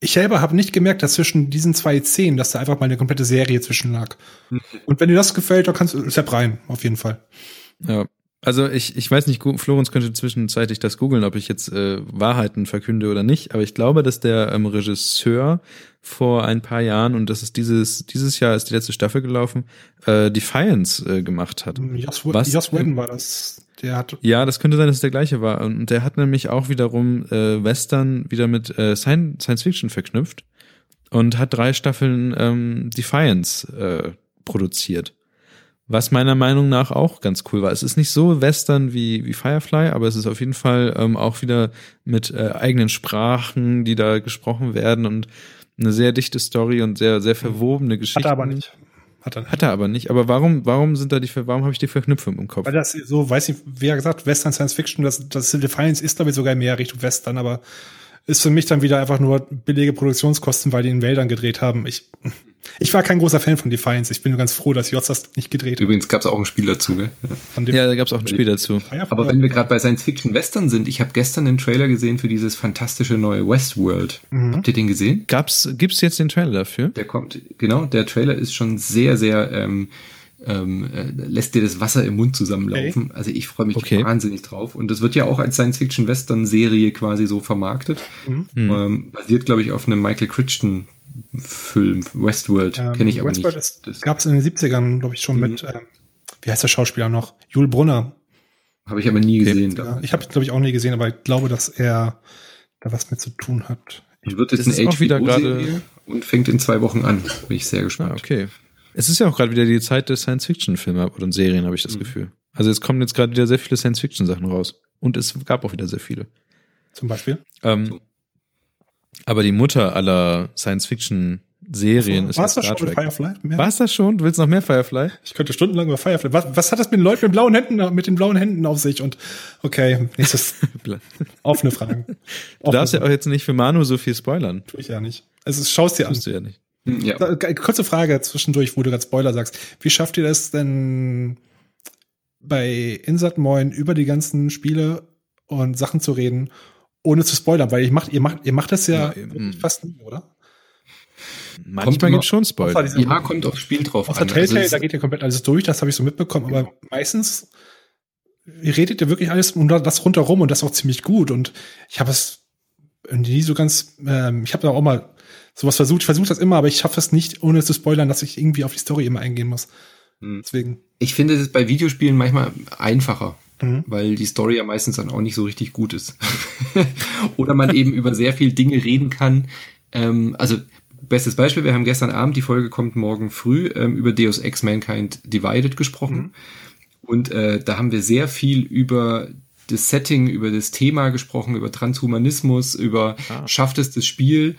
Ich selber habe nicht gemerkt, dass zwischen diesen zwei Szenen, dass da einfach mal eine komplette Serie zwischen lag. Und wenn dir das gefällt, dann kannst du Sepp rein, auf jeden Fall. Ja. Also ich, ich weiß nicht, Florenz könnte zwischenzeitlich das googeln, ob ich jetzt äh, Wahrheiten verkünde oder nicht, aber ich glaube, dass der ähm, Regisseur vor ein paar Jahren, und das ist dieses, dieses Jahr ist die letzte Staffel gelaufen, äh, Defiance äh, gemacht hat. Joss, Was? Joss Whedon war das. Der hat Ja, das könnte sein, dass es der gleiche war. Und der hat nämlich auch wiederum äh, Western wieder mit äh, Science Science Fiction verknüpft und hat drei Staffeln ähm, Defiance äh, produziert. Was meiner Meinung nach auch ganz cool war. Es ist nicht so Western wie, wie Firefly, aber es ist auf jeden Fall ähm, auch wieder mit äh, eigenen Sprachen, die da gesprochen werden und eine sehr dichte Story und sehr, sehr verwobene Geschichte. hat er aber nicht. Hat er nicht. Hat er aber nicht. Aber warum, warum sind da die, warum habe ich die Verknüpfung im Kopf? Weil das so, weiß nicht, wer gesagt, Western Science Fiction, das, das Defiance ist, glaube ich, sogar mehr Richtung Western, aber ist für mich dann wieder einfach nur billige Produktionskosten, weil die in Wäldern gedreht haben. Ich, ich war kein großer Fan von Defiance. Ich bin nur ganz froh, dass Joss das nicht gedreht hat. Übrigens gab es auch ein Spiel dazu, ne? Von dem Ja, da gab es auch ein Spiel dazu. Aber wenn wir gerade bei Science-Fiction-Western sind, ich habe gestern den Trailer gesehen für dieses fantastische neue Westworld. Habt ihr den gesehen? Gab's, gibt's jetzt den Trailer dafür? Der kommt, genau, der Trailer ist schon sehr, sehr, ähm, ähm, äh, lässt dir das Wasser im Mund zusammenlaufen. Also ich freue mich Okay. wahnsinnig drauf. Und das wird ja auch als Science-Fiction-Western-Serie quasi so vermarktet. Ähm, basiert, glaube ich, auf einem Michael Crichton-Film, Westworld. Ähm, Kenne ich aber Westworld nicht. Mhm. gab es in den 70ern, glaube ich, schon mit, ähm, wie heißt der Schauspieler noch? Jul Brunner. habe ich aber nie gesehen. Ja, ich habe glaube ich, auch nie gesehen, aber ich glaube, dass er da was mit zu tun hat. Und wird jetzt Das ist eine auch wieder HBO-Serie und fängt in zwei Wochen an. Bin ich sehr Ah, gespannt. okay. Es ist ja auch gerade wieder die Zeit der Science-Fiction-Filme oder Serien, habe ich das Gefühl. Also es kommen jetzt gerade wieder sehr viele Science-Fiction-Sachen raus. Und es gab auch wieder sehr viele. Zum Beispiel. Ähm, aber die Mutter aller Science-Fiction-Serien ist War ja es das schon mit. Firefly? Mehr? War es das schon? Du willst noch mehr Firefly? Ich könnte stundenlang über Firefly. Was, was hat das mit den Leuten mit blauen Händen, mit den blauen Händen auf sich? Und okay, nächstes offene Fragen. Du darfst ja auch jetzt nicht für Manu so viel spoilern. Tue ich ja nicht. Also schaust dir an. Tust du ja nicht. Ja. Kurze Frage zwischendurch, wo du gerade Spoiler sagst. Wie schafft ihr das denn bei Insert Moin über die ganzen Spiele und Sachen zu reden, ohne zu spoilern? Weil ich macht, ihr macht, ihr macht das ja, Ja, wirklich fast nie, oder? Manchmal immer- gibt's schon Spoiler. diese- Ja, kommt aufs Spiel drauf Außer an. Telltale, Also da es- geht ihr komplett alles durch, das habe ich so mitbekommen, aber meistens ihr redet ihr wirklich alles um das rundherum und das auch ziemlich gut und ich habe es irgendwie nie so ganz, ähm, ich habe da auch mal sowas versucht, ich versuche das immer, aber ich schaffe es nicht, ohne zu spoilern, dass ich irgendwie auf die Story immer eingehen muss. Hm. Deswegen. ich finde es bei Videospielen manchmal einfacher, Mhm. weil die Story ja meistens dann auch nicht so richtig gut ist. Oder man eben über sehr viel Dinge reden kann. Ähm, also bestes Beispiel, wir haben gestern Abend, die Folge kommt morgen früh, ähm, über Deus Ex Mankind Divided gesprochen. Und äh, da haben wir sehr viel über das Setting, über das Thema gesprochen, über Transhumanismus, über schafft es das Spiel,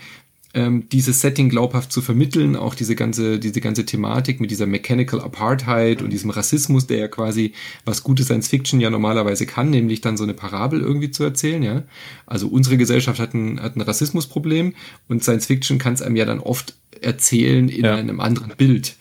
ähm, dieses Setting glaubhaft zu vermitteln, auch diese ganze, diese ganze Thematik mit dieser Mechanical Apartheid und diesem Rassismus, der ja quasi was gute Science Fiction ja normalerweise kann, nämlich dann so eine Parabel irgendwie zu erzählen, ja. Also unsere Gesellschaft hat ein, hat ein Rassismusproblem und Science Fiction kann es einem ja dann oft erzählen in Ja. einem anderen Bild.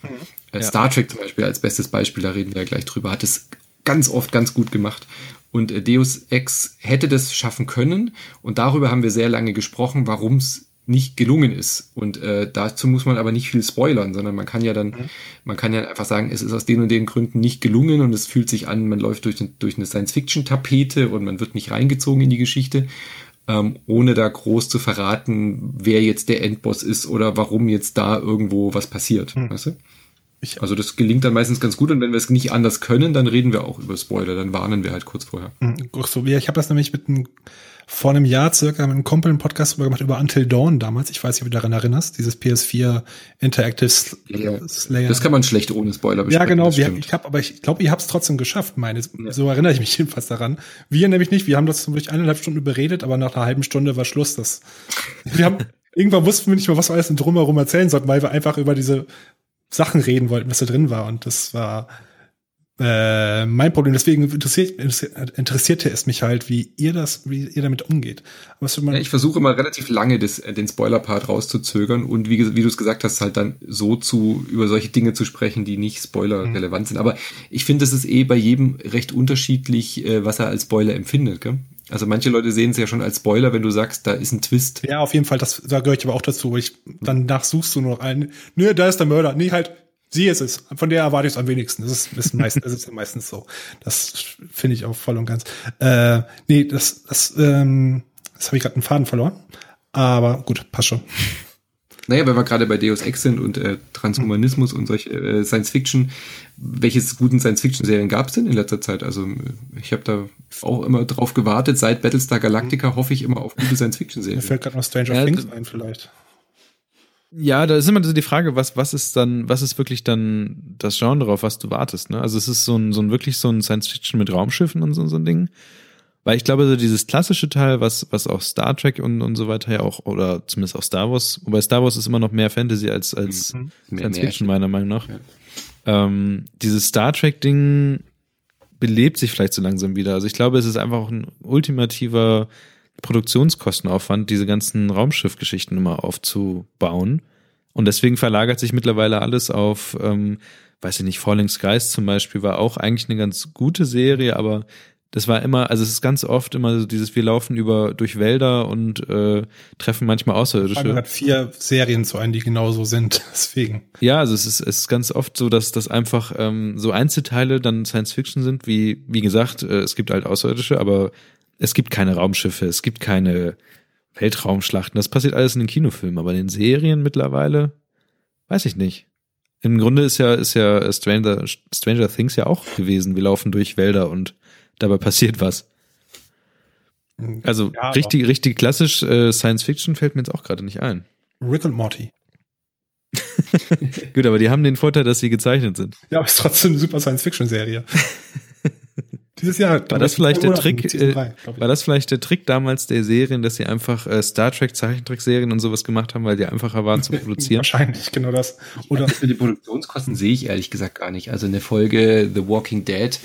Äh, Star Trek zum Beispiel als bestes Beispiel, da reden wir ja gleich drüber, hat es ganz oft ganz gut gemacht. Und äh, Deus Ex hätte das schaffen können und darüber haben wir sehr lange gesprochen, warum es nicht gelungen ist. Und äh, dazu muss man aber nicht viel spoilern, sondern man kann ja dann, man kann ja einfach sagen, es ist aus den und den Gründen nicht gelungen und es fühlt sich an, man läuft durch, durch eine Science-Fiction-Tapete und man wird nicht reingezogen in die Geschichte, ähm, ohne da groß zu verraten, wer jetzt der Endboss ist oder warum jetzt da irgendwo was passiert. Weißt du? Ich, Also das gelingt dann meistens ganz gut und wenn wir es nicht anders können, dann reden wir auch über Spoiler, dann warnen wir halt kurz vorher. Hm, ach so, ja, ich habe das nämlich mit einem, vor einem Jahr circa mit einem Kumpel einen Podcast drüber gemacht über Until Dawn damals. Ich weiß nicht, ob du daran erinnerst. Dieses PS4 Interactive Ja, Slayer. Das kann man schlecht ohne Spoiler Ja, besprechen. genau. das Wir, ich habe, aber ich glaube, ihr habt es trotzdem geschafft, meine. So erinnere ich mich jedenfalls daran. Wir nämlich nicht. Wir haben das wirklich eineinhalb Stunden beredet, aber nach einer halben Stunde war Schluss. Das, wir haben, irgendwann wussten wir nicht mehr, was wir alles drumherum erzählen sollten, weil wir einfach über diese Sachen reden wollten, was da drin war. Und das war äh, mein Problem. Deswegen interessiert, interessierte es mich halt, wie ihr das, wie ihr damit umgeht. Ja, ich versuche mal relativ lange das, äh, den Spoiler-Part rauszuzögern und wie, wie du es gesagt hast, halt dann so zu über solche Dinge zu sprechen, die nicht Spoiler-relevant sind. Aber ich finde, es ist eh bei jedem recht unterschiedlich, äh, was er als Spoiler empfindet. Gell? Also manche Leute sehen es ja schon als Spoiler, wenn du sagst, da ist ein Twist. Ja, auf jeden Fall, das, da gehöre ich aber auch dazu. Ich, danach suchst du nur noch einen. Nö, da ist der Mörder. Nee, halt, sie ist es. Von der erwarte ich es am wenigsten. Das ist, ist, meist, das ist meistens so. Das finde ich auch voll und ganz. Äh, nee, das, das, ähm, das habe ich gerade einen Faden verloren. Aber gut, passt schon. Naja, weil wir gerade bei Deus Ex sind und äh, Transhumanismus und solche äh, Science-Fiction, welches guten Science-Fiction-Serien gab es denn in letzter Zeit? Also ich habe da auch immer drauf gewartet. Seit Battlestar Galactica hoffe ich immer auf gute Mir Science-Fiction-Serien. fällt gerade noch Stranger Ja, Things ein, vielleicht. Ja, da ist immer so die Frage, was, was ist dann, was ist wirklich dann das Genre, auf was du wartest, ne? Also es ist so ein, so ein wirklich so ein Science-Fiction mit Raumschiffen und so, so ein Ding. Weil ich glaube, so dieses klassische Teil, was, was auch Star Trek und, und so weiter ja auch, oder zumindest auch Star Wars, wobei Star Wars ist immer noch mehr Fantasy als, als Mehr Science Märchen. Fiction, meiner Meinung nach. Ja. Ähm, dieses Star Trek-Ding belebt sich vielleicht so langsam wieder. Also ich glaube, es ist einfach auch ein ultimativer Produktionskostenaufwand, diese ganzen Raumschiffgeschichten immer aufzubauen. Und deswegen verlagert sich mittlerweile alles auf, ähm, weiß ich nicht, Falling Skies zum Beispiel war auch eigentlich eine ganz gute Serie, aber das war immer, also es ist ganz oft immer so dieses, wir laufen über durch Wälder und äh, treffen manchmal Außerirdische. hat vier Serien zu ein, die genauso sind. Deswegen. Ja, also es ist, es ist ganz oft so, dass das einfach ähm, so Einzelteile dann Science Fiction sind, wie, wie gesagt, äh, es gibt halt Außerirdische, aber es gibt keine Raumschiffe, es gibt keine Weltraumschlachten. Das passiert alles in den Kinofilmen, aber in den Serien mittlerweile, weiß ich nicht. Im Grunde ist ja, ist ja Stranger, Stranger Things ja auch gewesen. Wir laufen durch Wälder und dabei passiert was. Also Ja, richtig, richtig klassisch äh, Science Fiction fällt mir jetzt auch gerade nicht ein. Rick und Morty. Gut, aber die haben den Vorteil, dass sie gezeichnet sind. Ja, aber es ist trotzdem eine super Science-Fiction-Serie. Dieses Jahr. War das vielleicht der Trick, äh, drei, war das vielleicht der Trick damals der Serien, dass sie einfach äh, Star Trek Zeichentrickserien und sowas gemacht haben, weil die einfacher waren zu produzieren? Wahrscheinlich, genau das. Oder Das mit den Produktionskosten sehe ich ehrlich gesagt gar nicht. Also eine Folge The Walking Dead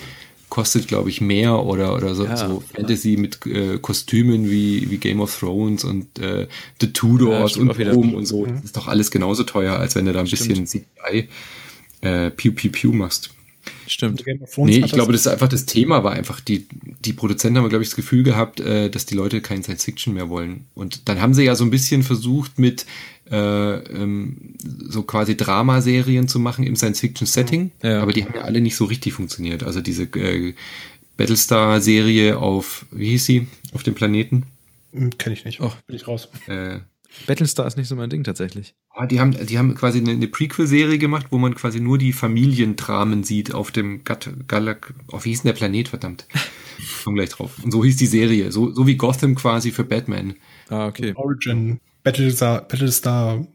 kostet, glaube ich, mehr oder, oder so, Ja. so Fantasy mit äh, Kostümen wie, wie Game of Thrones und äh, The Tudors stimmt und. Rom und so. Das ist doch alles genauso teuer, als wenn du da ein bisschen CGI äh, Pew Pew Pew machst. Stimmt. Nee, ich glaube, das ist einfach das Thema war einfach, die, die Produzenten haben, glaube ich, das Gefühl gehabt, äh, dass die Leute kein Science Fiction mehr wollen. Und dann haben sie ja so ein bisschen versucht, mit äh, ähm, so quasi Dramaserien zu machen im Science Fiction Setting, Ja. aber die haben ja alle nicht so richtig funktioniert. Also diese äh, Battlestar-Serie auf, wie hieß sie, auf dem Planeten? Kenne ich nicht. Oh. Bin ich raus. Äh, Battlestar ist nicht so mein Ding tatsächlich. Ah, die haben, die haben quasi eine, eine Prequel-Serie gemacht, wo man quasi nur die Familiendramen sieht auf dem Gat Galak. Oh, wie hieß denn der Planet, verdammt? Ich komm gleich drauf. Und so hieß die Serie. So, so wie Gotham quasi für Batman. Ah, okay. Origin, Battlestar, Battlestar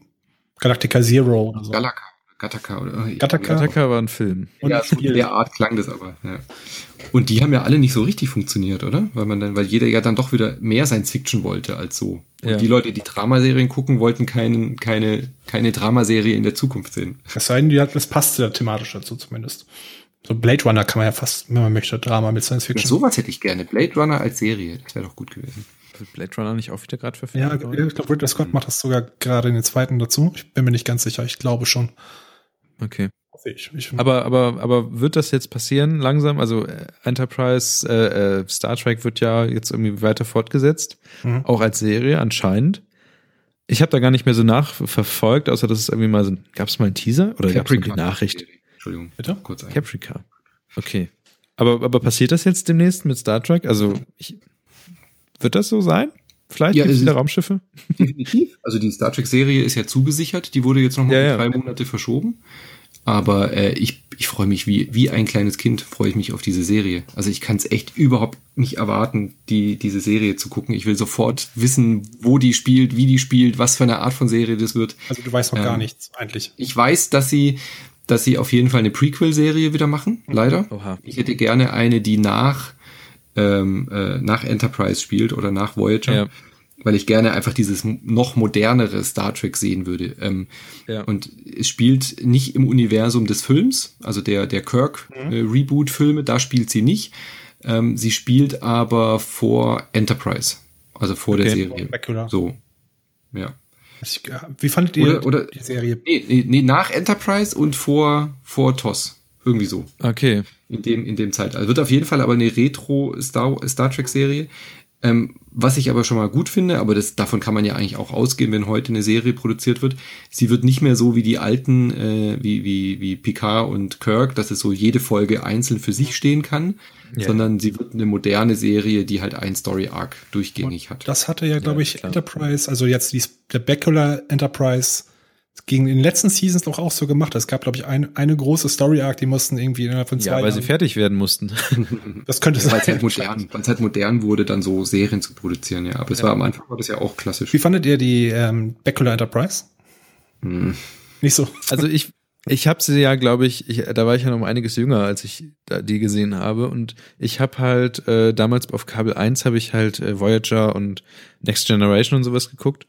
Galactica Zero oder so. Galaka. Gattaca oder. ich- Gattaca. Gattaca war ein Film. Und ja, so in der Art klang das aber. Ja. Und die haben ja alle nicht so richtig funktioniert, oder? Weil man dann, weil jeder ja dann doch wieder mehr Science Fiction wollte als so. Und Ja. die Leute, die Dramaserien gucken, wollten keinen, keine, keine Dramaserie in der Zukunft sehen. Es sei denn, die hat, das passt ja thematisch dazu zumindest. So Blade Runner kann man ja fast, wenn man möchte, Drama mit Science Ja, Fiction. sowas hätte ich gerne. Blade Runner als Serie, das wäre doch gut gewesen. Wird Blade Runner nicht auch wieder gerade Ja, verfilmt? worden? ich glaube, Ridley Scott macht das sogar gerade in den zweiten dazu. Ich bin mir nicht ganz sicher. Ich glaube schon. Okay. Hoffe ich. ich Aber, aber, aber wird das jetzt passieren langsam? Also äh, Enterprise, äh, äh, Star Trek wird ja jetzt irgendwie weiter fortgesetzt, Mhm. auch als Serie anscheinend. Ich habe da gar nicht mehr so nachverfolgt, außer dass es irgendwie mal so, gab es mal einen Teaser oder gab es die Nachricht? Entschuldigung. Bitte? Kurz ein. Caprica. Okay. Aber, aber passiert das jetzt demnächst mit Star Trek? Also ich, wird das so sein? Vielleicht Ja, wieder Raumschiffe? Definitiv. Also die Star Trek Serie ist ja zugesichert. Die wurde jetzt noch mal Ja, um ja. drei Monate verschoben. Aber äh, ich, ich freue mich wie, wie ein kleines Kind, freue ich mich auf diese Serie. Also ich kann es echt überhaupt nicht erwarten, die, diese Serie zu gucken. Ich will sofort wissen, wo die spielt, wie die spielt, was für eine Art von Serie das wird. Also du weißt noch ähm, gar nichts eigentlich. Ich weiß, dass sie, dass sie auf jeden Fall eine Prequel-Serie wieder machen, mhm. leider. Oha. Ich hätte gerne eine, die nach, ähm, äh, nach Enterprise spielt oder nach Voyager. Ja weil ich gerne einfach dieses noch modernere Star Trek sehen würde. Ähm, ja. Und es spielt nicht im Universum des Films, also der, der Kirk-Reboot-Filme, mhm. äh, da spielt sie nicht. Ähm, sie spielt aber vor Enterprise, also vor okay. der Serie. So, ja. Wie fandet ihr oder, oder, die Serie? Nee, nee, nee, nach Enterprise und vor, vor TOS. Irgendwie so. Okay. In dem, in dem Zeitalter. Wird auf jeden Fall aber eine Retro-Star Star Trek-Serie. Ähm, was ich aber schon mal gut finde, aber das, davon kann man ja eigentlich auch ausgehen, wenn heute eine Serie produziert wird. Sie wird nicht mehr so wie die alten, äh, wie, wie, wie Picard und Kirk, dass es so jede Folge einzeln für sich stehen kann, yeah. sondern sie wird eine moderne Serie, die halt ein Story-Arc durchgängig hat. Das hatte ja, glaube ja, ich, klar. Enterprise, also jetzt die, der Bacula Enterprise gegen den letzten Seasons doch auch so gemacht. Es gab, glaube ich, ein, eine große Story-Arc, die mussten irgendwie innerhalb von zwei Ja, weil Jahren. sie fertig werden mussten. das könnte ja, sein. Weil es halt, modern, weil's halt modern wurde, dann so Serien zu produzieren, ja. Aber es ja. war am Anfang war das ja auch klassisch. Wie fandet ihr die ähm, Bacula Enterprise? Hm. Nicht so. Also ich, ich habe sie ja, glaube ich, ich, da war ich ja noch um einiges jünger, als ich da die gesehen habe. Und ich habe halt äh, damals auf Kabel 1 habe ich halt äh, Voyager und Next Generation und sowas geguckt.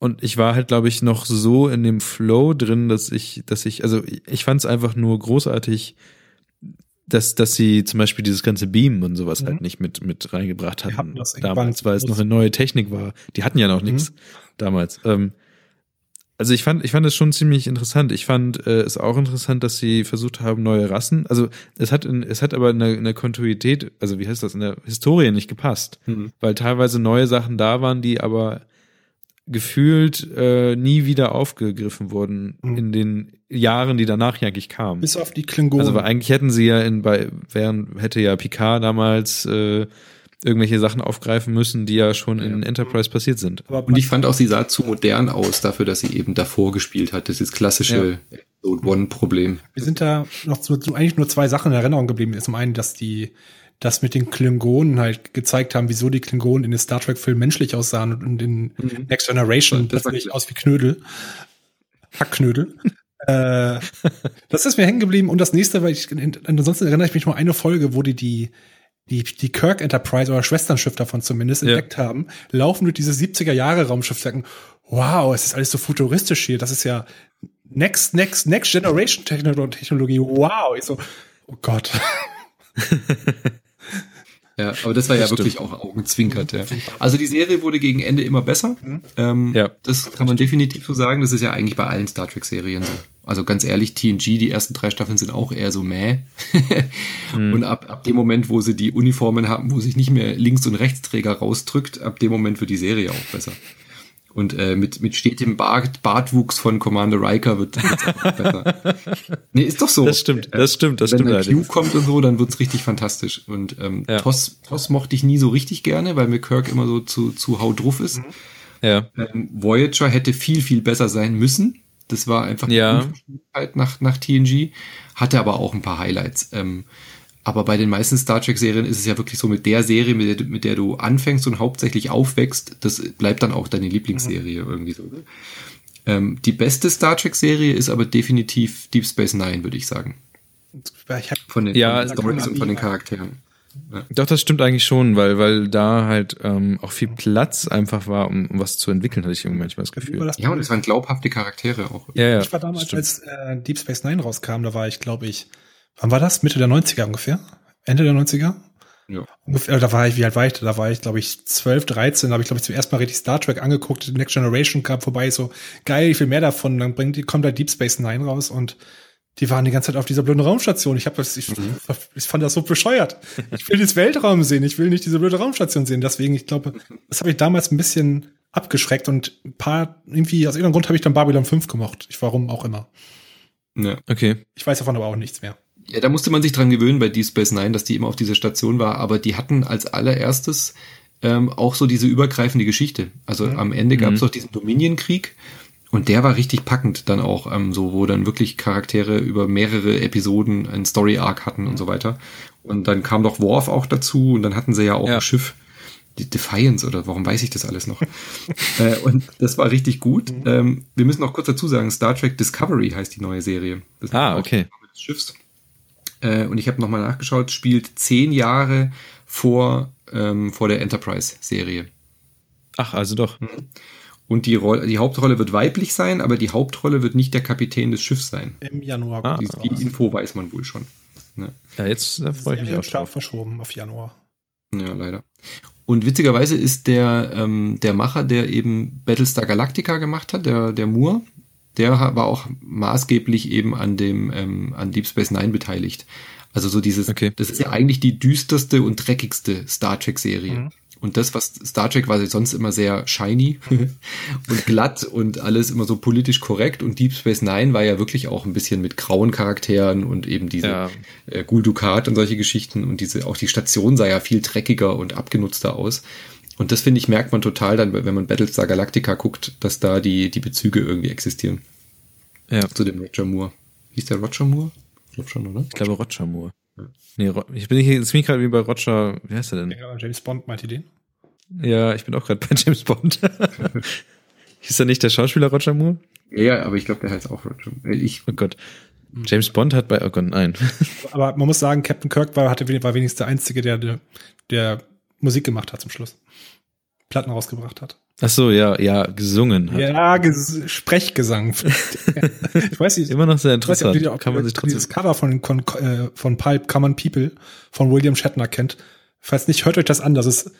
Und ich war halt, glaube ich, noch so in dem Flow drin, dass ich, dass ich, also ich fand es einfach nur großartig, dass, dass sie zum Beispiel dieses ganze Beam und sowas halt mhm. halt nicht mit, mit reingebracht hatten. hatten damals, weil es noch eine neue Technik war. Die hatten ja noch mhm. nichts damals. Ähm, also ich fand, ich fand es schon ziemlich interessant. Ich fand äh, es auch interessant, dass sie versucht haben, neue Rassen. Also es hat, in, es hat aber in der, in der Kontinuität, also wie heißt das, in der Historie nicht gepasst, mhm. weil teilweise neue Sachen da waren, die aber gefühlt äh, nie wieder aufgegriffen wurden mhm. in den Jahren, die danach eigentlich kamen. Bis auf die Klingonen. Also eigentlich hätten sie ja in bei während hätte ja Picard damals äh, irgendwelche Sachen aufgreifen müssen, die ja schon ja. in Enterprise passiert sind. Und ich fand auch, sie sah zu modern aus dafür, dass sie eben davor gespielt hat. Das ist klassische ja. Episode One-Problem. Wir sind da noch zu, zu eigentlich nur zwei Sachen in Erinnerung geblieben. Zum einen, dass die das mit den Klingonen halt gezeigt haben, wieso die Klingonen in den Star Trek-Film menschlich aussahen und in mhm. Next Generation plötzlich aus wie Knödel. Hackknödel. äh, das ist mir hängen geblieben. Und das nächste, weil ich, ansonsten erinnere ich mich nur eine Folge, wo die die, die, die Kirk Enterprise oder Schwesternschiff davon zumindest ja. entdeckt haben, laufen durch dieses 70er Jahre Raumschiff, sagen, wow, es ist alles so futuristisch hier. Das ist ja Next, Next, Next Generation Technologie. Wow. Ich so, oh Gott. Ja, aber das war das ja stimmt. wirklich auch augenzwinkert. Ja. Also die Serie wurde gegen Ende immer besser. Mhm. Ähm, ja. Das kann man definitiv so sagen. Das ist ja eigentlich bei allen Star Trek-Serien so. Also ganz ehrlich, TNG, die ersten drei Staffeln sind auch eher so mäh. mhm. Und ab, ab dem Moment, wo sie die Uniformen haben, wo sich nicht mehr Links- und Rechtsträger rausdrückt, ab dem Moment wird die Serie auch besser. Und äh, mit, mit stetem Bart, Bartwuchs von Commander Riker wird es einfach besser. Nee, ist doch so. Das stimmt, das stimmt, das Wenn stimmt. Wenn Q kommt und so, dann wird's richtig fantastisch. Und ähm, ja. Toss, Toss mochte ich nie so richtig gerne, weil mir Kirk immer so zu, zu hau drauf ist. Mhm. Ja. Ähm, Voyager hätte viel, viel besser sein müssen. Das war einfach ja. nach, nach TNG. Hatte aber auch ein paar Highlights. Ähm, aber bei den meisten Star Trek-Serien ist es ja wirklich so, mit der Serie, mit der, mit der du anfängst und hauptsächlich aufwächst, das bleibt dann auch deine Lieblingsserie mhm. irgendwie so. Ne? Ähm, die beste Star Trek-Serie ist aber definitiv Deep Space Nine, würde ich sagen. Von den, ja, Stories und von den Charakteren. Ja. Doch, das stimmt eigentlich schon, weil, weil da halt ähm, auch viel Platz einfach war, um, um was zu entwickeln, hatte ich irgendwie manchmal das Gefühl. Ja, und es waren glaubhafte Charaktere auch. Ja, ja, ich war damals, stimmt. als äh, Deep Space Nine rauskam, da war ich, glaube ich, Wann war das? Mitte der 90er ungefähr? Ende der 90er? Ja. Ungefähr, da war ich, wie alt war ich? Da war ich, glaube ich, 12, 13, da habe ich, glaube ich, zum ersten Mal richtig Star Trek angeguckt, Next Generation kam vorbei, so geil, ich will mehr davon. Dann bringt die, kommt da Deep Space Nine raus und die waren die ganze Zeit auf dieser blöden Raumstation. Ich, hab das, ich, mhm. ich fand das so bescheuert. Ich will das Weltraum sehen, ich will nicht diese blöde Raumstation sehen. Deswegen, ich glaube, das habe ich damals ein bisschen abgeschreckt und ein paar, irgendwie, aus irgendeinem Grund habe ich dann Babylon 5 gemocht. Ich warum auch immer. Ja. Okay. Ich weiß davon aber auch nichts mehr. Ja, da musste man sich dran gewöhnen bei Deep Space Nine, dass die immer auf dieser Station war, aber die hatten als allererstes ähm, auch so diese übergreifende Geschichte. Also mhm. am Ende gab es mhm. doch diesen Dominion-Krieg Und der war richtig packend dann auch, ähm, so wo dann wirklich Charaktere über mehrere Episoden einen Story Arc hatten und so weiter. Und dann kam doch Worf auch dazu und dann hatten sie ja auch Ja. ein Schiff, die Defiance oder warum weiß ich das alles noch? äh, und das war richtig gut. Ähm, wir müssen noch kurz dazu sagen, Star Trek Discovery heißt die neue Serie. Das Ah, auch okay. des Schiffs. Äh, und ich habe nochmal nachgeschaut, spielt zehn Jahre vor, ähm, vor der Enterprise-Serie. Ach, also doch. Und die, Rolle, die Hauptrolle wird weiblich sein, aber die Hauptrolle wird nicht der Kapitän des Schiffs sein. Im Januar. Ah. Die, die. Info weiß man wohl schon. Ne? Ja, jetzt da freue ich mich auch drauf. verschoben auf Januar. Ja, leider. Und witzigerweise ist der, ähm, der Macher, der eben Battlestar Galactica gemacht hat, der, der Moore, der war auch maßgeblich eben an dem, ähm, an Deep Space Nine beteiligt. Also so dieses, Okay. das ist ja eigentlich die düsterste und dreckigste Star Trek Serie. Und das, was Star Trek war sonst immer sehr shiny und glatt und alles immer so politisch korrekt. Und Deep Space Nine war ja wirklich auch ein bisschen mit grauen Charakteren und eben diese Ja. äh, Gul Dukat und solche Geschichten. Und diese, auch die Station sah ja viel dreckiger und abgenutzter aus. Und das finde ich, merkt man total dann, wenn man Battlestar Galactica guckt, dass da die, die Bezüge irgendwie existieren Ja, zu dem Roger Moore. Hieß der Roger Moore? Ich glaube schon, oder? ich glaube Roger Moore. Nee, Ro ich bin hier, jetzt bin ich gerade wie bei Roger, wie heißt er denn? Ja, James Bond meinte den. Ja, ich bin auch gerade bei James Bond. Ist er nicht der Schauspieler Roger Moore? Ja, ja, aber ich glaube, der heißt auch Roger. Äh, Ich, Oh Gott. James Bond hat bei, oh Gott, nein. Aber man muss sagen, Captain Kirk war, hatte, war wenigstens der Einzige, der, der Musik gemacht hat zum Schluss. Platten rausgebracht hat. Ach so, ja, ja, gesungen hat. Ja, Ges Sprechgesang. ich weiß nicht. Immer noch sehr Ich weiß nicht, ob interessant. ihr auch Kann man sich trotzdem. dieses Cover von, von, äh, von Pulp Common People von William Shatner kennt. Falls nicht, hört euch das an. Das ist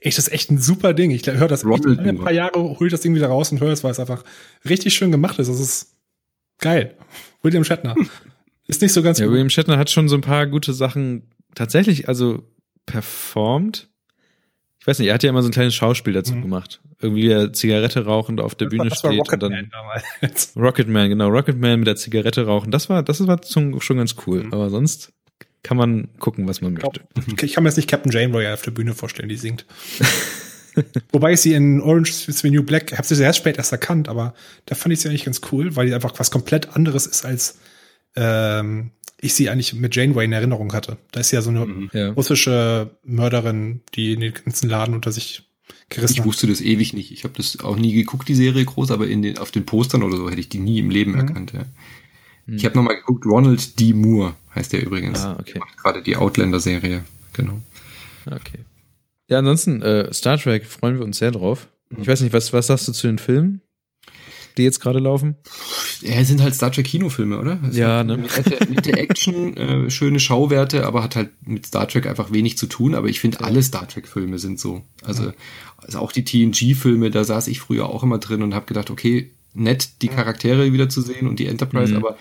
echt, das ist echt ein super Ding. Ich höre das echt Moore. paar Jahre, hol ich das Ding wieder raus und höre es, weil es einfach richtig schön gemacht ist. Das ist geil. William Shatner. Ist nicht so ganz Ja, gut. William Shatner hat schon so ein paar gute Sachen tatsächlich, also performt. Ich weiß nicht, er hat ja immer so ein kleines Schauspiel dazu Mhm. gemacht. Irgendwie Zigarette rauchend auf der Das Bühne war steht und Rocketman dann. Rocketman, genau, Rocketman mit der Zigarette rauchen. Das war, das war schon, schon ganz cool. Mhm. Aber sonst kann man gucken, was man Ich, glaub, möchte. ich kann mir jetzt nicht Captain Janeway auf der Bühne vorstellen, die singt. Wobei ich sie in Orange is the New Black, habe sie sehr spät erst erkannt, aber da fand ich sie eigentlich ganz cool, weil die einfach was komplett anderes ist, als ähm, ich sie eigentlich mit Janeway in Erinnerung hatte. Da ist sie ja so eine Ja. russische Mörderin, die den ganzen Laden unter sich gerissen ich hat. wusste das ewig nicht. Ich habe das auch nie geguckt, die Serie groß, aber in den, auf den Postern oder so hätte ich die nie im Leben Mhm. erkannt. Ja. Ich habe nochmal geguckt, Ronald D. Moore heißt der übrigens. Ah, okay. Der macht gerade die Outlander-Serie. Genau. Okay. Ja, ansonsten, äh, Star Trek freuen wir uns sehr drauf. Mhm. Ich weiß nicht, was, was sagst du zu den Filmen, die jetzt gerade laufen? Ja, sind halt Star Trek Kinofilme, oder? Es Ja, ne? Nette, nette Action, äh, schöne Schauwerte, aber hat halt mit Star Trek einfach wenig zu tun. Aber ich finde, alle Star Trek-Filme sind so. Also, also auch die TNG-Filme, da saß ich früher auch immer drin und habe gedacht, okay, nett, die Charaktere wieder zu sehen und die Enterprise, Mhm. aber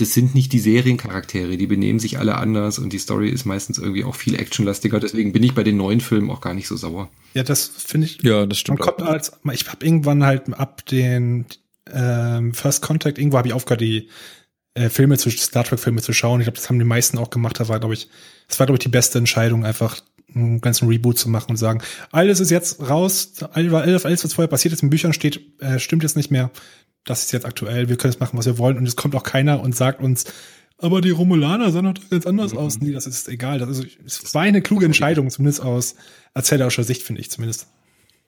das sind nicht die Seriencharaktere, die benehmen sich alle anders und die Story ist meistens irgendwie auch viel actionlastiger. Deswegen bin ich bei den neuen Filmen auch gar nicht so sauer. Ja, das finde ich. Ja, das Man stimmt. kommt als, ich habe irgendwann halt ab den ähm, First Contact, irgendwo habe ich aufgehört, die äh, Filme zu Star Trek Filme zu schauen. Ich glaube, das haben die meisten auch gemacht. Das war, glaube ich, das war, glaube ich, die beste Entscheidung, einfach einen ganzen Reboot zu machen und sagen, alles ist jetzt raus, alles, alles was vorher passiert ist, in Büchern steht, äh, stimmt jetzt nicht mehr. Das ist jetzt aktuell, wir können jetzt machen, was wir wollen. Und es kommt auch keiner und sagt uns, aber die Romulaner sahen doch ganz anders aus. Nee, das ist egal. Das ist, es war eine kluge Entscheidung, zumindest aus erzählerischer Sicht, finde ich zumindest.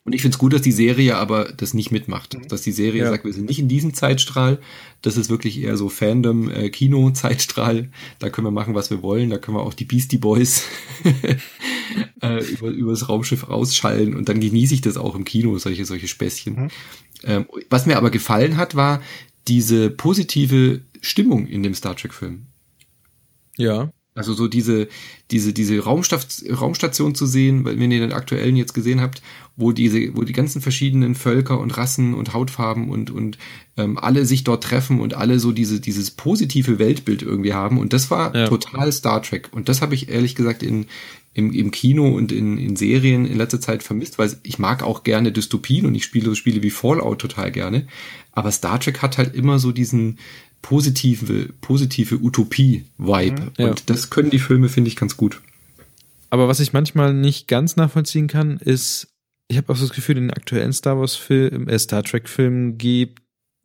Und ich finde es gut, dass die Serie aber das nicht mitmacht. Dass die Serie Ja. sagt, wir sind nicht in diesem Zeitstrahl. Das ist wirklich eher so Fandom, äh. Da können wir machen, was wir wollen. Da können wir auch die Beastie Boys äh, über, übers Raumschiff rausschallen. Und dann genieße ich das auch im Kino, solche, solche Späßchen. Ähm, was mir aber gefallen hat, war diese positive Stimmung in dem Star Trek-Film. Ja. Also so diese, diese, diese Raumstadt, Raumstation zu sehen, weil wenn ihr den aktuellen jetzt gesehen habt, wo diese, wo die ganzen verschiedenen Völker und Rassen und Hautfarben und, und ähm, alle sich dort treffen und alle so diese, dieses positive Weltbild irgendwie haben. Und das war Ja. total Star Trek. Und das habe ich ehrlich gesagt in, im, im Kino und in, in Serien in letzter Zeit vermisst, weil ich mag auch gerne Dystopien und ich spiele so Spiele wie Fallout total gerne. Aber Star Trek hat halt immer so diesen positive, positive Utopie-Vibe. Ja. Und das können die Filme, finde ich, ganz gut. Aber was ich manchmal nicht ganz nachvollziehen kann, ist, ich habe auch so das Gefühl, in den aktuellen Star Wars Film, äh, Star Trek Filmen gibt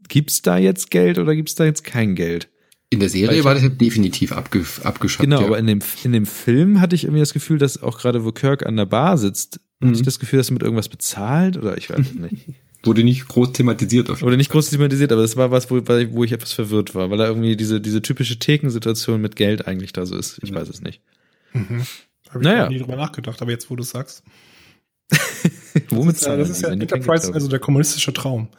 gibt's da jetzt Geld oder gibt's da jetzt kein Geld? In der Serie war das ja definitiv abge, abgeschafft. Genau, ja. aber in dem, in dem Film hatte ich irgendwie das Gefühl, dass auch gerade, wo Kirk an der Bar sitzt, mhm. hatte ich das Gefühl, dass er mit irgendwas bezahlt oder ich weiß es nicht. Wurde nicht groß thematisiert. Auf Wurde nicht groß thematisiert, aber das war was, wo, wo ich etwas verwirrt war, weil da irgendwie diese, diese typische Thekensituation mit Geld eigentlich da so ist. Ich mhm. weiß es nicht. Mhm. Habe ich naja. nie drüber nachgedacht, aber jetzt, wo du es sagst. Womit das ist ja, das ist ja Enterprise, also der kommunistische Traum.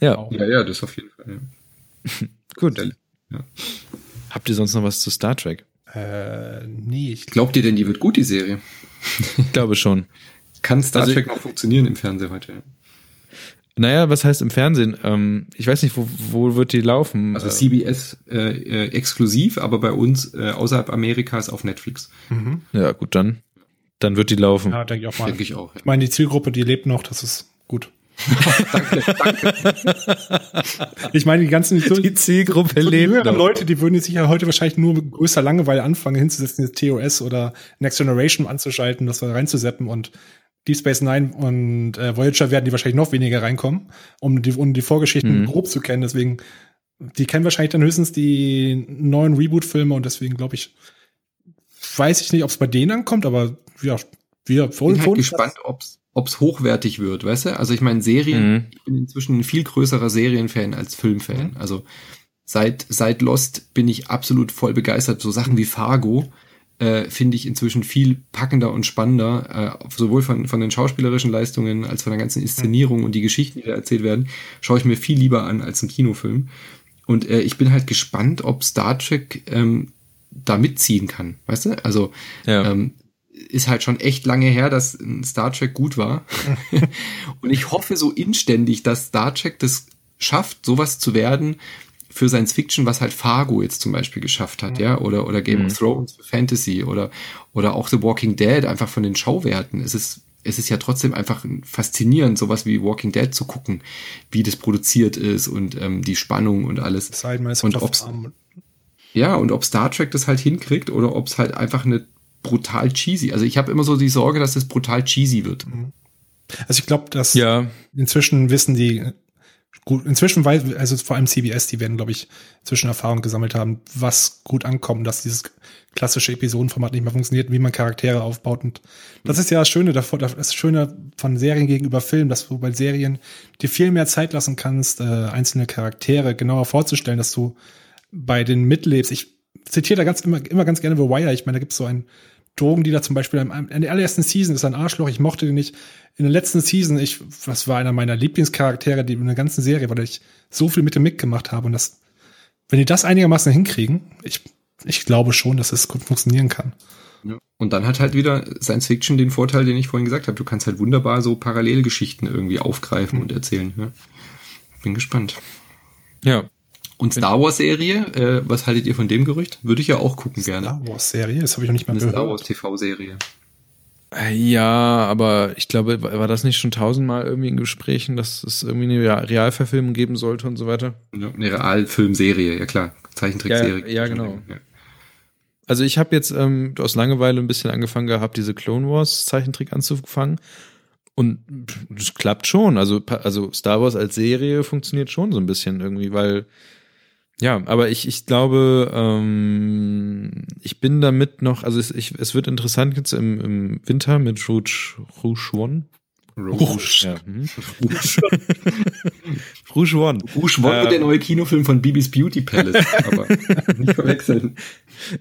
Ja. Ja, ja, das auf jeden Fall. Ja. Gut. Ja. Habt ihr sonst noch was zu Star Trek? Äh, nee. Ich Glaubt ihr denn, die wird gut, die Serie? ich glaube schon. Kann Star also Trek noch funktionieren im Fernsehen heute? Naja, was heißt im Fernsehen? Ähm, ich weiß nicht, wo, wo wird die laufen? Also CBS äh, äh, exklusiv, aber bei uns äh, außerhalb Amerikas auf Netflix. Mhm. Ja, gut, dann. Dann wird die laufen. Ja, denke ich auch mal. Denke ich auch. Ja. Ich meine, die Zielgruppe, die lebt noch, das ist. Danke, danke. Ich meine, die ganzen die Zielgruppe so lebt. Leute, die würden jetzt sicher heute wahrscheinlich nur mit größer Langeweile anfangen, hinzusetzen, TOS oder Next Generation anzuschalten, das reinzuseppen und Deep Space Nine und äh, Voyager werden die wahrscheinlich noch weniger reinkommen, um die, um die Vorgeschichten mhm. grob zu kennen. Deswegen, die kennen wahrscheinlich dann höchstens die neuen Reboot-Filme und deswegen glaube ich, weiß ich nicht, ob es bei denen ankommt, aber ja, wir Ich bin halt gespannt, ob's ob's hochwertig wird, weißt du? Also ich meine, Serien, mhm. ich bin inzwischen ein viel größerer Serienfan als Filmfan. Mhm. Also seit, seit Lost bin ich absolut voll begeistert. So Sachen wie Fargo, äh, finde ich inzwischen viel packender und spannender, äh, sowohl von, von den schauspielerischen Leistungen als von der ganzen Inszenierung und die Geschichten, die da erzählt werden, schaue ich mir viel lieber an als ein Kinofilm. Und äh, ich bin halt gespannt, ob Star Trek ähm, da mitziehen kann, weißt du? Also ja. ähm, ist halt schon echt lange her, dass Star Trek gut war. und ich hoffe so inständig, dass Star Trek das schafft, sowas zu werden, für Science Fiction, was halt Fargo jetzt zum Beispiel geschafft hat, mhm. ja, oder, oder Game mhm. of Thrones für Fantasy oder, oder auch The Walking Dead, einfach von den Schauwerten. Es ist, es ist ja trotzdem einfach faszinierend, sowas wie Walking Dead zu gucken, wie das produziert ist und ähm, die Spannung und alles. Und ob's, ja, und ob Star Trek das halt hinkriegt oder ob es halt einfach eine brutal cheesy. Also ich habe immer so die Sorge, dass es brutal cheesy wird. Mhm. Also ich glaube, dass ja. inzwischen wissen die gut, inzwischen weiß, also vor allem CBS, die werden, glaube ich, zwischen Erfahrung gesammelt haben, was gut ankommt, dass dieses klassische Episodenformat nicht mehr funktioniert, wie man Charaktere aufbaut. Und das ist ja das Schöne davor, das Schöne von Serien gegenüber Filmen, dass du bei Serien dir viel mehr Zeit lassen kannst, äh, einzelne Charaktere genauer vorzustellen, dass du bei den mitlebst. Ich zitiere da ganz immer, immer ganz gerne The Wire. Ich meine, da gibt es so einen Drogen, die da zum Beispiel in der allerersten Season ist ein Arschloch, ich mochte den nicht. In der letzten Season, ich, was war einer meiner Lieblingscharaktere, die in der ganzen Serie, weil ich so viel mit dem Mick gemacht habe. Und das, wenn die das einigermaßen hinkriegen, ich, ich glaube schon, dass es gut funktionieren kann. Ja. Und dann hat halt wieder Science Fiction den Vorteil, den ich vorhin gesagt habe. Du kannst halt wunderbar so Parallelgeschichten irgendwie aufgreifen mhm. und erzählen. Ja. Bin gespannt. Ja, und Star Wars Serie, äh, was haltet ihr von dem Gerücht? Würde ich ja auch gucken Star gerne. Star Wars Serie, das habe ich noch nicht mal Eine gehört. Star Wars TV Serie. Äh, ja, aber ich glaube, war das nicht schon tausendmal irgendwie in Gesprächen, dass es irgendwie eine Realverfilmung geben sollte und so weiter? Ja, eine Realfilmserie, ja klar. Zeichentrickserie. Ja, ja genau. Ja. Also ich habe jetzt ähm, aus Langeweile ein bisschen angefangen gehabt, diese Clone Wars Zeichentrick anzufangen. Und es klappt schon. Also, also Star Wars als Serie funktioniert schon so ein bisschen irgendwie, weil ja, aber ich, ich glaube, ähm, ich bin damit noch, also es, ich, es wird interessant jetzt im, im Winter mit Rouge, Rouge One. Rouge. Ja. Hm? Rouge. Rouge One. Rouge One wird der neue Kinofilm von Bibis Beauty Palace, aber nicht verwechseln.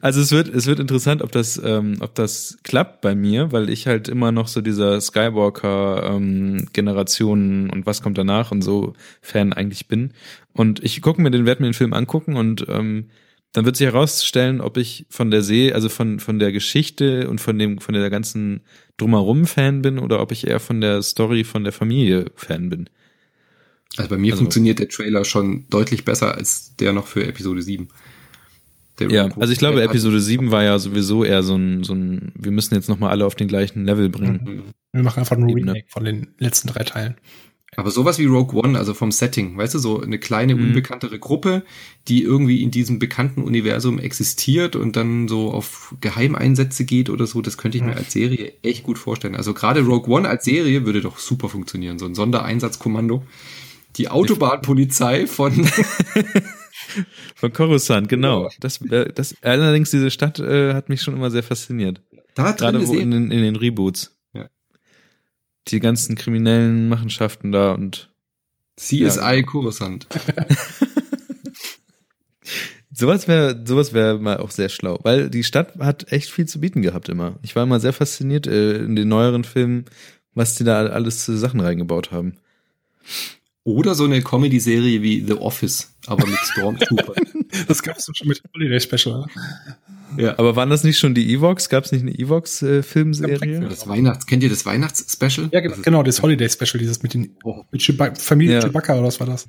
Also es wird, es wird interessant, ob das, ähm, ob das klappt bei mir, weil ich halt immer noch so dieser Skywalker ähm, Generationen und was kommt danach und so Fan eigentlich bin. Und ich gucke mir den, werde mir den Film angucken und ähm, dann wird sich herausstellen, ob ich von der See, also von, von der Geschichte und von dem, von der ganzen drumherum Fan bin oder ob ich eher von der Story von der Familie Fan bin. Also bei mir also, funktioniert der Trailer schon deutlich besser als der noch für Episode 7. Der ja, also ich glaube, Episode 7 war ja sowieso eher so ein, so ein, wir müssen jetzt nochmal alle auf den gleichen Level bringen. Mhm. Wir machen einfach ein Remake von den letzten drei Teilen. Aber sowas wie Rogue One, also vom Setting, weißt du, so eine kleine, mhm. unbekanntere Gruppe, die irgendwie in diesem bekannten Universum existiert und dann so auf Geheimeinsätze geht oder so, das könnte ich mir als Serie echt gut vorstellen. Also gerade Rogue One als Serie würde doch super funktionieren, so ein Sondereinsatzkommando. Die Autobahnpolizei von Von Coruscant, genau. Das, äh, das, allerdings, diese Stadt äh, hat mich schon immer sehr fasziniert. da drin Gerade wo in, in den Reboots. Ja. Die ganzen kriminellen Machenschaften da und CSI Coruscant. sowas wäre sowas wäre mal auch sehr schlau, weil die Stadt hat echt viel zu bieten gehabt immer. Ich war immer sehr fasziniert äh, in den neueren Filmen, was die da alles zu Sachen reingebaut haben. Oder so eine Comedy-Serie wie The Office, aber mit Stormtrooper. Das gab es doch schon mit dem Holiday Special. oder? ja. Aber waren das nicht schon die Evox? Gab es nicht eine Evox-Filmserie? Das Weihnachts, kennt ihr das Weihnachts-Special? Ja, genau, genau, das Holiday Special, dieses mit den mit Chewba Familie Ja. Chewbacca oder was war das?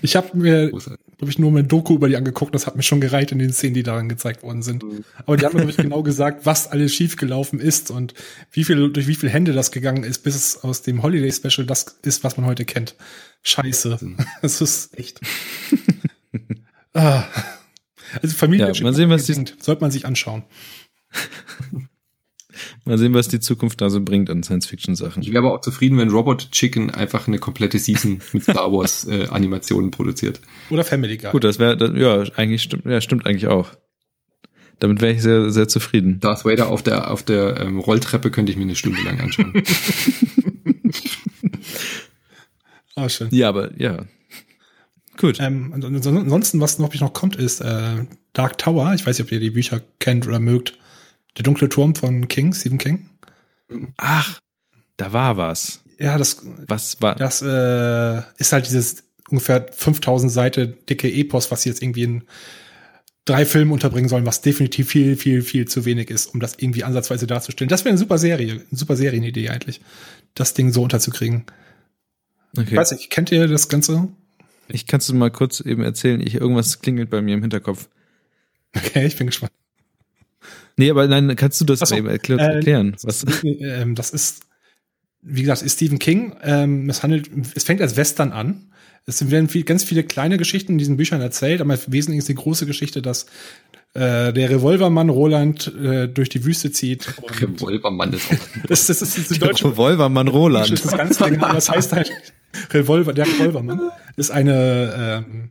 Ich habe mir, glaube ich, nur mal ein Doku über die angeguckt. Das hat mir schon gereicht in den Szenen, die daran gezeigt worden sind. Aber die haben mir glaube ich, genau gesagt, was alles schiefgelaufen ist und wie viel durch wie viele Hände das gegangen ist, bis es aus dem Holiday Special das ist, was man heute kennt. Scheiße, das ist echt. ah. Also Familie Ja, mal sehen, was die- sollte man sich anschauen. Mal sehen, was die Zukunft da so bringt an Science-Fiction-Sachen. Ich wäre aber auch zufrieden, wenn Robot Chicken einfach eine komplette Season mit Star Wars äh, Animationen produziert. Oder Family Guy. Gut, das wäre, ja, eigentlich stimmt, ja, stimmt eigentlich auch. Damit wäre ich sehr, sehr zufrieden. Darth Vader auf der auf der ähm, Rolltreppe könnte ich mir eine Stunde lang anschauen. Ah, schön. Ja, aber ja. Gut. Ähm, ansonsten, was noch, noch kommt, ist äh, Dark Tower. Ich weiß nicht, ob ihr die Bücher kennt oder mögt. Der dunkle Turm von King, Stephen King. Ach, da war was. Ja, das, Was war? das äh, ist halt dieses ungefähr 5000 Seite dicke Epos, was sie jetzt irgendwie in drei Filmen unterbringen sollen, was definitiv viel, viel, viel zu wenig ist, um das irgendwie ansatzweise darzustellen. Das wäre eine super Serie, eine super Serienidee eigentlich, das Ding so unterzukriegen. Ich Okay. weiß nicht, kennt ihr das Ganze? Ich kannst du mal kurz eben erzählen, ich, irgendwas klingelt bei mir im Hinterkopf. Okay, ich bin gespannt. Nee, aber nein, kannst du das so, eben erklär, äh, erklären? Was? ähm, das ist, wie gesagt, ist Stephen King. Ähm, es handelt, es fängt als Western an. Es werden viel, ganz viele kleine Geschichten in diesen Büchern erzählt, aber im Wesentlichen ist die große Geschichte, dass äh, der Revolvermann Roland äh, durch die Wüste zieht. Revolvermann ist auch. das, das ist die deutsche Revolvermann das Roland. ist ganz genau, das heißt halt Revolver, der Revolvermann ist eine, ähm,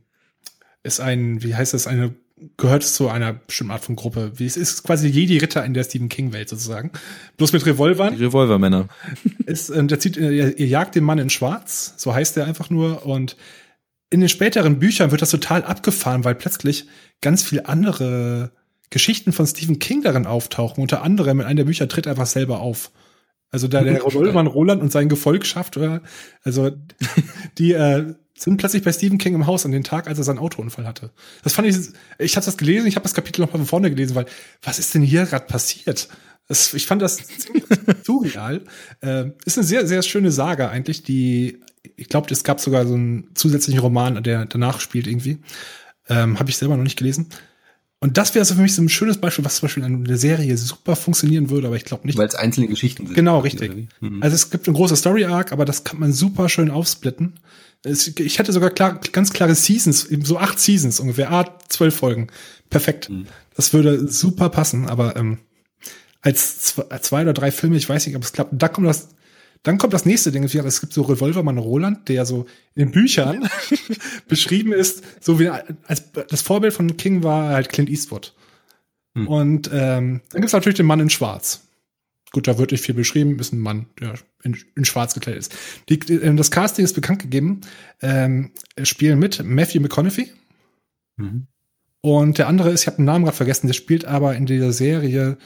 ist ein, wie heißt das, eine, gehört zu einer bestimmten Art von Gruppe. Wie es ist quasi Jedi Ritter in der Stephen King Welt sozusagen. Bloß mit Revolvern. Die Revolvermänner. ist, ähm, der zieht, ihr, ihr jagt den Mann in Schwarz, so heißt er einfach nur. Und in den späteren Büchern wird das total abgefahren, weil plötzlich ganz viele andere Geschichten von Stephen King darin auftauchen. Unter anderem in einem der Bücher tritt er einfach selber auf. Also da der Revolvermann Roland und sein Gefolgschaft, oder, also die äh, sind plötzlich bei Stephen King im Haus an den Tag, als er seinen Autounfall hatte. Das fand ich, ich habe das gelesen, ich habe das Kapitel noch mal von vorne gelesen, weil was ist denn hier gerade passiert? Das, ich fand das ziemlich surreal. Äh, ist eine sehr, sehr schöne Saga eigentlich, die, ich glaube, es gab sogar so einen zusätzlichen Roman, der danach spielt irgendwie. Ähm, habe ich selber noch nicht gelesen. Und das wäre so für mich so ein schönes Beispiel, was zum Beispiel in einer Serie super funktionieren würde, aber ich glaube nicht. Weil es einzelne Geschichten sind. Genau, richtig. Mhm. Also es gibt eine große Story-Arc, aber das kann man super schön aufsplitten. Es, ich hätte sogar klar, ganz klare Seasons, eben so acht Seasons ungefähr, ah, zwölf Folgen. Perfekt. Mhm. Das würde super passen, aber ähm, als zwei, als zwei oder drei Filme, ich weiß nicht, ob es klappt. Da kommt das, dann kommt das nächste Ding. Es gibt so Revolvermann Roland, der so in Büchern beschrieben ist, so wie als das Vorbild von King war halt Clint Eastwood. Hm. Und ähm, dann gibt's natürlich den Mann in Schwarz. Gut, da wird nicht viel beschrieben, ist ein Mann, der in, in Schwarz gekleidet ist. Die, ähm, das Casting ist bekannt gegeben. Ähm, spielen mit Matthew McConaughey Mhm. und der andere ist, ich habe den Namen gerade vergessen, der spielt aber in dieser Serie,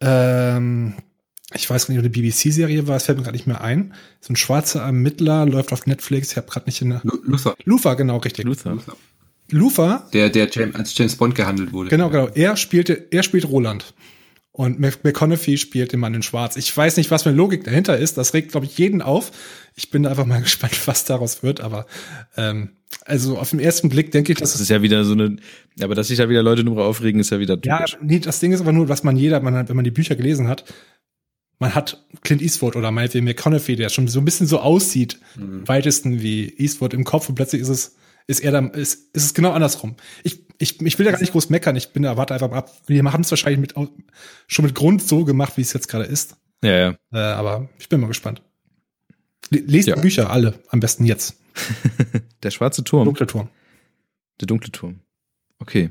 ähm, ich weiß gar nicht, ob eine BBC-Serie war, es fällt mir gerade nicht mehr ein. So ein schwarzer Ermittler läuft auf Netflix, ich habe gerade nicht in der. Lu- Luther. Luther, genau, richtig. Luther. Luther, Der, der James, als James Bond gehandelt wurde. genau, genau. Er spielte, er spielt Roland. Und Mc- McConaughey spielt den Mann in Schwarz. Ich weiß nicht, was für eine Logik dahinter ist. Das regt, glaube ich, jeden auf. Ich bin einfach mal gespannt, was daraus wird. Aber ähm, also auf den ersten Blick denke ich, dass Das ist ja wieder so eine, aber dass sich da wieder Leute drüber aufregen, ist ja wieder Ja, typisch. nee, das Ding ist aber nur, was man jeder, man wenn man die Bücher gelesen hat, man hat Clint Eastwood oder meinetwegen McConaughey, der schon so ein bisschen so aussieht, weitesten wie Eastwood im Kopf und plötzlich ist es, ist er dann, ist, ist es genau andersrum. Ich, ich, ich will da gar nicht groß meckern, ich bin da, warte einfach mal ab. Wir haben es wahrscheinlich mit, schon mit Grund so gemacht, wie es jetzt gerade ist. Ja, ja. Äh, aber ich bin mal gespannt. Lest ja. Bücher alle, am besten jetzt. Der schwarze Turm. Dunkle Turm. Der dunkle Turm. Okay.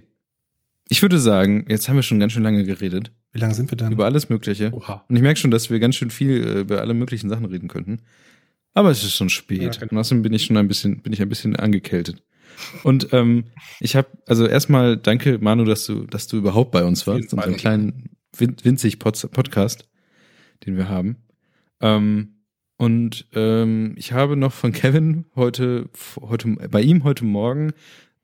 Ich würde sagen, jetzt haben wir schon ganz schön lange geredet. Wie lange sind wir dann? Über alles Mögliche. Oha. Und ich merke schon, dass wir ganz schön viel äh, über alle möglichen Sachen reden könnten. Aber es ist schon spät. Ja, und außerdem bin ich schon ein bisschen, bin ich ein bisschen angekältet. Und ähm, ich habe, also erstmal danke, Manu, dass du, dass du überhaupt bei uns warst, unserem kleinen winzig Podcast, den wir haben. Ähm, und ähm, ich habe noch von Kevin heute, heute bei ihm heute Morgen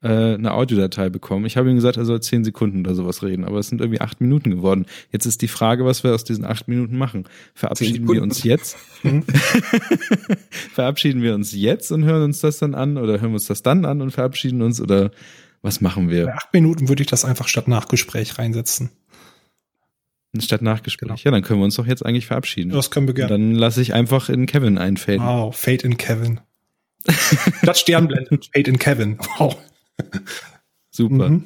äh, eine Audiodatei bekommen. Ich habe ihm gesagt, er soll zehn Sekunden oder sowas reden, aber es sind irgendwie acht Minuten geworden. Jetzt ist die Frage, was wir aus diesen acht Minuten machen. Verabschieden wir uns jetzt? Mhm. verabschieden wir uns jetzt und hören uns das dann an oder hören wir uns das dann an und verabschieden uns oder was machen wir? Bei acht Minuten würde ich das einfach statt Nachgespräch reinsetzen. Statt Nachgespräch. Genau. Ja, dann können wir uns doch jetzt eigentlich verabschieden. Das können wir gerne. Dann lasse ich einfach in Kevin einfaden. Wow, Fate in Kevin. das Sternblende. Fate in Kevin. Wow. Super. Mhm.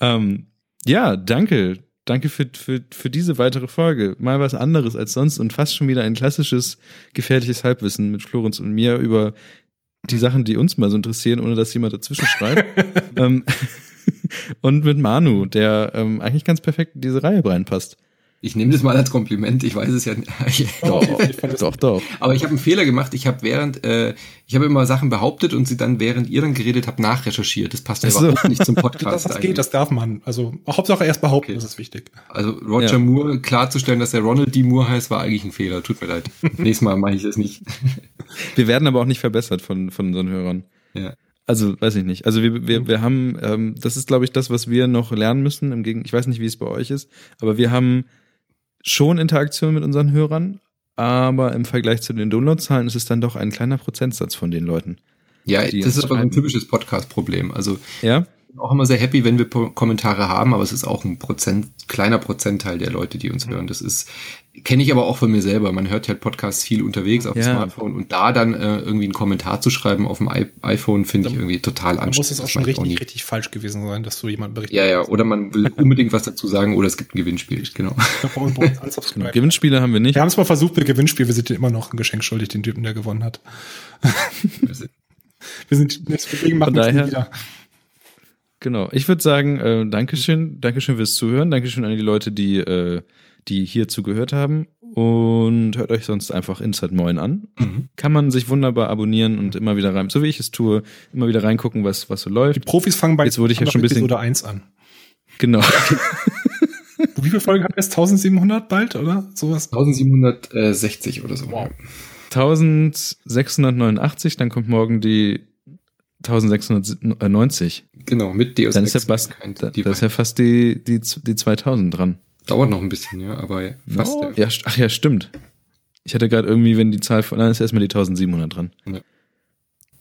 Ähm, ja, danke. Danke für, für, für diese weitere Folge. Mal was anderes als sonst und fast schon wieder ein klassisches gefährliches Halbwissen mit Florenz und mir über die Sachen, die uns mal so interessieren, ohne dass jemand dazwischen schreit. ähm, und mit Manu, der ähm, eigentlich ganz perfekt in diese Reihe reinpasst. Ich nehme das mal als Kompliment. Ich weiß es ja nicht. doch, doch, doch. Aber ich habe einen Fehler gemacht. Ich habe während, äh, ich habe immer Sachen behauptet und sie dann während ihr dann geredet habt nachrecherchiert. Das passt ja also, überhaupt nicht zum Podcast. das, das geht, das darf man. Also Hauptsache erst behaupten, okay. das ist wichtig. Also Roger ja. Moore klarzustellen, dass er Ronald D. Moore heißt, war eigentlich ein Fehler. Tut mir leid. Nächstes Mal mache ich das nicht. Wir werden aber auch nicht verbessert von von unseren Hörern. Ja. Also weiß ich nicht. Also wir, wir, wir haben, ähm, das ist glaube ich das, was wir noch lernen müssen. Im Gegen, ich weiß nicht, wie es bei euch ist, aber wir haben schon Interaktion mit unseren Hörern, aber im Vergleich zu den Downloadzahlen ist es dann doch ein kleiner Prozentsatz von den Leuten. Ja, das ist aber ein typisches Podcast-Problem. Also ja? auch immer sehr happy, wenn wir Kommentare haben, aber es ist auch ein Prozent, kleiner Prozentteil der Leute, die uns mhm. hören. Das ist, kenne ich aber auch von mir selber. Man hört halt Podcasts viel unterwegs auf dem ja. Smartphone und da dann äh, irgendwie einen Kommentar zu schreiben auf dem I iPhone finde ich irgendwie total anstrengend. Da muss es auch schon richtig, auch richtig falsch gewesen sein, dass du jemand berichtet. Ja, ja, oder man will unbedingt was dazu sagen oder es gibt ein Gewinnspiel, genau. genau. Gewinnspiele haben wir nicht. Wir haben es mal versucht mit Gewinnspiel, wir sind immer noch ein Geschenk schuldig, den Typen, der gewonnen hat. wir sind, deswegen machen wir es wieder. Genau. Ich würde sagen, äh, Dankeschön, Dankeschön fürs Zuhören, Dankeschön an die Leute, die, äh, die hier zugehört haben und hört euch sonst einfach Inside Moin an. Mhm. Kann man sich wunderbar abonnieren und immer wieder rein, so wie ich es tue, immer wieder reingucken, was, was so läuft. Die Profis fangen bei Jetzt wurde ich ja schon ein bisschen Episode 1 an. Genau. wie viele Folgen hat es? 1700 bald, oder? Sowas? 1760 oder so. Wow. 1689, dann kommt morgen die 1690. Genau, mit Deus Dann ist ja, fast, da, da ist ja fast die, die, die 2000 dran. Dauert noch ein bisschen, ja, aber fast. Oh. Ja. ach ja, stimmt. Ich hatte gerade irgendwie, wenn die Zahl von, dann ist erstmal die 1700 dran. Ja.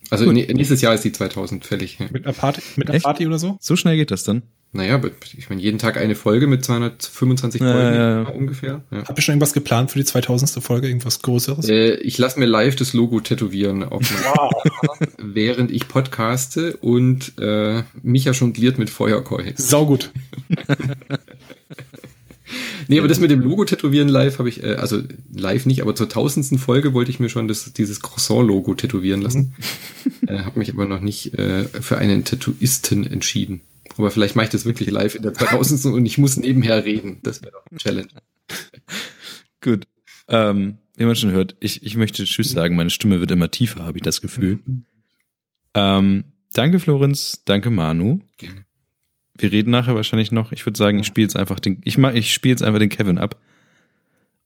Also Gut. nächstes Jahr ist die 2000 fällig. Mit einer Party, mit einer Party oder so? So schnell geht das dann? Naja, ich meine, jeden Tag eine Folge mit 225 Folgen ja, ja. ungefähr. Ja. Habt ihr schon irgendwas geplant für die 2000. Folge? Irgendwas Größeres? Äh, ich lasse mir live das Logo tätowieren, auf wow. während ich podcaste und äh, Micha jongliert mit Feuerkeu. Sau gut. nee, aber das mit dem Logo tätowieren live habe ich, äh, also live nicht, aber zur tausendsten Folge wollte ich mir schon das, dieses Croissant-Logo tätowieren lassen. Mhm. äh, habe mich aber noch nicht äh, für einen Tattooisten entschieden. Aber vielleicht mache ich das wirklich live in der 2000. und ich muss nebenher reden. Das wäre doch eine Challenge. Gut. Ähm, wie man schon hört, ich, ich möchte Tschüss sagen. Meine Stimme wird immer tiefer, habe ich das Gefühl. Ähm, danke, Florenz. Danke, Manu. Gerne. Wir reden nachher wahrscheinlich noch. Ich würde sagen, ich spiele jetzt einfach den, ich mach, ich spiele jetzt einfach den Kevin ab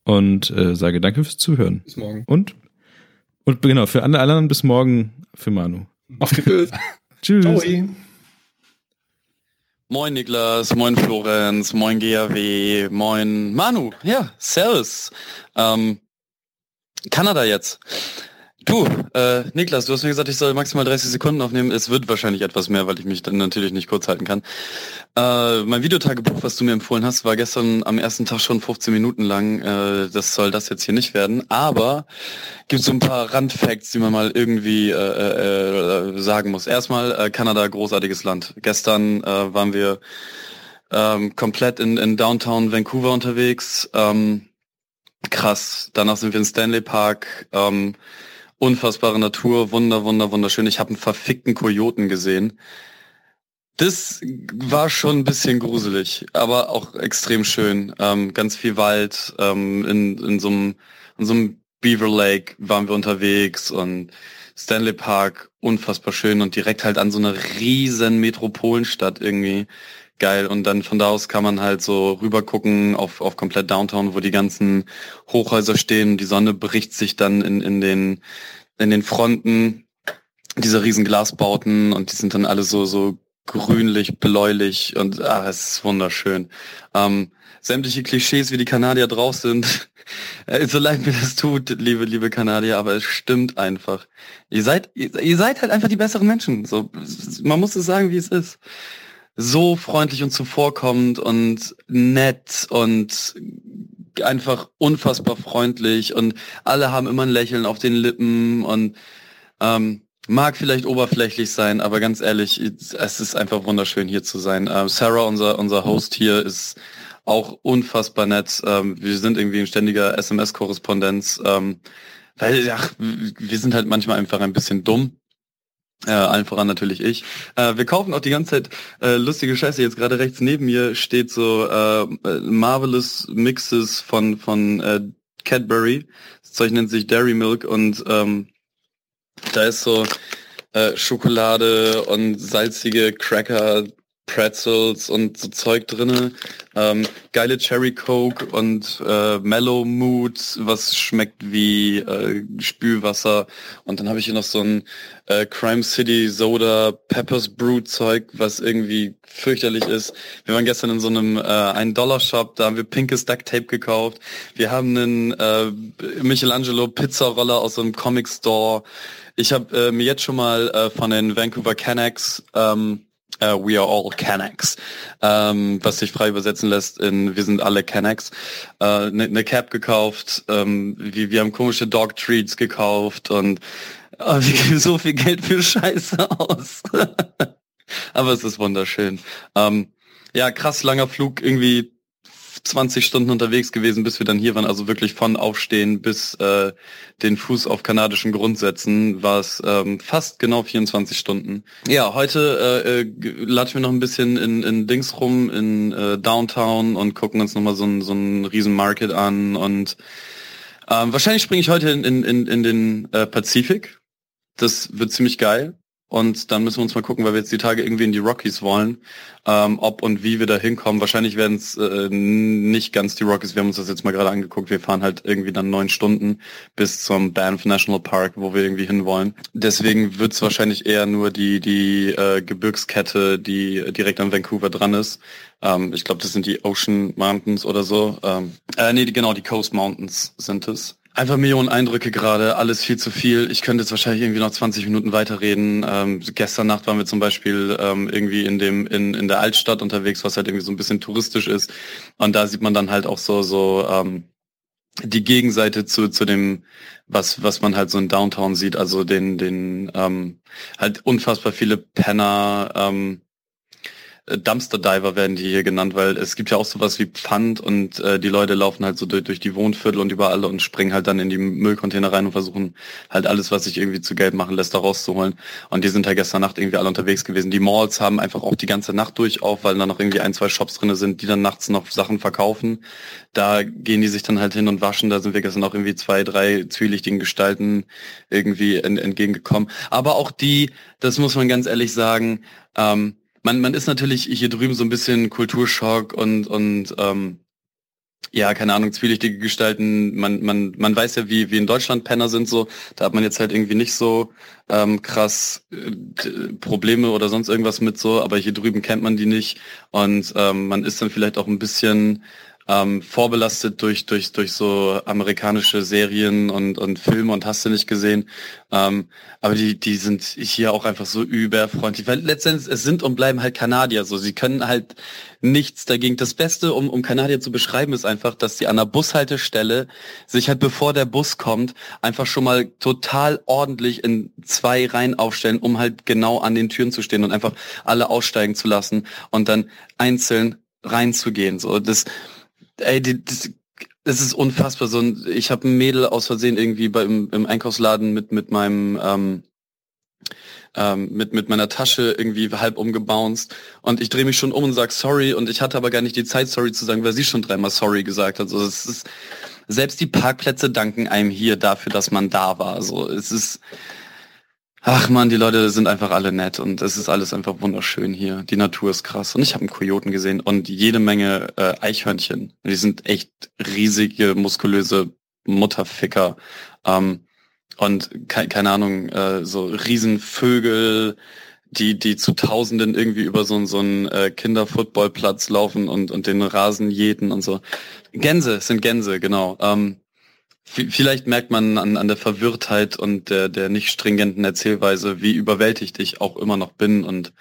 und äh, sage Danke fürs Zuhören. Bis morgen. Und und genau für alle anderen bis morgen für Manu. Auf. Tschüss. Ciao. Moin Niklas, moin Florenz, moin GAW, moin Manu. Ja, Servus. Ähm, Kanada jetzt. Du, äh, Niklas, du hast mir gesagt, ich soll maximal 30 Sekunden aufnehmen. Es wird wahrscheinlich etwas mehr, weil ich mich dann natürlich nicht kurz halten kann. Äh, mein Videotagebuch, was du mir empfohlen hast, war gestern am ersten Tag schon 15 Minuten lang. Äh, das soll das jetzt hier nicht werden. Aber gibt so ein paar Randfacts, die man mal irgendwie äh, äh, äh, sagen muss. Erstmal, äh, Kanada, großartiges Land. Gestern äh, waren wir ähm, komplett in, in Downtown Vancouver unterwegs. Ähm, krass. Danach sind wir in Stanley Park. Ähm, unfassbare Natur, wunder, wunder, wunderschön. Ich habe einen verfickten Kojoten gesehen. Das war schon ein bisschen gruselig, aber auch extrem schön. Ähm, ganz viel Wald. Ähm, in, in so einem in so Beaver Lake waren wir unterwegs und Stanley Park unfassbar schön und direkt halt an so einer riesen Metropolenstadt irgendwie geil. Und dann von da aus kann man halt so rüber gucken auf, auf komplett Downtown, wo die ganzen Hochhäuser stehen. Die Sonne bricht sich dann in, in den, in den Fronten dieser riesen Glasbauten und die sind dann alle so, so grünlich, bläulich und ah, es ist wunderschön. Ähm, sämtliche Klischees, wie die Kanadier drauf sind, äh, so leid mir das tut, liebe, liebe Kanadier, aber es stimmt einfach. Ihr seid, ihr, ihr seid halt einfach die besseren Menschen. So, man muss es sagen, wie es ist. So freundlich und zuvorkommend und nett und einfach unfassbar freundlich und alle haben immer ein Lächeln auf den Lippen und ähm, Mag vielleicht oberflächlich sein, aber ganz ehrlich, es ist einfach wunderschön hier zu sein. Ähm, Sarah, unser, unser Host hier, ist auch unfassbar nett. Ähm, wir sind irgendwie in ständiger SMS-Korrespondenz, ähm, weil ja, wir sind halt manchmal einfach ein bisschen dumm. Äh, allen voran natürlich ich. Äh, wir kaufen auch die ganze Zeit äh, lustige Scheiße. Jetzt gerade rechts neben mir steht so äh, Marvelous Mixes von von äh, Cadbury. Das Zeug nennt sich Dairy Milk und ähm, da ist so äh, Schokolade und salzige Cracker, Pretzels und so Zeug drinne. Ähm, geile Cherry Coke und äh, Mellow Mood, was schmeckt wie äh, Spülwasser. Und dann habe ich hier noch so ein äh, Crime City Soda Peppers Brew Zeug, was irgendwie fürchterlich ist. Wir waren gestern in so einem äh, 1 Dollar Shop, da haben wir pinkes Duct Tape gekauft. Wir haben einen äh, Michelangelo Pizzaroller aus so einem Comic Store. Ich habe äh, mir jetzt schon mal äh, von den Vancouver Canucks ähm, uh, We are all Canucks, ähm, was sich frei übersetzen lässt in Wir sind alle Canucks, eine äh, ne, ne Cap gekauft, ähm, wir, wir haben komische Dog Treats gekauft und äh, wir geben so viel Geld für Scheiße aus. Aber es ist wunderschön. Ähm, ja, krass langer Flug, irgendwie 20 Stunden unterwegs gewesen, bis wir dann hier waren. Also wirklich von Aufstehen bis äh, den Fuß auf kanadischen Grund setzen, war es ähm, fast genau 24 Stunden. Ja, heute äh, äh, latschen wir noch ein bisschen in, in Dings rum, in äh, Downtown und gucken uns nochmal so, ein, so einen riesen Market an und ähm, wahrscheinlich springe ich heute in, in, in den äh, Pazifik. Das wird ziemlich geil. Und dann müssen wir uns mal gucken, weil wir jetzt die Tage irgendwie in die Rockies wollen, ähm, ob und wie wir da hinkommen. Wahrscheinlich werden es äh, nicht ganz die Rockies. Wir haben uns das jetzt mal gerade angeguckt. Wir fahren halt irgendwie dann neun Stunden bis zum Banff National Park, wo wir irgendwie hinwollen. Deswegen wird es wahrscheinlich eher nur die die äh, Gebirgskette, die direkt an Vancouver dran ist. Ähm, ich glaube, das sind die Ocean Mountains oder so. Ähm, äh, nee, genau, die Coast Mountains sind es. Einfach Millionen Eindrücke gerade, alles viel zu viel. Ich könnte jetzt wahrscheinlich irgendwie noch 20 Minuten weiterreden. Ähm, gestern Nacht waren wir zum Beispiel ähm, irgendwie in dem in, in der Altstadt unterwegs, was halt irgendwie so ein bisschen touristisch ist. Und da sieht man dann halt auch so so ähm, die Gegenseite zu zu dem was was man halt so in Downtown sieht, also den den ähm, halt unfassbar viele Penner. Ähm, äh, Dumpster Diver werden die hier genannt, weil es gibt ja auch sowas wie Pfand und äh, die Leute laufen halt so durch, durch die Wohnviertel und überall und springen halt dann in die Müllcontainer rein und versuchen halt alles, was sich irgendwie zu Geld machen lässt, da rauszuholen. Und die sind halt gestern Nacht irgendwie alle unterwegs gewesen. Die Malls haben einfach auch die ganze Nacht durch auf, weil da noch irgendwie ein, zwei Shops drinne sind, die dann nachts noch Sachen verkaufen. Da gehen die sich dann halt hin und waschen. Da sind wir gestern auch irgendwie zwei, drei zwielichtigen Gestalten irgendwie entgegengekommen. Aber auch die, das muss man ganz ehrlich sagen, ähm, man, man ist natürlich hier drüben so ein bisschen Kulturschock und, und ähm, ja, keine Ahnung, zwielichtige Gestalten. Man, man, man weiß ja, wie, wie in Deutschland Penner sind so. Da hat man jetzt halt irgendwie nicht so ähm, krass äh, Probleme oder sonst irgendwas mit so, aber hier drüben kennt man die nicht. Und ähm, man ist dann vielleicht auch ein bisschen ähm, vorbelastet durch, durch, durch so amerikanische Serien und, und Filme und hast du nicht gesehen. Ähm, aber die, die sind hier auch einfach so überfreundlich, weil letztendlich es sind und bleiben halt Kanadier so. Sie können halt nichts dagegen. Das Beste, um, um Kanadier zu beschreiben, ist einfach, dass sie an der Bushaltestelle sich halt bevor der Bus kommt, einfach schon mal total ordentlich in zwei Reihen aufstellen, um halt genau an den Türen zu stehen und einfach alle aussteigen zu lassen und dann einzeln reinzugehen. So, das, ey, die, das, es ist unfassbar. So ein, ich habe ein Mädel aus Versehen irgendwie beim im Einkaufsladen mit mit meinem ähm, ähm, mit mit meiner Tasche irgendwie halb umgebounced und ich drehe mich schon um und sag sorry und ich hatte aber gar nicht die Zeit sorry zu sagen, weil sie schon dreimal sorry gesagt hat. Also es ist selbst die Parkplätze danken einem hier dafür, dass man da war. So es ist Ach man, die Leute sind einfach alle nett und es ist alles einfach wunderschön hier. Die Natur ist krass und ich habe einen Kojoten gesehen und jede Menge äh, Eichhörnchen. Die sind echt riesige, muskulöse Mutterficker. Ähm, und ke keine Ahnung, äh, so Riesenvögel, die, die zu Tausenden irgendwie über so, so einen äh, Kinderfootballplatz laufen und, und den Rasen jäten und so. Gänse, sind Gänse, genau. Ähm, Vielleicht merkt man an, an der Verwirrtheit und der, der nicht stringenten Erzählweise, wie überwältigt ich auch immer noch bin. Und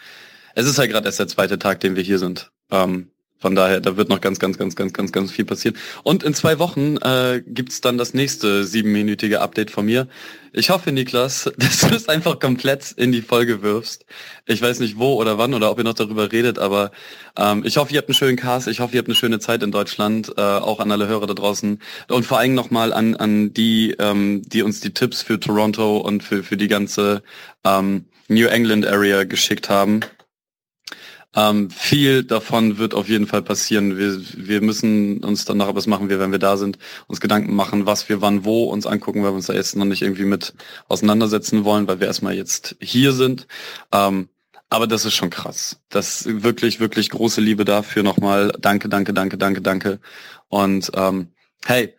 es ist halt gerade erst der zweite Tag, den wir hier sind. Ähm, von daher, da wird noch ganz, ganz, ganz, ganz, ganz, ganz viel passieren. Und in zwei Wochen äh, gibt's dann das nächste siebenminütige Update von mir. Ich hoffe, Niklas, dass du es einfach komplett in die Folge wirfst. Ich weiß nicht wo oder wann oder ob ihr noch darüber redet, aber ähm, ich hoffe, ihr habt einen schönen Cast. Ich hoffe, ihr habt eine schöne Zeit in Deutschland, äh, auch an alle Hörer da draußen. Und vor allem nochmal an, an die, ähm, die uns die Tipps für Toronto und für, für die ganze ähm, New England Area geschickt haben. Ähm, viel davon wird auf jeden Fall passieren. Wir, wir müssen uns dann nachher, was machen wir, wenn wir da sind, uns Gedanken machen, was wir wann wo uns angucken, weil wir uns da jetzt noch nicht irgendwie mit auseinandersetzen wollen, weil wir erstmal jetzt hier sind. Ähm, aber das ist schon krass. Das wirklich, wirklich große Liebe dafür nochmal. Danke, danke, danke, danke, danke. Und ähm, hey,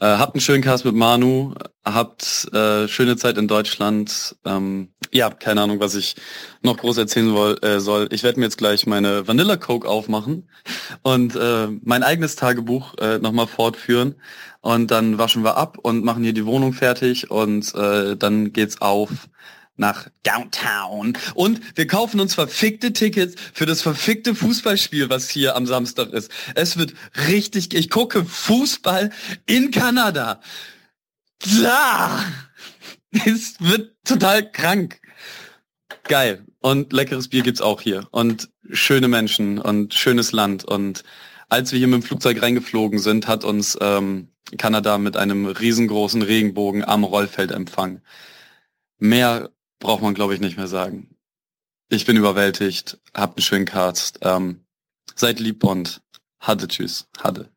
äh, habt einen schönen Cast mit Manu, habt äh, schöne Zeit in Deutschland. Ähm, ja, keine Ahnung, was ich noch groß erzählen woll, äh, soll. Ich werde mir jetzt gleich meine Vanilla Coke aufmachen und äh, mein eigenes Tagebuch äh, nochmal fortführen. Und dann waschen wir ab und machen hier die Wohnung fertig und äh, dann geht's auf nach Downtown. Und wir kaufen uns verfickte Tickets für das verfickte Fußballspiel, was hier am Samstag ist. Es wird richtig, ich gucke Fußball in Kanada. Klar! Es wird total krank. Geil. Und leckeres Bier gibt's auch hier. Und schöne Menschen und schönes Land. Und als wir hier mit dem Flugzeug reingeflogen sind, hat uns ähm, Kanada mit einem riesengroßen Regenbogen am Rollfeld empfangen. Mehr braucht man, glaube ich, nicht mehr sagen. Ich bin überwältigt, habt einen schönen Cast. Ähm, seid lieb und hatte tschüss. Hatte.